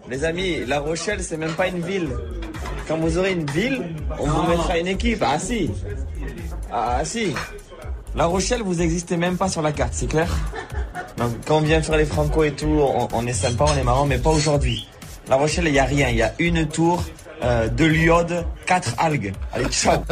Les amis, La Rochelle, c'est même pas une ville. Quand vous aurez une ville, on vous mettra une équipe. Ah si Ah si La Rochelle, vous n'existez même pas sur la carte, c'est clair? Quand on vient faire les Franco et tout, on, est sympa, on est marrant, mais pas aujourd'hui. La Rochelle, il n'y a rien. Il y a une tour, euh, de deux liodes, 4 algues. Allez, ciao.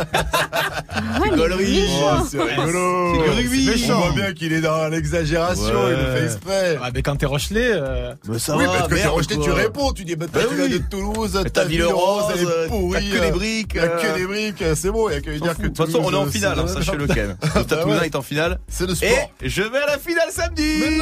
Rigolerie. C'est rigolo.
C'est. Méchant.
On voit bien qu'il est dans l'exagération, ouais. il le fait exprès.
Ah, mais quand t'es Rochelet, euh...
mais ça oui, va, parce que t'es Rochelet, tu réponds, tu dis, bah, t'as
vu
de Toulouse,
t'as
vu
le
rose, elle est pourrie.
T'as que des
euh.
briques.
T'as
euh.
que des briques, euh, c'est beau, y'a que dire que
De toute façon, on est en finale, hein, sachez-le quand même. Toulousain est en finale.
C'est le sport.
Et je vais à la finale samedi.
Et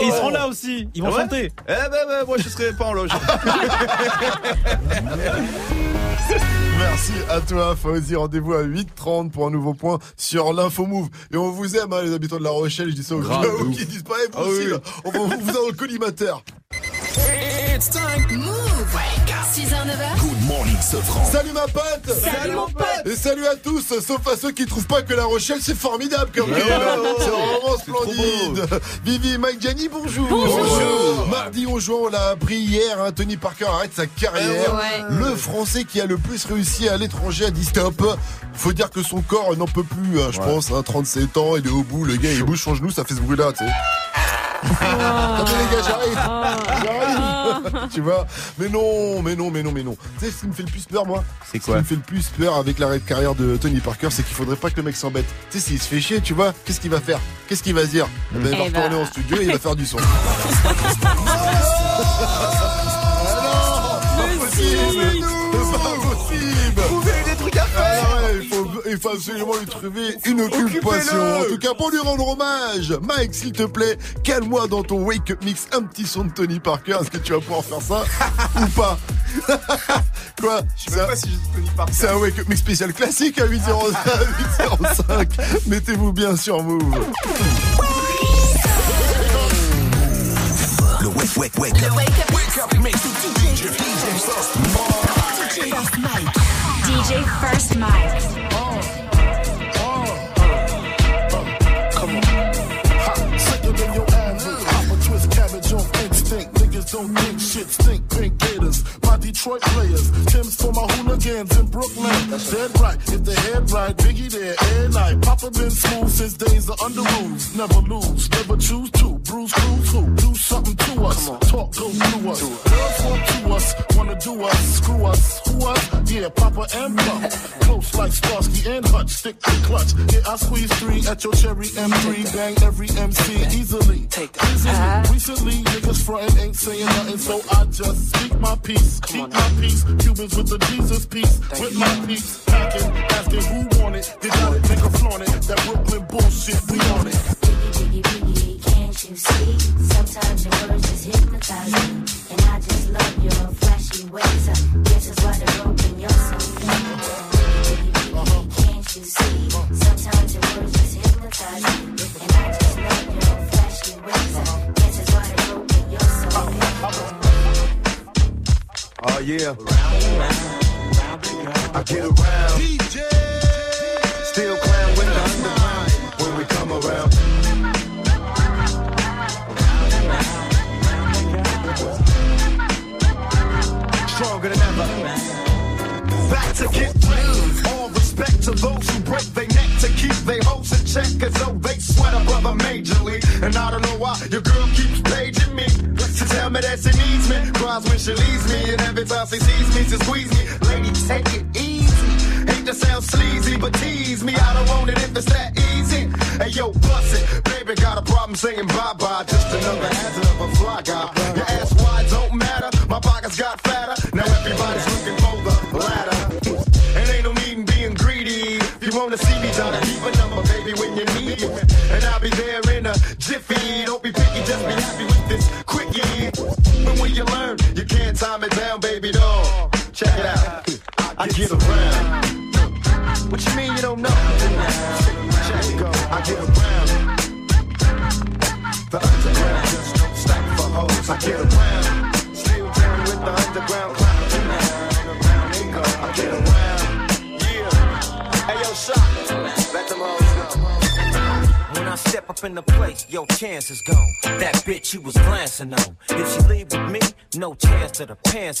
ils seront oh. là aussi, ils vont
ah
chanter.
Eh ben, ben, moi, je serai pas en loge.
Merci à toi, Fauzi. Rendez-vous à 8h30 pour un nouveau point sur l'Info Move. Et on vous aime, hein, les habitants de La Rochelle. Je dis ça aux
ouf.
qui disent pas,
Ah oui.
on vous vous dans le collimateur.
It's time. Move. 6h, 9h.
Good morning, Sofran.
Salut ma pote
Salut, mon pote.
Et salut à tous, sauf à ceux qui trouvent pas que La Rochelle c'est formidable comme ville. C'est vraiment splendide. Vivi, Mike, Gianni, bonjour.
Bonjour.
Mardi 11 juin, on l'a appris hier, hein, Tony Parker arrête sa carrière.
Ouais.
Le Français qui a le plus réussi à l'étranger a dit stop. Faut dire que son corps n'en peut plus, hein, je pense. hein, 37 ans, il est au bout, le gars il bouge son genou, ça fait ce bruit là, tu sais. Les gars, j'arrive. J'arrive. tu vois Mais non, mais non, mais non, mais non. Tu sais ce qui me fait le plus peur, moi
C'est
Ce
quoi
qui me fait le plus peur avec l'arrêt de carrière de Tony Parker, c'est qu'il faudrait pas que le mec s'embête. Tu sais, s'il se fait chier, tu vois, qu'est-ce qu'il va faire? Qu'est-ce qu'il va se dire? Eh ben, Il va
Eh
retourner
bah.
en studio et il va faire du son. Pas possible
des
il faut, absolument lui trouver une occupation. En tout cas, pour lui rendre hommage, Mike, s'il te plaît, cale-moi dans ton Wake Up Mix un petit son de Tony Parker. Est-ce que tu vas pouvoir faire ça ou pas Quoi
Je sais même pas si j'ai Tony Parker.
C'est un Wake Up Mix spécial classique à 805. Mettez-vous bien sur Move.
Le wake, wake, wake up.
Wake up mix. DJ First Mike.
DJ First Mike.
Don't think shit stink. Pink gators. My Detroit players. Tim's for my hooligans in Brooklyn. That's Dead right. If the head right, Biggie there, air night. Papa been smooth since days of under rules. Never lose, never choose to. Bruise, cruise, who? Do something to us. Talk, go through us. Girls want to us, wanna do us. Screw us, who us? Yeah, Papa and Pop. Close like Starsky and Hutch. Stick to clutch. Yeah, I squeeze three at your cherry M3. Bang every MC easily. Take Easily. Recently, niggas frontin' ain't saying nothing, so I just speak my peace. Keep my peace. Cubans with the Jesus peace. With my peace. Packing, asking who want it. You got it, nigga flaunt it. That Brooklyn bullshit, we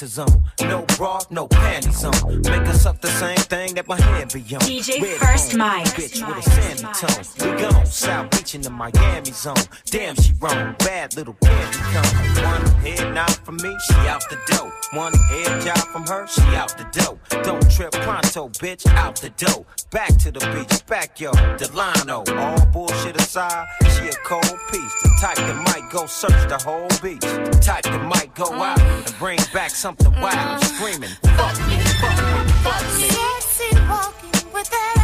that the
pants is on. No bra, no panties on. Make her suck the same thing that my hand be on.
DJ
Red
First Mike.
Bitch with a sandy tone. We gone, South Beach in the Miami zone. Damn, she wrong. Bad little candy cone. One head nod from me, she out the dough. One head job from her, she out the dough. Don't trip pronto, bitch, out the dough. Back to the beach, backyard, Delano. All aside, she a cold piece. The type that might go search the whole beach. The type that might go out and bring back something wild. Screaming, fuck me, fuck me, fuck me.
Sexy walking with that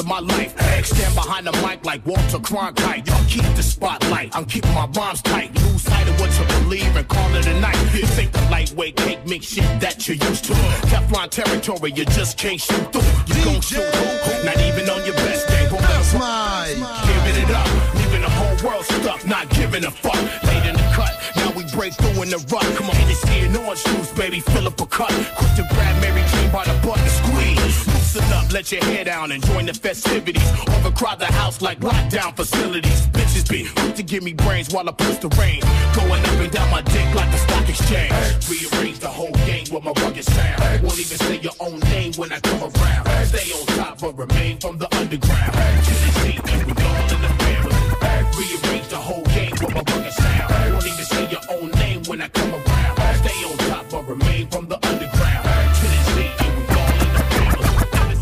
of my life. Stand behind the mic like Walter Cronkite. Y'all keep the spotlight. I'm keeping my rhymes tight. Lose sight of what you believe and call it a night. This ain't the lightweight cake mix shit that you're used to. Teflon territory, you just can't shoot through. You gon' shoot who? Not even on your best day. That's my giving it up, leaving the whole world stuck, not giving a fuck. Late in break through in the rut. Come on, Hennessy and orange juice, baby, fill up a cup. Quick to grab Mary Jane by the butt and squeeze. Loosen up, let your hair down and join the festivities. Overcrowd the house like lockdown facilities. Bitches be quick to give me brains while I push the rain. Going up and down my dick like the stock exchange. Rearrange the whole game with my rugged sound. Won't even say your own name when I come around. Stay on top but remain from the underground. Deep and we all in the game with my rugged sound. Won't even say your own name when I come around. Stay on top but remain from the underground. To the deep and we all in the family.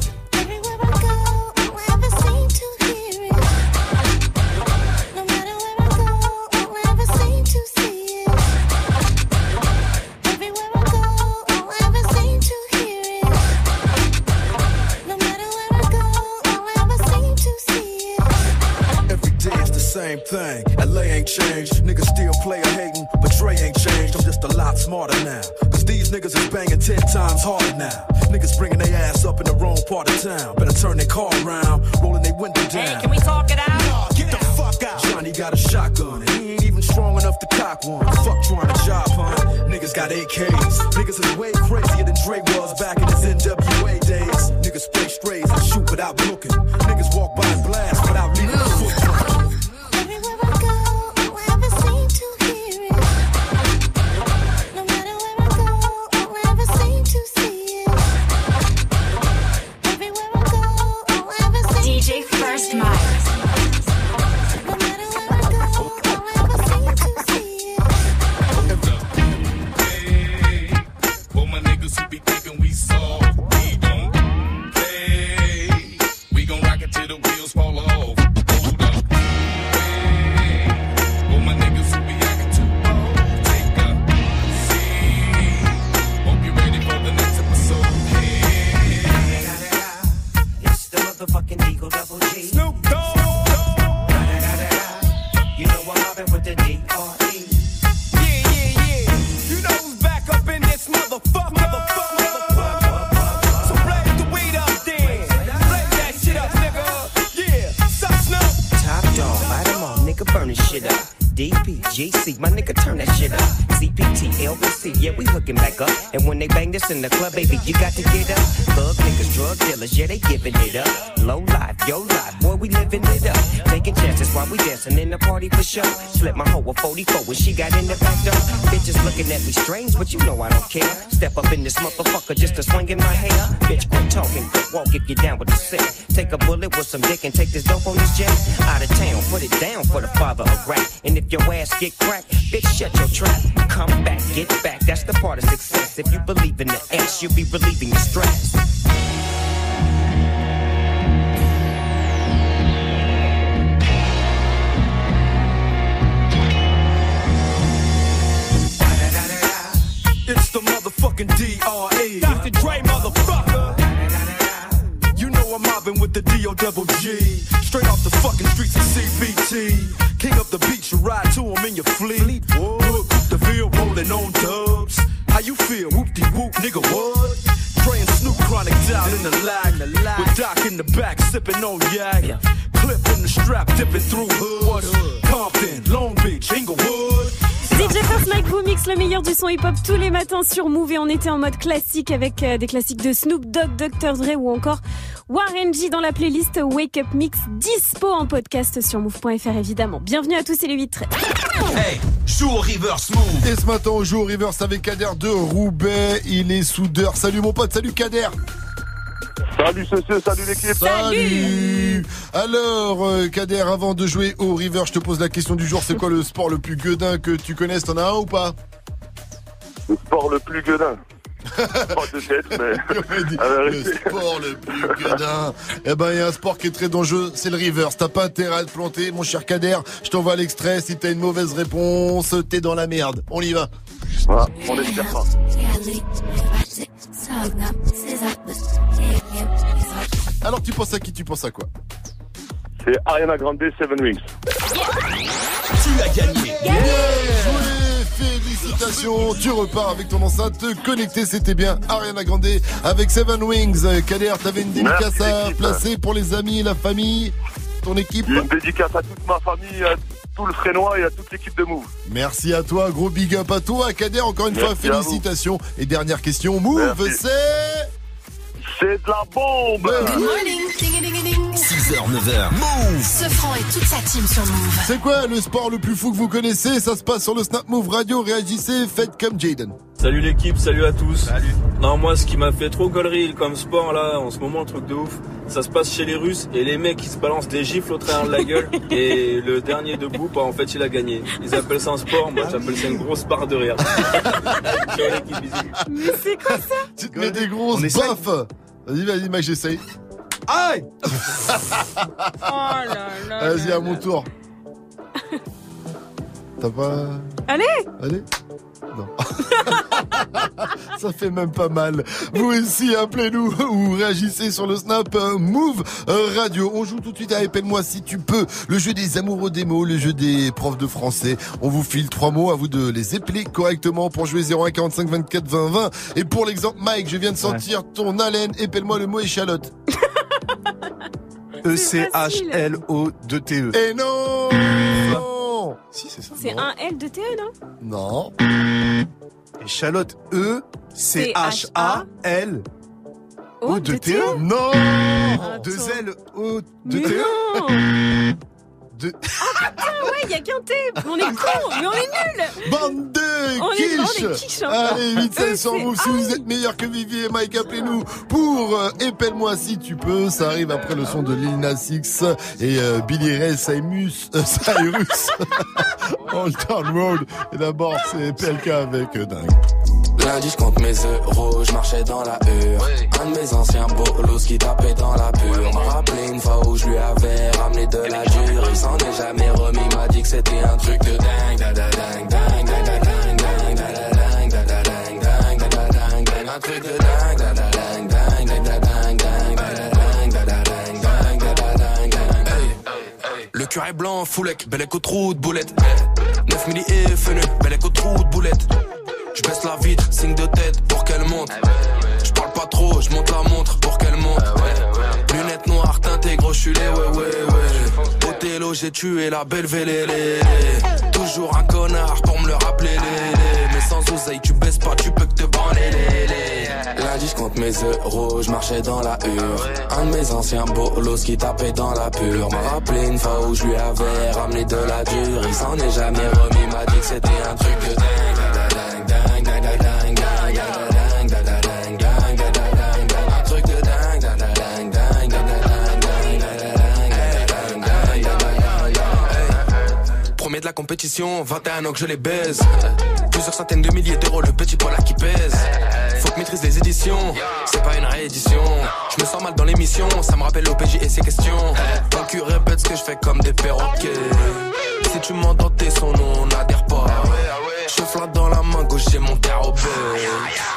Every day it's the same thing. LA ain't changed. Niggas still play a hating, but Dre ain't changed. I'm just a lot smarter now. Cause these niggas is banging ten times harder now. Niggas bringing their ass up in the wrong part of town. Better turn their car around, rolling their window down.
Can we talk it out?
Get the fuck out. Johnny got a shotgun and he ain't even strong enough to cock one. Fuck trying to job hunt. Niggas got AKs. Niggas is way crazier than Dre was back in his NWA days. Niggas play strays and shoot without looking. Niggas walk by
motherfucking Eagle Double G.
Snoop
LBC, yeah, we hooking back up. And when they bang this in the club, baby, you got to get up. Thug niggas, drug dealers, yeah, they giving it up. Low life, yo life, boy, we living it up. Taking chances while we dancing in the party for sure. Slip my hoe a 44 when she got in the back door. Bitches looking at me strange, but you know I don't care. Step up in this motherfucker just to swing in my hair. Bitch, quit talking, quit walk if you down with the sick. Take a bullet with some dick and take this dope on this jet. Out of town, put it down for the father of rap. And if your ass get cracked, bitch, shut your trap. Come back, get back, that's the part of success. If you believe in the S, you'll be relieving your stress.
It's the motherfucking D.R.E. Dr. Dre, motherfucker. You know I'm mobbing with the D.O. double G. Straight off the fucking streets of CBT. King up the beach, you ride to him in your fleet. The field rolling on dubs. How you feel? Whoop de whoop, nigga, what? And Snoop chronic down in the lag. With Doc in the back, sipping on yak. Clip in the strap, dipping through hood. Compton, Long Beach, Inglewood.
DJ First Mike vous mixe le meilleur du son hip-hop tous les matins sur Move et on était en mode classique avec euh, des classiques de Snoop Dogg, Dr. Dre ou encore Warren G dans la playlist Wake Up Mix dispo en podcast sur move.fr évidemment. Bienvenue à tous et les 8
Hey, joue au reverse move. Et ce matin, on joue au reverse avec Kader de Roubaix. Il est soudeur. Salut mon pote, salut Kader.
Salut CC, salut l'équipe.
Salut Alors, euh, Kader, avant de jouer au river, je te pose la question du jour. C'est quoi le sport le plus gueudin que tu connaisses? T'en as un ou pas?
Le sport le plus gueudin. Pas de tête, mais.
Le sport le plus gueudin. Eh ben, il y a un sport qui est très dangereux, c'est le reverse. T'as pas intérêt à te planter, mon cher Kader. Je t'envoie l'extrait. Si t'as une mauvaise réponse, t'es dans la merde. On y va.
Voilà, on espère pas.
Alors tu penses à qui? Tu penses à quoi?
C'est Ariana Grande, Seven Wings.
Tu as gagné.
Joué, félicitations, tu repars avec ton enceinte connectée, c'était bien Ariana Grande avec Seven Wings. Euh, Kader, t'avais une dédicace
Merci,
à placer pour les amis, la famille, ton équipe
Une dédicace à toute ma famille, à tout le Frénois et à toute l'équipe de Move.
Merci à toi, gros big up à toi, Kader, encore une fois,
Merci
félicitations. Et dernière question, Move, c'est...
C'est de la bombe
Good morning. Ding, ding, ding, ding.
6h, 9h. Move
Ce franc et toute sa team sur Move.
C'est quoi le sport le plus fou que vous connaissez? Ça se passe sur le Snap Move Radio, réagissez, faites comme Jaden.
Salut l'équipe, salut à tous. Salut. Non, moi, ce qui m'a fait trop gollerie comme sport là, en ce moment, un truc de ouf, ça se passe chez les Russes et les mecs qui se balancent des gifles au travers de la gueule et le dernier debout, bah, en fait, il a gagné. Ils appellent ça un sport, moi, j'appelle ça une grosse barre de rire. Ciao, l'équipe, bisous.
Mais c'est quoi ça?
Tu te mets des grosses baffes Vas-y, vas-y, Max, j'essaye.
Aïe
Oh là là.
Vas-y, à mon tour. T'as pas...
Allez
Allez Non. Ça fait même pas mal. Vous aussi, appelez-nous ou réagissez sur le Snap euh, Move Radio. On joue tout de suite à Appelle-moi si tu peux. Le jeu des amoureux des mots, le jeu des profs de français. On vous file trois mots, à vous de les épeler correctement pour jouer 01 45 24 20 20. Et pour l'exemple, Mike, je viens de sentir ton haleine. Épelle-moi le mot échalote.
E-C-H-L-O-2-T-E.
Et non ah.
Si, c'est ça.
C'est un L-2-T-E, non
Non.
Échalote E-C-H-A-L.
O-2-T-E
Non
Deux L-O-2-T-E de...
Ah ouais, il y a qu'un T On est cons, mais on est nuls
Bande de
On est- on est quiches, hein.
Allez, 8
Eux,
700
c'est-
vous, si
Ah
vous êtes meilleur que Vivier et Mike, appelez-nous pour euh, Épelle-moi si tu peux. Ça arrive après le son de Lil Nas X et euh, Billy Ray Cyrus, euh, Cyrus Old Town Road. Et d'abord, c'est PLK avec euh, Dingue.
Lundi, je compte mes euros, je marchais dans la hure. Un de mes anciens bolos qui tapait dans la pure. M'a rappelé une fois où je lui avais ramené de la dure. Il s'en est jamais remis, m'a dit que c'était un truc de dingue. Da, da, dingue, dingue, da, da, dingue, dingue, da, da, dingue, da, da, dingue, dingue, da, da, dingue, dingue. Un truc de dingue, da, da, dingue, dingue, da, da, dingue, dingue, da, da, dingue, da, da, dingue, dingue, da, da, dingue, dingue. Hey, Le cœur est blanc, foulec, bel écho trou de boulette. 9 milli et bel écho trou de boulette. Je baisse la vitre, signe de tête pour qu'elle monte. Je parle pas trop, je monte la montre pour qu'elle monte. Lunettes noires teintées, gros, je suis les ouais ouais ouais. Othello, j'ai tué la belle vélélé. Toujours un connard pour me le rappeler. Mais sans oseille, tu baisses pas, tu peux que te lélé. Lundi, je compte mes euros, je marchais dans la hure. Un de mes anciens bolos qui tapait dans la pure. M'a rappelé une fois où je lui avais ramené de la dure. Il s'en est jamais remis, m'a dit que c'était un truc de dingue, de la compétition, 21 ans que je les baise. Plusieurs centaines de milliers d'euros, le petit poil là qui pèse. Faut que maîtrise les éditions, c'est pas une réédition. Je me sens mal dans l'émission, ça me rappelle l'OPJ et ses questions. Ton cul répète ce que je fais comme des perroquets. Si tu m'entends tes son nom, on n'adhère pas. Je flatte dans la main gauche, j'ai mon tarot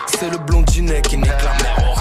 C'est le blondinet qui nique la.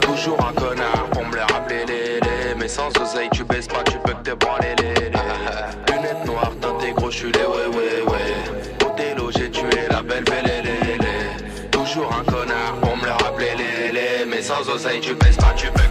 Toujours un connard pour me le rappeler, les, les. Mais sans oseille, tu baisses pas, tu peux que te branler, les, les. Lunettes noires, teintées crochulées, ouais, ouais, ouais. Othello, j'ai tué la belle bélélé. Toujours un connard pour me le rappeler, les, les. Mais sans oseille, tu baisses pas, tu peux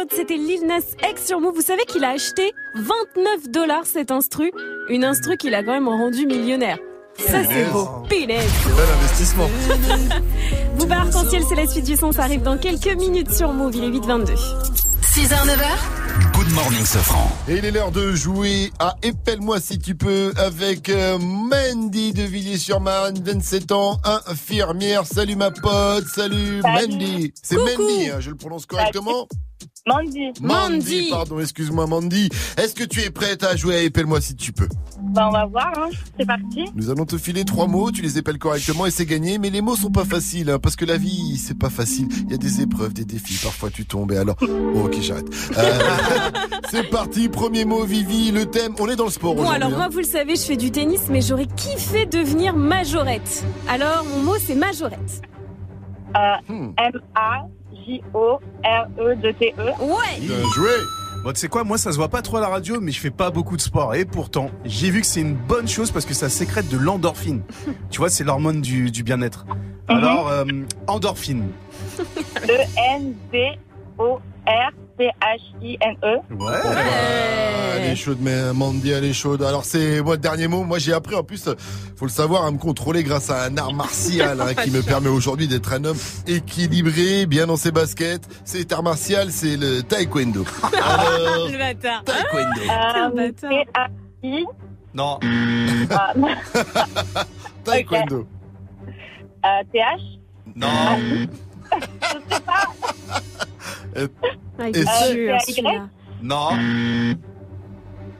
Road,
c'était Lil Nas X sur Move. Vous savez qu'il a acheté 29 dollars cet instru. Une instru qu'il a quand même rendu millionnaire. Ça, c'est beau. Punaise.
Bel investissement.
Booba Arc-en-Ciel, c'est la suite du son. Ça arrive dans quelques minutes sur Move. Il est 8h22.
6h, 9h,
Good morning, Safran.
Et il est l'heure de jouer à Épelle-moi si tu peux avec euh, Mandy de Villiers-sur-Marne, 27 ans, infirmière. Salut ma pote, salut,
Salut.
Mandy. C'est. Mandy, hein, je le prononce correctement
Mandy.
Mandy, pardon, excuse-moi Mandy. Est-ce que tu es prête à jouer à Épelle-moi si tu peux?
Bah, on va voir, hein. C'est parti.
Nous allons te filer trois mots, tu les épelles correctement et c'est gagné. Mais les mots sont pas faciles, hein, parce que la vie, c'est pas facile. Il y a des épreuves, des défis, parfois tu tombes et alors... Oh, ok, j'arrête. Euh, c'est parti, premier mot, Vivi, le thème, on est dans le sport
Bon, alors
hein.
moi, vous le savez, je fais du tennis, mais j'aurais kiffé devenir majorette. Alors, mon mot, c'est majorette.
Euh, M-A-J-O-R-E-D-T-E.
Ouais.
Bien joué.
Bon, tu sais quoi, moi ça se voit pas trop à la radio, mais je fais pas beaucoup de sport. Et pourtant, j'ai vu que c'est une bonne chose parce que ça sécrète de l'endorphine. tu vois, c'est l'hormone du, du bien-être. Alors, euh, endorphine.
E-N-D-O-R-C-H-I-N-E.
Ouais. Ah, Elle est chaude, mais Mandy, elle est chaude. Alors c'est moi le dernier mot. Moi j'ai appris en plus, faut le savoir, à me contrôler grâce à un art martial hein, qui me permet aujourd'hui d'être un homme équilibré, bien dans ses baskets. Cet art martial, c'est le taekwondo. Alors,
le bâtard.
taekwondo.
Euh, T-A-I.
Non.
Ah,
Taekwondo.
euh, T-H.
Non.
Ah, il
Et
dur,
Euh,
celui-là.
Non.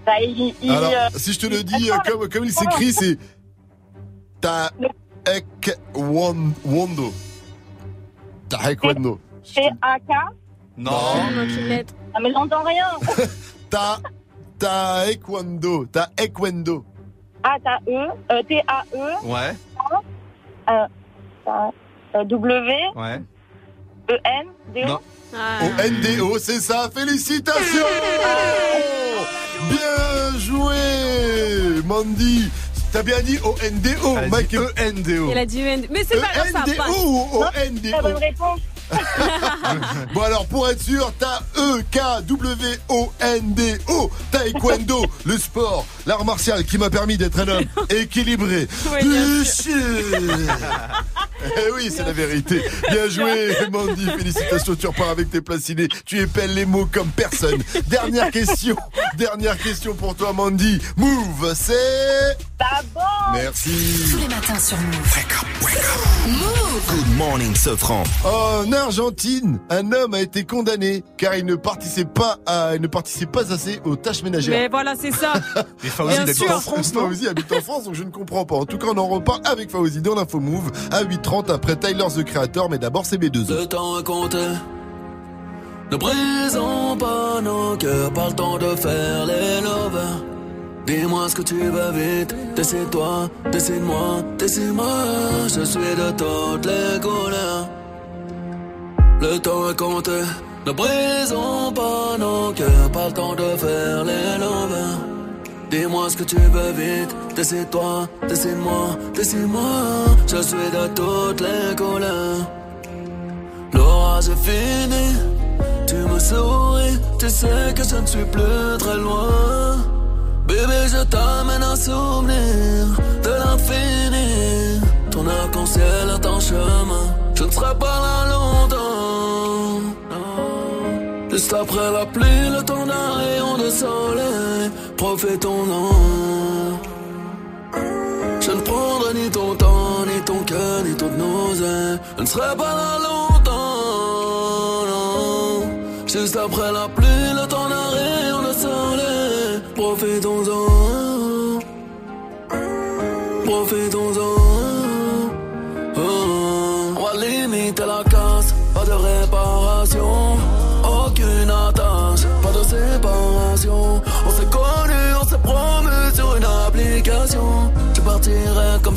Bah, il, il,
Alors,
euh,
si je te le dis comme, comme il s'écrit, c'est taekwondo. Taekwondo.
T-A-K.
Non.
Ah, mais j'entends rien.
Ta taekwondo. Taekwondo.
A-T-A-E. euh, T-A-E.
Ouais.
Euh, euh, euh, W.
Ouais.
E-N. D-O.
Non.
Ah.
C'est ça. Félicitations Bien joué, Mandy. T'as bien dit au NDO,
Elle a
Mike.
dit E-N-D-O.
Il a dit EN. Mais c'est pas grave, ça
NDO
passe.
ou au
La
NDO
bonne réponse.
Bon alors pour être sûr, t'as E E-K-W-O-N-D-O Taekwondo, le sport, l'art martial qui m'a permis d'être un homme équilibré.
Oui,
Eh oui, c'est la vérité. Bien joué, Mandy. Félicitations, tu repars avec tes placinés. Tu épelles les mots comme personne. Dernière question. Dernière question pour toi, Mandy. Move, c'est
la bande.
Merci.
Tous les matins sur Move. Move.
Good morning, Sofran.
En Argentine, un homme a été condamné car il ne participait pas à, il ne participait pas assez aux tâches ménagères.
Mais voilà, c'est ça.
Mais
Fawzi Bien habite sûr. en
France, Fawzi habite en France, donc je ne comprends pas. En tout cas, on en reparle avec Fawzi dans l'info Move à 8h30 après Tyler the Creator, mais d'abord c'est B2.
Le temps est compté. Ne brisons pas nos cœurs, pas le temps de faire les lovers. Dis-moi ce que tu veux vite, décide-toi, décide-moi, décide-moi. Je suis de toutes les couleurs. Le temps est compté. Ne brisons pas nos cœurs, pas le temps de faire les lovers. Dis-moi ce que tu veux vite, décide-toi, décide-moi, décide-moi. Je suis de toutes les couleurs. L'orage est fini, tu me souris, tu sais que je ne suis plus très loin. Bébé, je t'amène un souvenir de l'infini. Ton arc-en-ciel est en chemin, je ne serai pas là longtemps. Juste après la pluie, le temps d'un rayon de soleil, profitons-en. Je ne prendrai ni ton temps, ni ton cœur, ni ton nausée. Je ne serai pas là longtemps, non. Juste après la pluie, le temps d'un rayon de soleil. Profitons-en.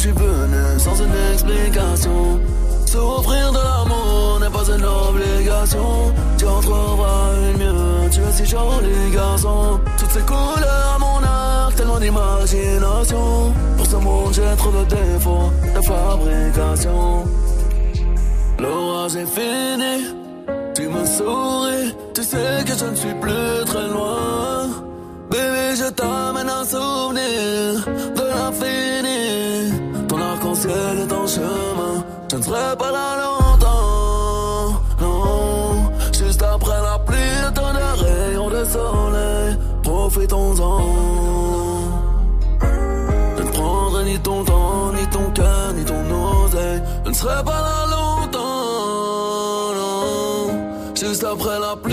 Suis venu, sans une explication. Souffrir de l'amour n'est pas une obligation. Tu en trouveras une mieux, tu es si joli garçon. Toutes ces couleurs à mon arc, tellement d'imagination. Pour ce monde, j'ai trop de défauts de fabrication. L'orage est fini, tu me souris, tu sais que je ne suis plus très loin. Bébé, je t'amène un souvenir de l'infini. Ton arc-en-ciel est en chemin, je ne serai pas là longtemps. Non, juste après la pluie, d'un rayon de soleil. Profitons-en. Je ne prendrai ni ton temps, ni ton cœur, ni ton oseille. Je ne serai pas là longtemps. Non, juste après la pluie,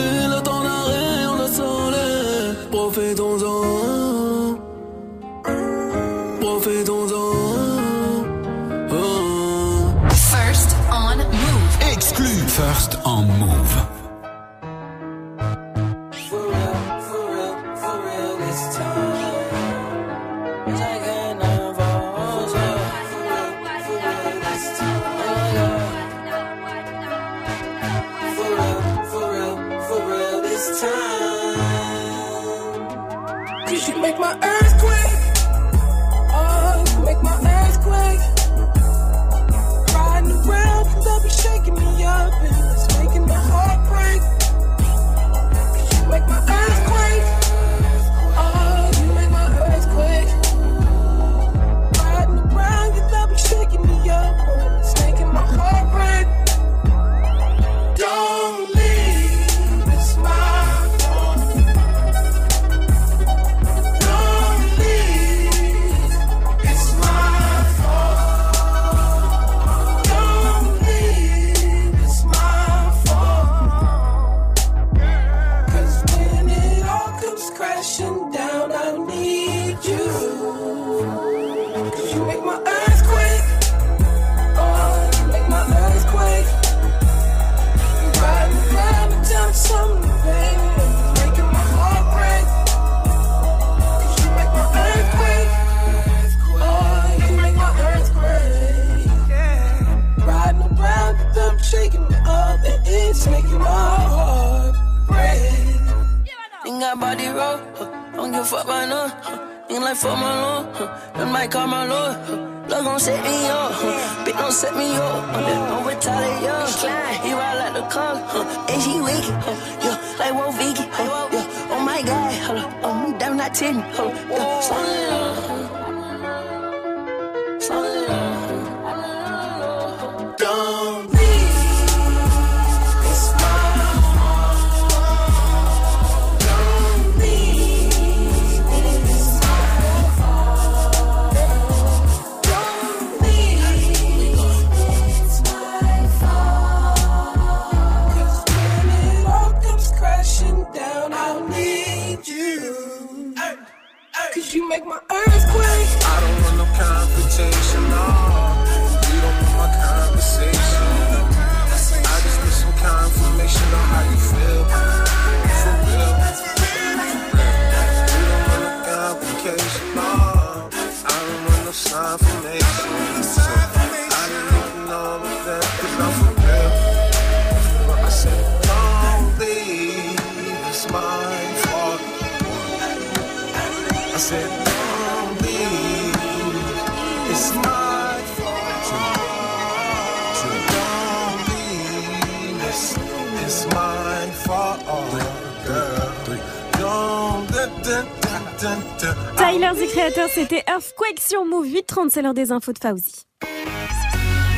I
body roll, huh. don't give a fuck by none. Huh. Think like fuck my lord, huh. that might call my lord. Huh. Love gon' set me up, huh. bitch don't set me up. Huh. Don't retaliate, yo. He ride like the car, huh. and she wicked, huh. yeah, like Wolf Vicky, huh. yeah. Oh my god, hold up, oh, damn not ten, huh. down,
Tyler, The Creator, c'était Earthquake sur Move 830, c'est l'heure des infos de Fauzi.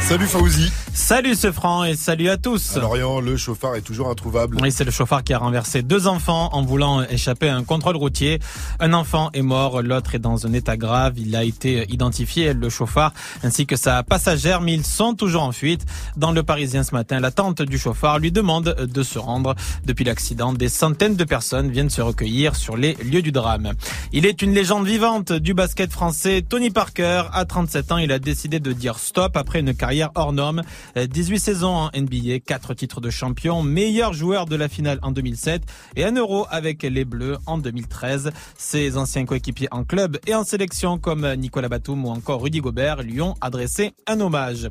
Salut Fauzi.
Salut ce franc et salut à tous.
À Lorient, le chauffard est toujours introuvable.
Oui, c'est le chauffard qui a renversé deux enfants en voulant échapper à un contrôle routier. Un enfant est mort, l'autre est dans un état grave. Il a été identifié, le chauffard ainsi que sa passagère, mais ils sont toujours en fuite. Dans le Parisien ce matin, la tante du chauffard lui demande de se rendre. Depuis l'accident, des centaines de personnes viennent se recueillir sur les lieux du drame. Il est une légende vivante du basket français. Tony Parker, à 37 ans, il a décidé de dire stop après une carrière hors norme. 18 saisons en NBA, 4 titres de champion, meilleur joueur de la finale en 2007 et un euro avec les Bleus en 2013. Ses anciens coéquipiers en club et en sélection comme Nicolas Batum ou encore Rudy Gobert lui ont adressé un hommage.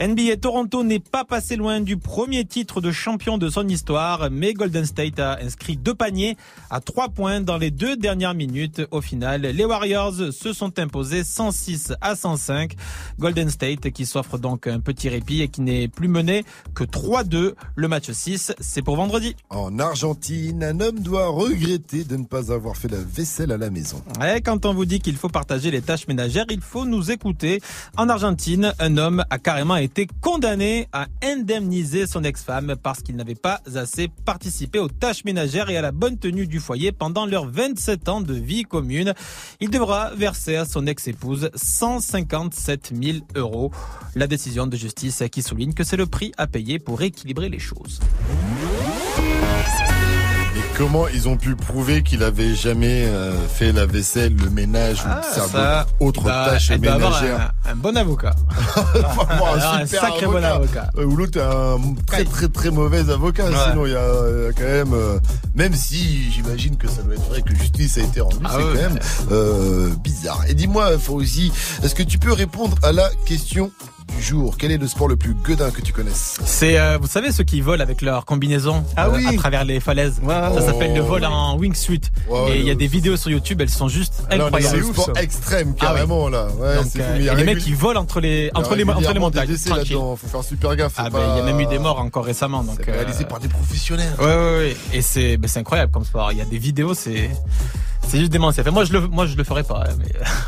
NBA Toronto n'est pas passé loin du premier titre de champion de son histoire, mais Golden State a inscrit deux paniers à trois points dans les deux dernières minutes. Au final, les Warriors se sont imposés 106 à 105. Golden State qui s'offre donc un petit répit qui n'est plus mené que 3-2. Le match 6, c'est pour vendredi.
En Argentine, un homme doit regretter de ne pas avoir fait la vaisselle à la maison.
Et quand on vous dit qu'il faut partager les tâches ménagères, il faut nous écouter. En Argentine, un homme a carrément été condamné à indemniser son ex-femme parce qu'il n'avait pas assez participé aux tâches ménagères et à la bonne tenue du foyer pendant leurs 27 ans de vie commune. Il devra verser à son ex-épouse 157 000 euros. La décision de justice qui souligne que c'est le prix à payer pour équilibrer les choses.
Et comment ils ont pu prouver qu'il avait jamais euh, fait la vaisselle, le ménage ou
Ah, ça, va-
tâches
elle doit avoir
ménagères
Un, un bon avocat. Alors, un
super
sacré bon avocat.
Euh, Ou l'autre est un très très très mauvais avocat.
Ouais.
Sinon, il y, a quand même, euh, même si j'imagine que ça doit être vrai que justice a été rendue,
Ah
c'est
ouais.
quand même euh, bizarre. Et dis-moi, Fauzi, est-ce que tu peux répondre à la question du jour Quel est le sport le plus gueudin que tu connaisses
C'est, euh, vous savez, ceux qui volent avec leur combinaison
Ah
euh,
oui.
à travers les falaises. Ça s'appelle le
Oh.
vol en wingsuit.
Ouais,
et il y a des vidéos sur YouTube, elles sont juste
Alors,
incroyables.
c'est le sport extrême, carrément, là. Ouais,
Donc,
c'est fou,
euh,
il y a
et les mecs qui volent entre les,
il y a
entre les, entre les montagnes.
des là-dedans, faut faire super gaffe.
Ah ben, il y a
pas-
même eu des morts encore récemment. Donc,
C'est réalisé
euh,
par des professionnels.
Ouais, ouais, ouais. Et c'est, ben, c'est incroyable comme sport. Il y a des vidéos, c'est, c'est juste démentiel. Enfin, moi, je le, moi, je le ferais pas. hein, Mais,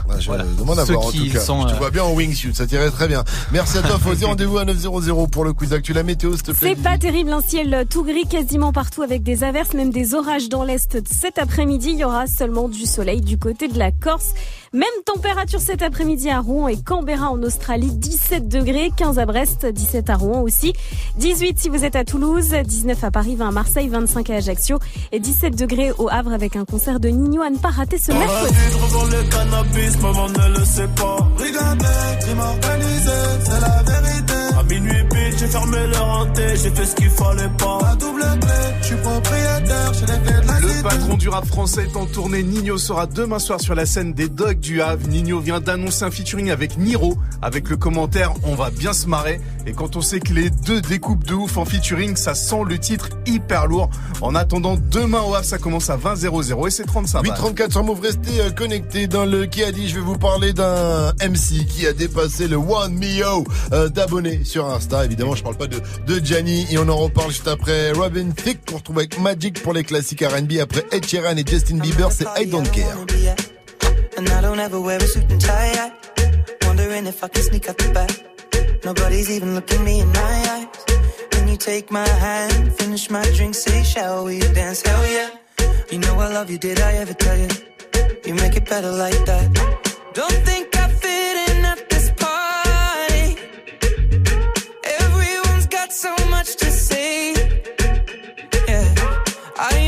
Ah, je
voilà.
demande à
Ceux
voir en
qui
tout cas.
sont,
Je te
euh,
vois bien en wingsuit, ça tirait très bien. Merci à toi, Fauzi. Rendez-vous à 900 pour le quiz d'actu. La météo, s'il te plaît.
C'est pas terrible, un ciel tout gris quasiment partout avec des averses, même des orages dans l'est. Cet après-midi, il y aura seulement du soleil du côté de la Corse. Même température cet après-midi à Rouen et Canberra en Australie, 17 degrés, 15 à Brest, 17 à Rouen aussi, 18 si vous êtes à Toulouse, 19 à Paris, 20 à Marseille, 25 à Ajaccio et 17 degrés au Havre avec un concert de Nino à ne pas rater ce mercredi.
À minuit pile, j'ai fermé le renté, j'ai fait ce qu'il fallait pas. La double clé, je suis propriétaire, j'ai les clés de la
Le patron du rap français est en tournée. Nino sera demain soir sur la scène des Dogs du Havre. Nino vient d'annoncer un featuring avec Niro, avec le commentaire On va bien se marrer. Et quand on sait que les deux découpent de ouf en featuring, ça sent le titre hyper lourd. En attendant, demain au Havre, ça commence à 20 00 et c'est 35 balles.
834 sur Move, restez euh, connectés dans le qui a dit, je vais vous parler d'un MC qui a dépassé le 1 million euh, d'abonnés sur Insta. Évidemment, je parle pas de, de Gianni et on en reparle juste après Robin Thicke qu'on retrouve avec Magic pour les classiques R&B après Ed Sheeran et Justin Bieber, c'est I Don't Care.
And I don't ever wear a suit and tie. Wondering if I can sneak out the back. Nobody's even looking me in my eyes. When you take my hand, finish my drink, say, shall we dance? Hell yeah. You know I love you, did I ever tell you? You make it better like that. Don't think I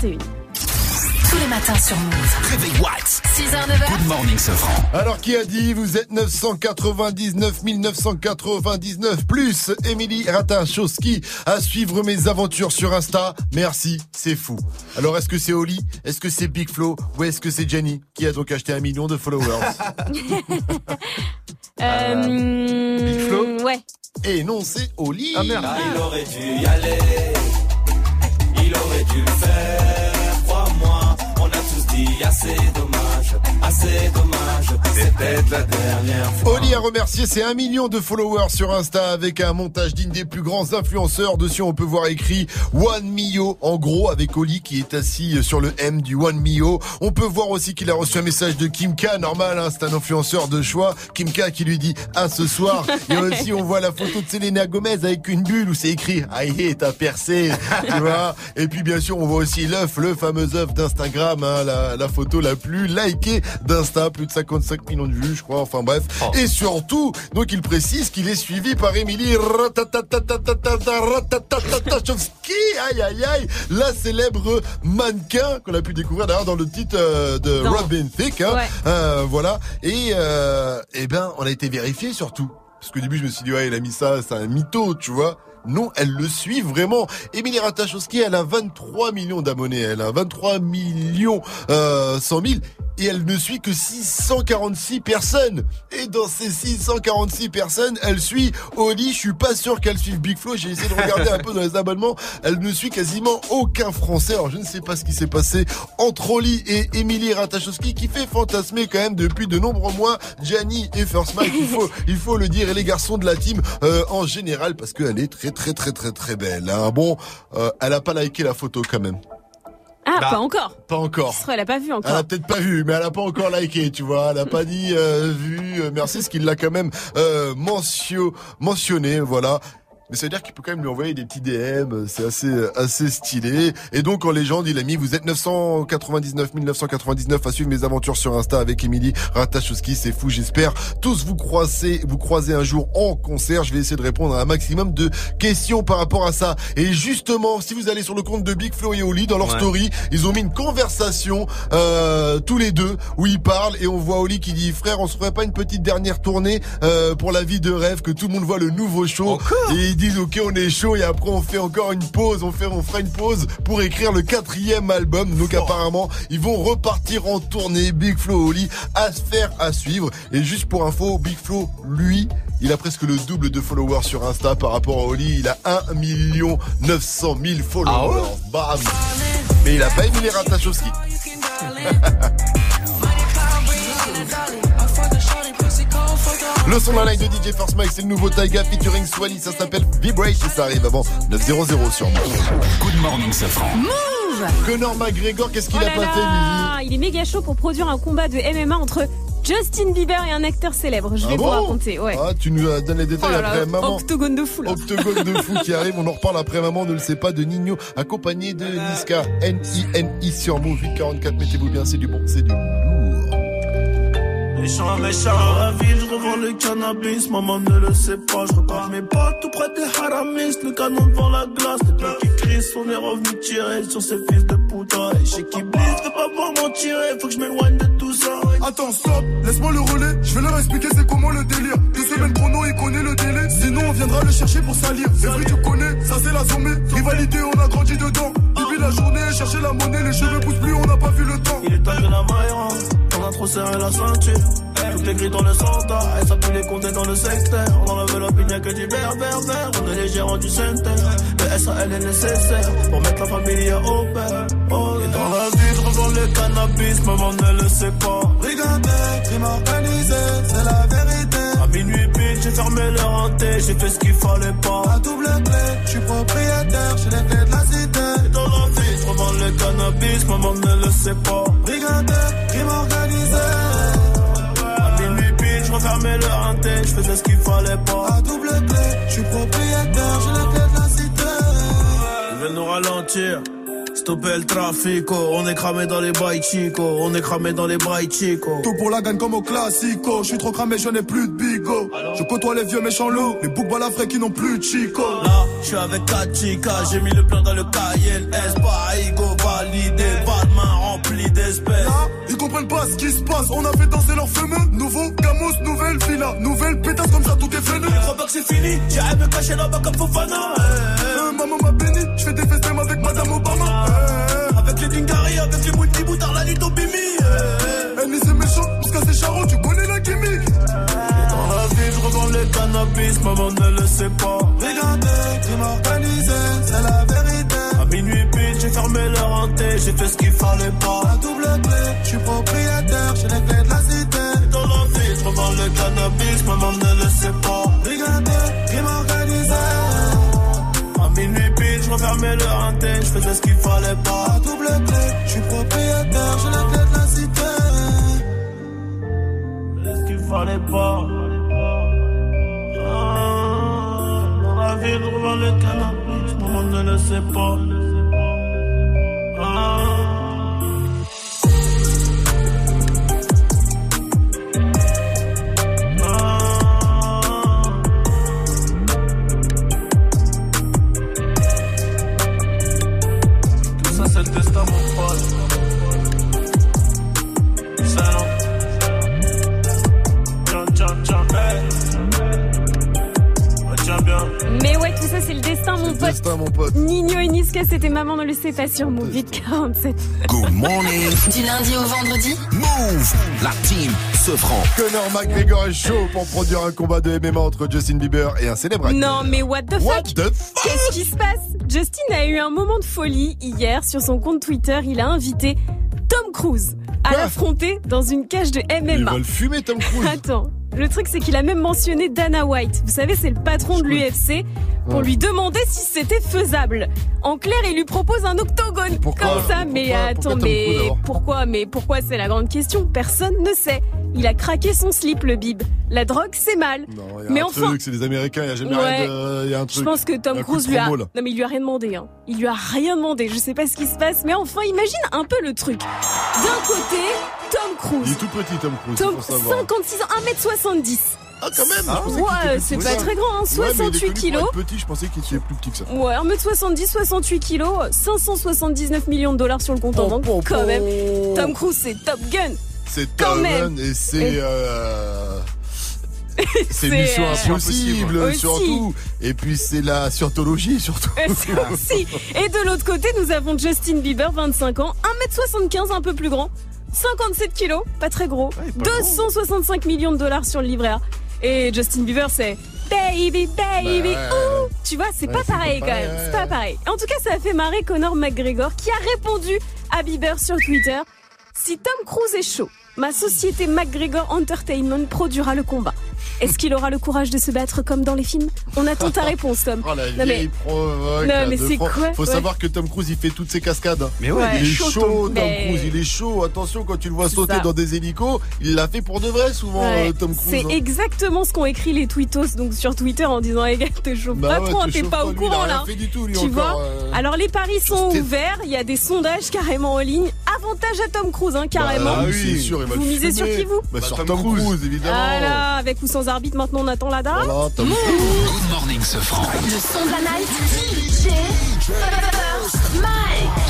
Tous les matins sur Move.
Réveil
6h, 9h.
Good morning, Sofran.
Alors, qui a dit Vous êtes 999 999 plus Émilie Ratachowski à suivre mes aventures sur Insta. Merci, c'est fou. Alors, est-ce que c'est Oli? Est-ce que c'est Big Flo? Ou est-ce que c'est Jenny qui a donc acheté un million de followers?
Euh, euh,
Big Flo?
Ouais.
Et non, c'est Oli.
Ah merde.
Ah, il aurait dû y aller dû le faire, crois-moi. On a tous dit assez dommage, assez dommage, c'est peut-être la dernière fois.
Oli a remercié ses 1 million de followers sur Insta avec un montage digne des plus grands influenceurs. Dessus, on peut voir écrit One Mio, en gros, avec Oli qui est assis sur le M du One Mio. On peut voir aussi qu'il a reçu un message de Kimka, normal, hein, c'est un influenceur de choix. Kimka qui lui dit à ce soir. Et aussi, on voit la photo de Selena Gomez avec une bulle où c'est écrit Aïe, t'as percé, tu vois. Et puis, bien sûr, on voit aussi l'œuf, le fameux œuf d'Instagram, hein, la photo la plus likée d'Insta, plus de 55 millions de vues, je crois. Enfin bref. Et surtout, donc il précise qu'il est suivi par Émilie Ratatatatatatatatatatatachowski, aïe aïe aïe, la célèbre mannequin qu'on a pu découvrir d'ailleurs dans le titre de Robin Thicke, hein.
Ouais.
Euh, voilà. Et euh, eh ben, on a été vérifié surtout. Parce qu'au début, je me suis dit, ouais, il a mis ça, c'est un mytho, tu vois. Non, elle le suit vraiment. Émilie Ratajkowski, elle a 23 millions d'abonnés. Elle a 23 millions euh, 100 000. Et elle ne suit que 646 personnes. Et dans ces 646 personnes, elle suit Oli. Je suis pas sûr qu'elle suive Big Flo. J'ai essayé de regarder un peu dans les abonnements. Elle ne suit quasiment aucun Français. Alors je ne sais pas ce qui s'est passé entre Oli et Émilie Ratajkowski qui fait fantasmer quand même depuis de nombreux mois Gianni et First Mike. Il faut, il faut le dire. Et les garçons de la team euh, en général parce qu'elle est très très très très très belle. hein. Bon, euh, elle a pas liké la photo quand même.
Ah,
Bah.
pas encore.
Pas encore.
Elle a pas vu
Elle
encore.
a peut-être pas vu, mais elle a pas encore liké, tu vois. Elle a pas dit euh, vu. euh, merci, ce qu'il l'a quand même euh, mentio- mentionné, voilà. Mais ça veut dire qu'il peut quand même lui envoyer des petits DM, euh, c'est assez assez stylé. Et donc en légende, il a mis vous êtes 999 999 à suivre mes aventures sur Insta avec Émilie Ratajkowski, c'est fou, j'espère tous vous croiser vous croiser un jour en concert. Je vais essayer de répondre à un maximum de questions par rapport à ça. Et justement, si vous allez sur le compte de Big Flo et Oli dans leur
Ouais.
story, ils ont mis une conversation euh, tous les deux où ils parlent et on voit Oli qui dit frère on se ferait pas une petite dernière tournée euh, pour la vie de rêve que tout le monde voit le nouveau show et disent ok on est chaud et après on fait encore une pause on fait on fera une pause pour écrire le quatrième album. Donc apparemment ils vont repartir en tournée. Big Flo Oli à se faire à suivre. Et juste pour info Big Flo lui il a presque le double de followers sur Insta par rapport à Oli. Il a 1 million 900 000 followers. Bam. Mais il a pas aimé les Ratajkowski Le son d'un live de DJ First Mike, c'est le nouveau Taiga featuring Swally, ça s'appelle Vibrate et ça arrive avant 9.00 sur moi.
Good morning, Safran.
Move
Conor McGregor, qu'est-ce qu'il
Oh
a pas fait,
Il est méga chaud pour produire un combat de MMA entre Justin Bieber et un acteur célèbre. Je vais
Ah
vous
bon
raconter. Ouais.
Ah, tu nous donnes les détails
Oh là là,
après maman.
Octogone de fou là.
Octogone de fou qui arrive, on en reparle après maman, ne le sait pas, de Nino, accompagné de Niska, N-I-N-I sur Move 844, mettez-vous bien, c'est du bon, c'est du lourd.
Méchant, méchant, la ville, je revends le cannabis, maman ne le sait pas, je repars mes potes tout près des haramis, le canon devant la glace, les deux qui crient, on est revenu tirer sur ces fils de putain, et chez qui blisse, fais pas pour m'en tirer, faut que je m'éloigne de tout ça.
Attends, stop, laisse-moi le relais, je vais leur expliquer c'est comment le délire. Deux semaines chrono, il connaît le délai, sinon on viendra le chercher pour salir. C'est vrai, tu connais, ça c'est la zombie. Rivalité, on a grandi dedans. La journée, chercher la monnaie, les cheveux poussent plus, on n'a pas vu le temps.
Il est temps que la maille on a trop serré la ceinture. Toutes les grilles dans le centre, et ça peut les compter dans le secteur. On enlève l'opinion que du berbère vert. On est les gérants du centre. Le SAL est nécessaire pour mettre la famille au père. Oh, et dans la vie, je revends le cannabis, maman ne le sait pas.
Regardez, crime organisé, c'est la vérité.
À minuit pile, j'ai fermé le renté, j'ai fait ce qu'il fallait pas.
À double clé, je suis propriétaire, j'ai les clés de la cité.
La le cannabis, maman ne le sait pas.
Regardez, crime organisé.
À minuit pile, je refermais le renté, je faisais ce qu'il fallait pas.
À double clé, je suis propriétaire, j'ai les clés de la cité.
Ils veulent nous ralentir. Stopper le trafic, on est cramé dans les bails chico, on est cramé dans les bails chico.
Tout pour la gagne comme au classico, je suis trop cramé, je n'ai plus de bigo. Je côtoie les vieux méchants loups, les boucs balafrés qui n'ont plus de chico.
Là, je suis avec Kachika, j'ai mis le plein dans le Cayenne S, go validé, pas
de main remplie d'espèces. Là, ils comprennent pas ce qui se passe, on a fait danser leur fumeux. Nouveau Camus, nouvelle villa, nouvelle pétasse comme ça, tout est venu.
Je crois pas que c'est fini, j'arrive me cacher là-bas comme Fofana.
Euh, maman m'a béni, je fais des festins avec madame
avec les Dingari, avec les multi boutards, la Lito Bimi
Elle c'est méchant, jusqu'à ses charros, tu connais la gimmick
Dans la vie, je revends le cannabis, maman ne le sait pas.
Regardez, crime organisé, c'est la vérité.
À minuit pile, j'ai fermé leur hanté, j'ai fait ce qu'il fallait pas.
La double clé, je suis propriétaire, j'ai les clés de la cité.
Dans la vie, je revends le cannabis, maman ne le sait pas.
Crime organisé
À minuit pile, je refermais leur hanté, je faisais ce qu'il fallait fallait pas. Ah, dans la vie, je revends le cannabis, maman ne le sait pas.
C'était maman ne le sait pas sur Move 8 47.
Good morning.
Du lundi au vendredi
Move. La team se franc.
Conor McGregor est chaud pour produire un combat de MMA entre Justin Bieber et un célèbre acteur.
Non, mais what the fuck?
What the fuck?
Qu'est-ce qui se passe? Justin a eu un moment de folie hier sur son compte Twitter. Il a invité Tom Cruise à l'affronter dans une cage de
Ils
MMA.
veulent fumer Tom Cruise.
Attends, le truc c'est qu'il a même mentionné Dana White. Vous savez, c'est le patron de l'UFC pour lui demander si c'était faisable. En clair, il lui propose un octogone
Pourquoi
comme ça. mais attends,
pourquoi
mais pourquoi Mais pourquoi c'est la grande question Personne ne sait. Il a craqué son slip, le bib. La drogue, c'est mal.
Non, il y a
mais
un
enfin,
c'est des Américains, il y a jamais
Ouais.
rien de... Il y a un truc.
je pense que Tom Cruise lui a.
là.
Non, mais il lui a rien demandé. Hein. Il lui a rien demandé. Je sais pas ce qui se passe, mais enfin, imagine un peu le truc. D'un côté, Tom
Il
Cruise.
est tout petit, Tom Cruise,
Tom,
faut savoir.
56 ans, 1m70.
Ah, quand même était
Ouais, c'est pas
ça.
très grand, hein,
Ouais, mais il est
68
connu pour
kilos.
petit, je pensais qu'il était plus petit que ça.
Ouais, 1m70, 68 kilos, 579 millions de dollars sur le compte en banque. Quand même. Tom Cruise, c'est Top Gun.
C'est Tom
même.
et c'est... Euh, C'est Mission
euh,
Impossible,
Aussi.
surtout. Et puis c'est la scientologie, surtout.
Aussi. Et de l'autre côté, nous avons Justin Bieber, 25 ans, 1m75, un peu plus grand, 57 kilos, pas très gros, 265 millions de dollars sur le livret A. Et Justin Bieber, c'est Baby, baby,
Bah.
Tu vois, c'est
Ouais,
pas pareil quand
pareil,
même.
ouais,
C'est pas pareil. En tout cas, ça a fait marrer Conor McGregor qui a répondu à Bieber sur Twitter. Si Tom Cruise est chaud, ma société McGregor Entertainment produira le combat. Est-ce qu'il aura le courage de se battre comme dans les films? On attend ta réponse, Tom.
Oh la
Non, mais-
provoque,
Non, c'est quoi?
Faut
Ouais.
savoir que Tom Cruise il fait toutes ses cascades.
Mais ouais,
il est
il est
chaud,
chaud,
Tom,
Tom. Mais-
Cruise, il est chaud. Attention quand tu le vois
C'est
sauter
ça.
dans des hélicos, il l'a fait pour de vrai souvent
Ouais,
euh, Tom Cruise.
C'est
hein.
exactement ce qu'ont écrit les tweetos donc sur Twitter en disant les gars te chauffe
Bah
pas
ouais,
trop,
te
t'es pas au courant
rien
là.
fait du tout, lui,
tu
encore,
vois
euh.
Alors les paris sont ouverts, il y a des sondages carrément en ligne. Avantage à Tom Cruise hein, carrément.
Bah oui, c'est sûr, il va
Vous misez sur qui vous?
Bah, sur Tom, Cruise. évidemment.
Ah là, avec ou sans arbitre maintenant on attend la date.
Voilà, Tom
Mmh.
Good morning, ce franc.
Le son de la night. DJ First Mike.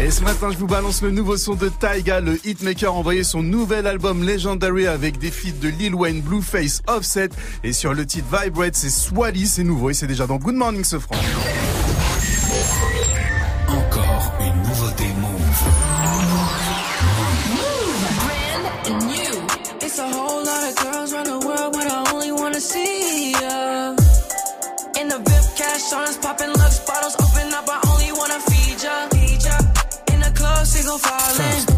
Et ce matin, je vous balance le nouveau son de Taiga. Le hitmaker a envoyé son nouvel album Legendary avec des feats de Lil Wayne, Blueface, Offset. Et sur le titre Vibrate, c'est Swally, c'est nouveau et c'est déjà dans Good Morning ce franc.
Encore une nouveauté
see ya. In the VIP cash us, popping lux bottles, open up, I only wanna feed ya. Feed ya. In the club, single falling.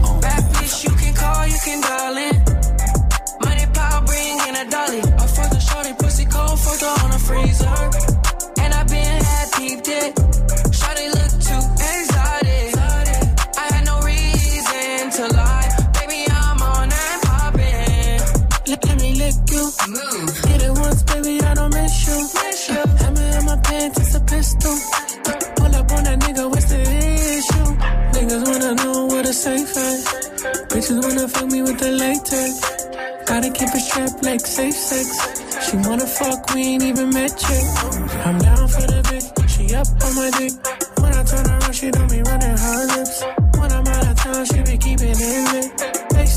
you. Hammer in my pants, it's a pistol. Pull up on that nigga, what's the issue? Niggas wanna know safe. Bitches wanna fuck me with the latex. Gotta keep like safe sex. She wanna fuck, we ain't even met yet. I'm down for the she up on my dick. When I turn around, she don't be running her lips. When I'm out of town, she be keeping it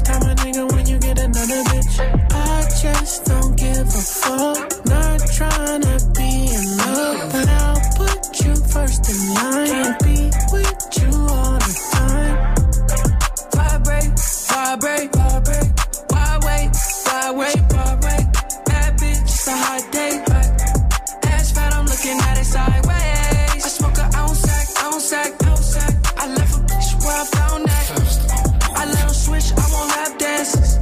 time
a
nigga when you get another bitch. I just don't give a fuck trying to be in love, but I'll put you first in line and be with you all the time. Vibrate, vibrate, vibrate. Why wait? Why wait? Why wait? Bad bitch, it's a hot day. Ass fat, I'm looking at it sideways. I smoke a ounce sack, ounce sack, ounce sack. I left a bitch where I found that. I let him switch, I won't lap dances.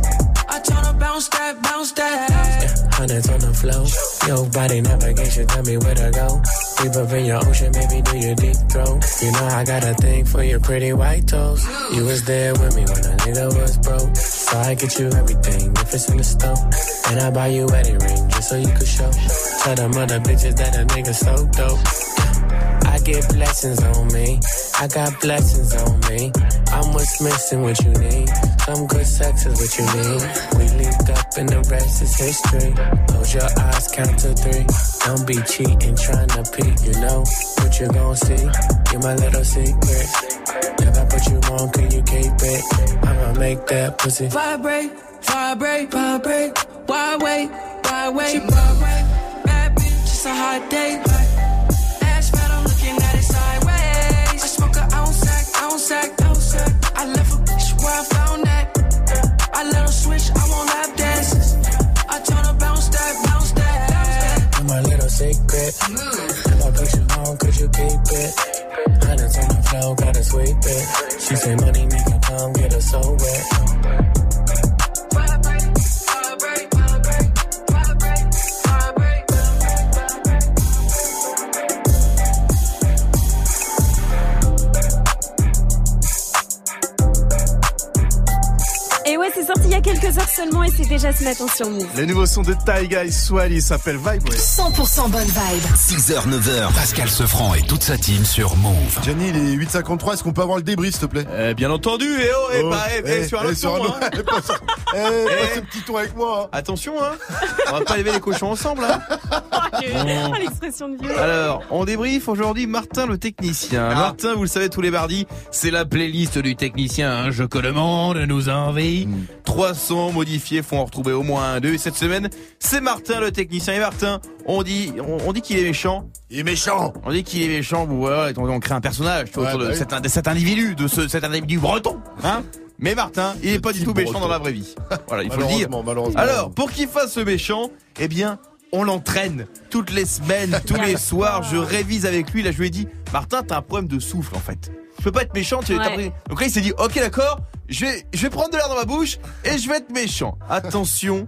I told her bounce that, bounce that. Hundreds on the floor
body navigation, tell me where to go. Deep up in your ocean, maybe do your deep throat. You know I got a thing for your pretty white toes. You was there with me when a nigga was broke. So I get you everything if it's in the store. And I buy you wedding ring just so you could show. Tell them other bitches that a nigga so dope. I get blessings on me. I got blessings on me. I'm what's missing, what you need. Some good sex is what you need. We linked up and the rest is history. Close your eyes, count to three. Don't be cheating, trying to peek. You know what you gon' see. You're my little secret. If I put you on, can you keep it? I'ma make that pussy
Vibrate, vibrate, vibrate. Why wait, why wait? Vibrate. Bad bitch, it's a hot day.
Secret. I put you on, could you keep it? Hundreds on the floor, gotta sweep it. She say money make her come get her so wet.
Seulement et c'est déjà ce matin sur Move.
Les nouveaux sons de Taiga et Swally s'appelle Vibe. ouais.
100% bonne vibe.
6h, 9h, Pascal Sefranc et toute sa team sur Move.
Gianni, il est 8h53, est-ce qu'on peut avoir le débrief, s'il te plaît?
Eh, bien entendu, et oh, eh, pas, eh, eh, sur un
eh,
autre
sur
ton,
un autre-
hein.
eh, pas sur- eh,
Eh.
passe un petit tour avec moi. hein.
Attention, hein. On va pas lever les cochons ensemble, hein. Bon.
L'expression de vieux.
Alors, on débrief aujourd'hui Martin le technicien. Martin, vous le savez, tous les mardis, c'est la playlist du technicien. hein. Je que le monde nous envie. 300 modifiés font en retrouver au moins un, deux. Et cette semaine, c'est Martin le technicien. Et Martin, on dit, on, on dit qu'il est méchant.
Il est méchant.
On dit qu'il est méchant. Voilà, on, on crée un personnage
Ouais,
autour de
bah oui.
cet, de cet individu, de ce, cet individu breton. Hein mais Martin, il est pas du tout méchant
breton.
dans la vraie vie. Voilà, il faut le dire.
Malheureusement.
Alors, pour qu'il fasse ce méchant, eh bien, on l'entraîne toutes les semaines, tous les soirs. Je révise avec lui. Là, je lui ai dit, Martin, t'as un problème de souffle en fait. Je peux pas être méchant. Tu
Ouais.
pris- Donc là, il s'est dit, ok, d'accord. Je vais, je vais prendre de l'air dans ma bouche et je vais être méchant. Attention,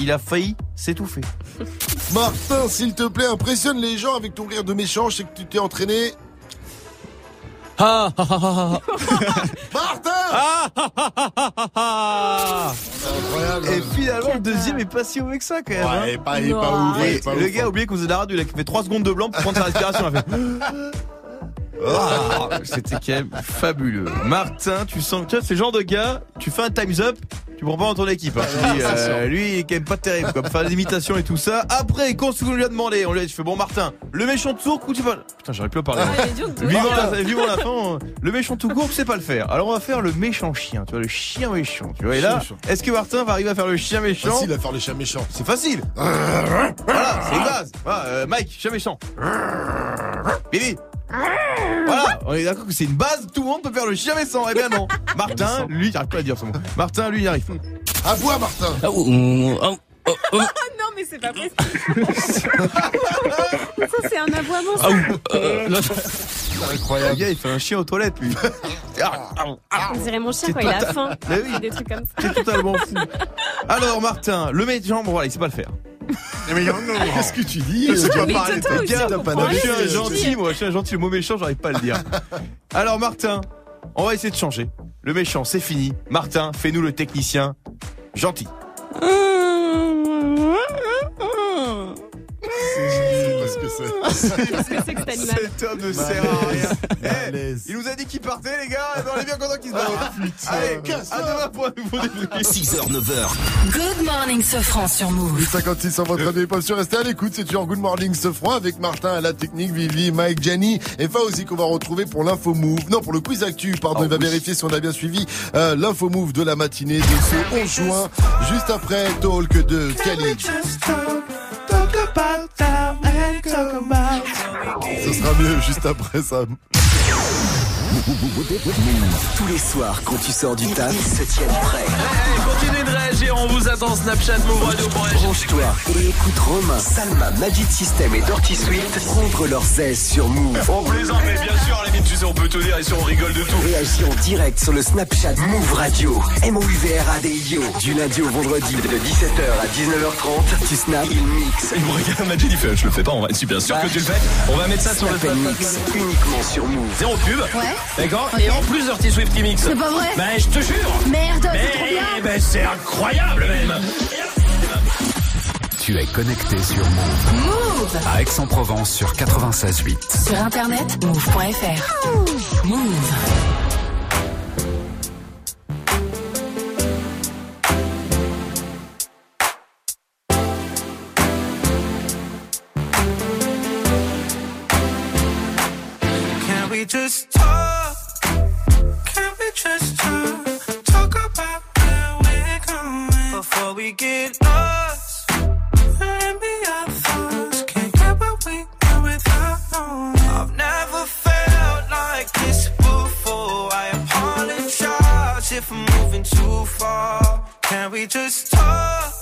il a failli s'étouffer.
Martin, s'il te plaît, impressionne les gens avec ton rire de méchant. Je sais que tu t'es entraîné.
Ah, ah, ah, ah,
Martin
Ah, ah, ah, ah, ah, ah.
Incroyable.
Et finalement, le deuxième est pas si mauvais que ça quand même.
Ouais,
hein.
pas, il est pas
Non.
ouf. il est
Et
pas
le
ouf,
gars a
hein.
oublié qu'on faisait de la radio, il a fait 3 secondes de blanc pour prendre sa respiration. Il a fait. Ah, C'était quand même fabuleux. Martin, tu sens que tu vois, c'est le genre de gars, tu fais un time's up, tu prends pas dans ton équipe. hein. Tu dis, euh, lui, il est quand même pas terrible, comme faire des imitations et tout ça. Après, quand ce qu'on lui a demandé, on lui a dit, je fais bon, Martin, le méchant de sourd, ou tu vas. Putain, j'arrive plus à parler.
Ah,
Vivant la, vivant la fin, on- le méchant tout court, c'est pas le faire. Alors on va faire le méchant chien, tu vois, le chien méchant. Tu vois, et là,
Chien méchant.
est-ce que Martin va arriver à faire le chien méchant?
Facile à faire les chats méchants.
C'est facile. Voilà, c'est une base. Voilà, euh, Mike, chien méchant. Bibi. Voilà, on est d'accord que c'est une base, tout le monde peut faire le chien méchant. Eh bien non. Martin, lui, j'arrive pas à dire ce mot. Martin, lui, il arrive.
À bois, Martin.
ah, oh, oh, oh, oh.
Ah non, mais c'est pas possible. Ça, c'est un aboiement.
Ah, ouh, euh, là,
C'est
Le
incroyable.
gars, il fait un chien aux toilettes, lui.
On dirait mon chien quand il a faim.
Mais oui.
Des trucs comme ça.
C'est totalement fou. Alors, Martin, le méchant, bon, voilà, il sait pas le faire.
Mais non, Qu'est-ce que tu dis
Je Moi, je suis un gentil, moi, je suis un gentil. Le mot méchant, j'arrive pas à le dire. Alors, Martin, on va essayer de changer. Le méchant, c'est fini. Martin, fais-nous le technicien gentil. Mm-hmm. Mm-hmm.
C'est Parce que c'est.
Qu'est-ce que c'est que cet animal
Cet homme ne sert à rien. Eh, il nous a dit qu'il partait, les gars. et ben, on est bien content qu'il se barre.
putain.
Allez,
Casse-toi.
à demain pour un nouveau débrief.
6h, 9h,
Good morning, Sofran sur Move.
856 en votre radio, pas sûr. Restez à l'écoute, c'est toujours Good Morning ce froid avec Martin à la technique, Vivi, Mike, Gianni et Fauzi qu'on va retrouver pour l'info move. Non, pour le quiz actu, pardon,
Oh,
il va
oui.
vérifier si on a bien suivi euh, l'info move de la matinée de ce 11 juin, juste après Talk de Khalid. Ce sera mieux juste après ça.
Tous les soirs, quand tu sors du taf, ils se tiennent prêts.
Continuez de réagir, on vous attend Snapchat Move Radio pour réagir.
Branche-toi et écoute Romain, Salma, Magic System et Dirty Swift prendre leurs aises sur Move.
On plaisante, mais bien sûr, à la limite, tu sais, on peut tout dire ici, on rigole de tout.
Réagis en direct sur le Snapchat Move Radio. M-O-U-V-R-A-D-I-O. Du lundi au vendredi de 17h à 19h30. Tu snaps, il mix.
Il me regarde, Magic, il fait, je le fais pas, on va être super sûr que tu le fais. On va mettre ça sur le
Snap mix uniquement sur Move.
Zéro pub.
Ouais.
D'accord
Ok.
Et en plus Dirty Swift qui mixe.
C'est pas vrai
Ben, je te jure.
Merde,
Mais
c'est trop bien.
ben, c'est incroyable même.
Tu es connecté sur Move.
Move
À Aix-en-Provence sur 96.8.
Sur internet, move.fr. Move.
Can we just talk? Just talk? Talk about where we're going before we get lost. And be our thoughts. Can't get what we want without knowing. I've never felt like this before. I apologize if I'm moving too far. Can we just talk?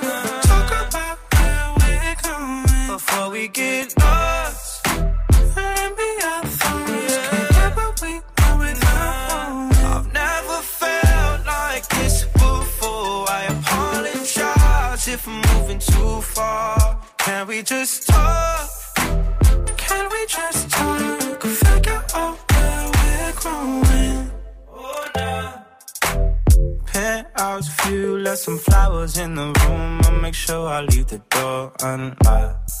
Get lost. And be our thoughts. Can't get we want without I've never felt like this before. I apologize if I'm moving too far. Can we just talk? Can we just talk? Figure out where we're growing. Oh, nah. View, left some flowers in the room. I'll make sure I leave the door unlocked.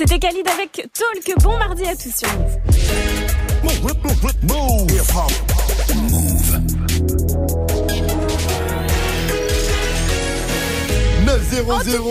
C'était Khalid avec Talk. Bon mardi à tous sur Move.
Move. 9 0 0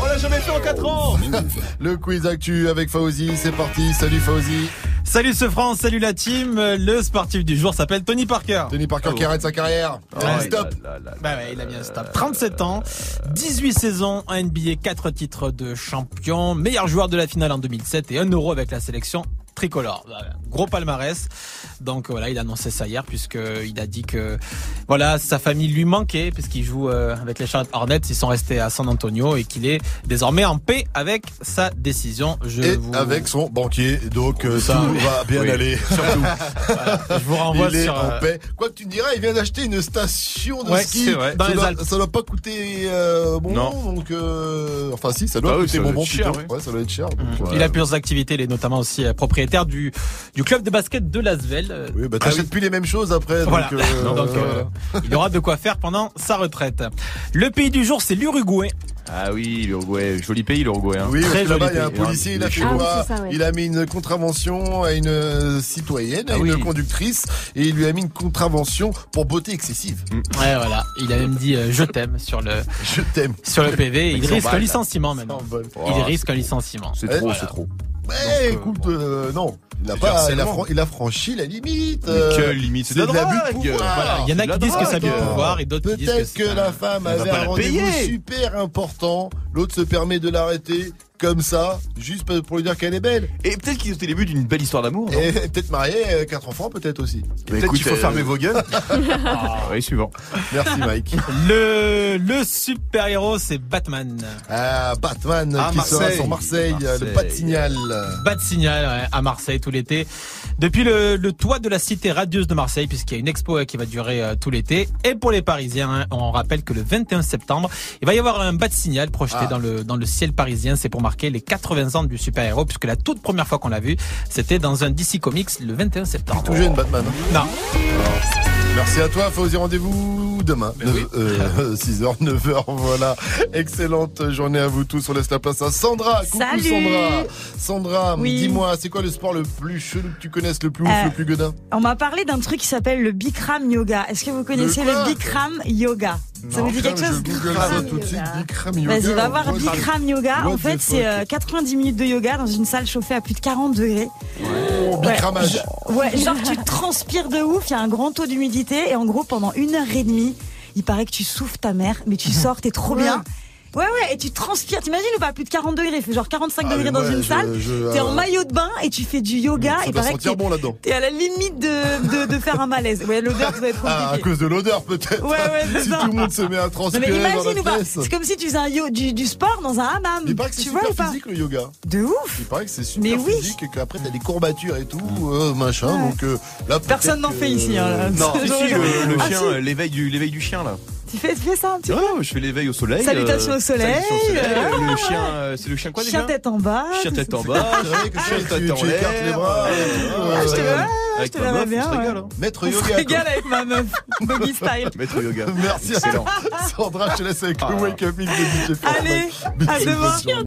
On l'a jamais fait en 4 ans.
Le quiz actu avec Fauzi, c'est parti. Salut Fauzi.
Salut ce France, salut la team. Le sportif du jour s'appelle Tony Parker.
Tony Parker qui arrête sa carrière.
Ouais,
stop.
Bah ouais, il a mis un stop. 37 ans, 18 saisons en NBA, 4 titres de champion, meilleur joueur de la finale en 2007 et 1 euro avec la sélection tricolore. Bah, Gros palmarès. Donc voilà, il a annoncé ça hier puisque il a dit que voilà, sa famille lui manquait puisqu'il joue euh, avec les Charlotte Hornets, ils sont restés à San Antonio et qu'il est désormais en paix avec sa décision. Je
Et
vous
avec son banquier, donc euh,
Ça,
tout va bien
Oui,
aller.
surtout. Je vous renvoie
il est
sur,
en
euh,
paix. Quoi que tu me diras, il vient d'acheter une station de
Ouais,
ski.
c'est vrai. Dans
ça,
les
doit,
Alpes.
ça doit pas coûter euh, bon,
Non.
donc euh, enfin si, ça doit
Ah oui,
coûter
doit cher, ouais.
Ouais, ça doit être cher. donc,
Mm.
voilà.
Il a plusieurs activités, il est notamment aussi propriétaire propriétaire du, du club de basket de Lasvel. Euh,
Oui, bah t'achètes plus les mêmes choses après. donc,
Voilà.
euh,
Donc, euh, il aura de quoi faire pendant sa retraite. Le pays du jour, c'est l'Uruguay.
Ah oui, l'Uruguay, joli pays l'Uruguay. Hein.
Oui, parce
Très
que là-bas,
joli
il y a un
pays.
policier, il a fait
Ah oui,
quoi
c'est ça, ouais.
Il a mis une contravention à une citoyenne, à
Ah
une
oui.
conductrice, et il lui a mis une contravention pour beauté excessive.
Ouais, voilà. Il a même dit euh, je t'aime sur le
Je t'aime.
sur le PV. Il risque un licenciement maintenant. Il risque un licenciement.
C'est
Eh,
trop,
voilà.
c'est trop.
Ouais, écoute, euh, non. Il a, pas, il, a fran- il a franchi la limite.
Mais
euh,
quelle limite C'est de la
l'abus pouvoir.
Voilà, il y en a qui
la
disent que c'est abus de pouvoir et d'autres qui disent que
Peut-être
c'est
que
un-
la femme avait un rendez-vous super important. L'autre se permet de l'arrêter comme ça, juste pour lui dire qu'elle est belle.
Et peut-être qu'ils étaient le début d'une belle histoire d'amour.
Et peut-être mariée, euh, quatre enfants peut-être aussi.
Mais
Peut-être qu'il faut
euh,
fermer vos gueules.
Ah, oui, suivant.
Merci Mike.
Le, le super-héros, c'est Batman.
Ah, Batman
Ah,
qui sera
Marseille.
sur Marseille,
Marseille.
le de signal.
De signal ouais, à Marseille tout l'été. Depuis le, le toit de la cité radieuse de Marseille, puisqu'il y a une expo euh, qui va durer euh, tout l'été. Et pour les Parisiens, hein, on rappelle que le 21 septembre, il va y avoir un bas de signal projeté
Ah.
dans le dans le ciel parisien. C'est pour marquer les 80 ans du super-héros, puisque la toute première fois qu'on l'a vu, c'était dans un DC Comics le 21 septembre.
Tout jeune Batman. hein?
Non.
Merci à toi, Fauzi. Rendez-vous demain.
Ben oui.
euh, 6h, 9h, voilà. Excellente journée à vous tous. On laisse la place à Sandra. Coucou
Salut.
Sandra. Sandra,
Oui.
dis-moi, c'est quoi le sport le plus chelou que tu connaisses, le plus ouf,
Euh,
le plus gueudin
On m'a parlé d'un truc qui s'appelle le Bikram Yoga. Est-ce que vous connaissez le Bikram Yoga? Ça vous dit quelque chose. Vas-y, va voir
What-
Bikram Yoga. En fait, c'est
fuck?
euh, 90 minutes de yoga dans une salle chauffée à plus de 40 degrés.
Oh, Bikramage.
Ouais, genre tu transpires de ouf, il y a un grand taux d'humidité et en gros pendant une heure et demie, il paraît que tu souffles ta mère, mais tu sors, t'es trop
Ouais.
bien. Ouais, ouais, et tu transpires. T'imagines ou pas Plus de 40 degrés, il fait genre 45
Ah,
degrés
mais
dans une
je-
salle. T'es en
euh,
maillot de bain et tu fais du yoga.
Ça
il
doit sentir
que
bon là-dedans.
T'es à la limite de, de, de faire un malaise. Ouais, l'odeur ça doit être
Ah, à cause de l'odeur peut-être.
Ouais, ouais, c'est
Si
ça.
tout le monde se met à
Non,
transpirer
mais
dans
imagine
la
ou pas. C'est comme si tu faisais un yo- du, du sport dans un hammam.
Il paraît que c'est
vois
super
pas
physique le yoga.
De ouf.
Il paraît que c'est super
Mais oui.
physique et qu'après t'as des courbatures et tout, euh, machin.
Ouais.
Donc euh, là,
Personne n'en fait ici, hein, là.
Non, le,
Ah,
chien,
si.
l'éveil du, l'éveil du chien là.
Tu fais, tu fais ça un petit
Ouais,
peu
je fais l'éveil au soleil.
Salutations
euh,
au soleil,
salutations au soleil.
euh,
Le chien, euh, c'est le chien quoi déjà
Chien tête en bas.
Chien tête en bas. Chien
tu-
tête
tu-
en
tu écartes les
l'air.
bras
euh,
euh,
je te
Avec
je te
meuf,
bien, ouais.
régale. hein.
Maître
On
yoga.
avec ma meuf. Buggy style.
Maître yoga.
Merci à
Excellent.
Sandra, je te laisse avec le Wake Up Mix de DJ.
Allez, à demain.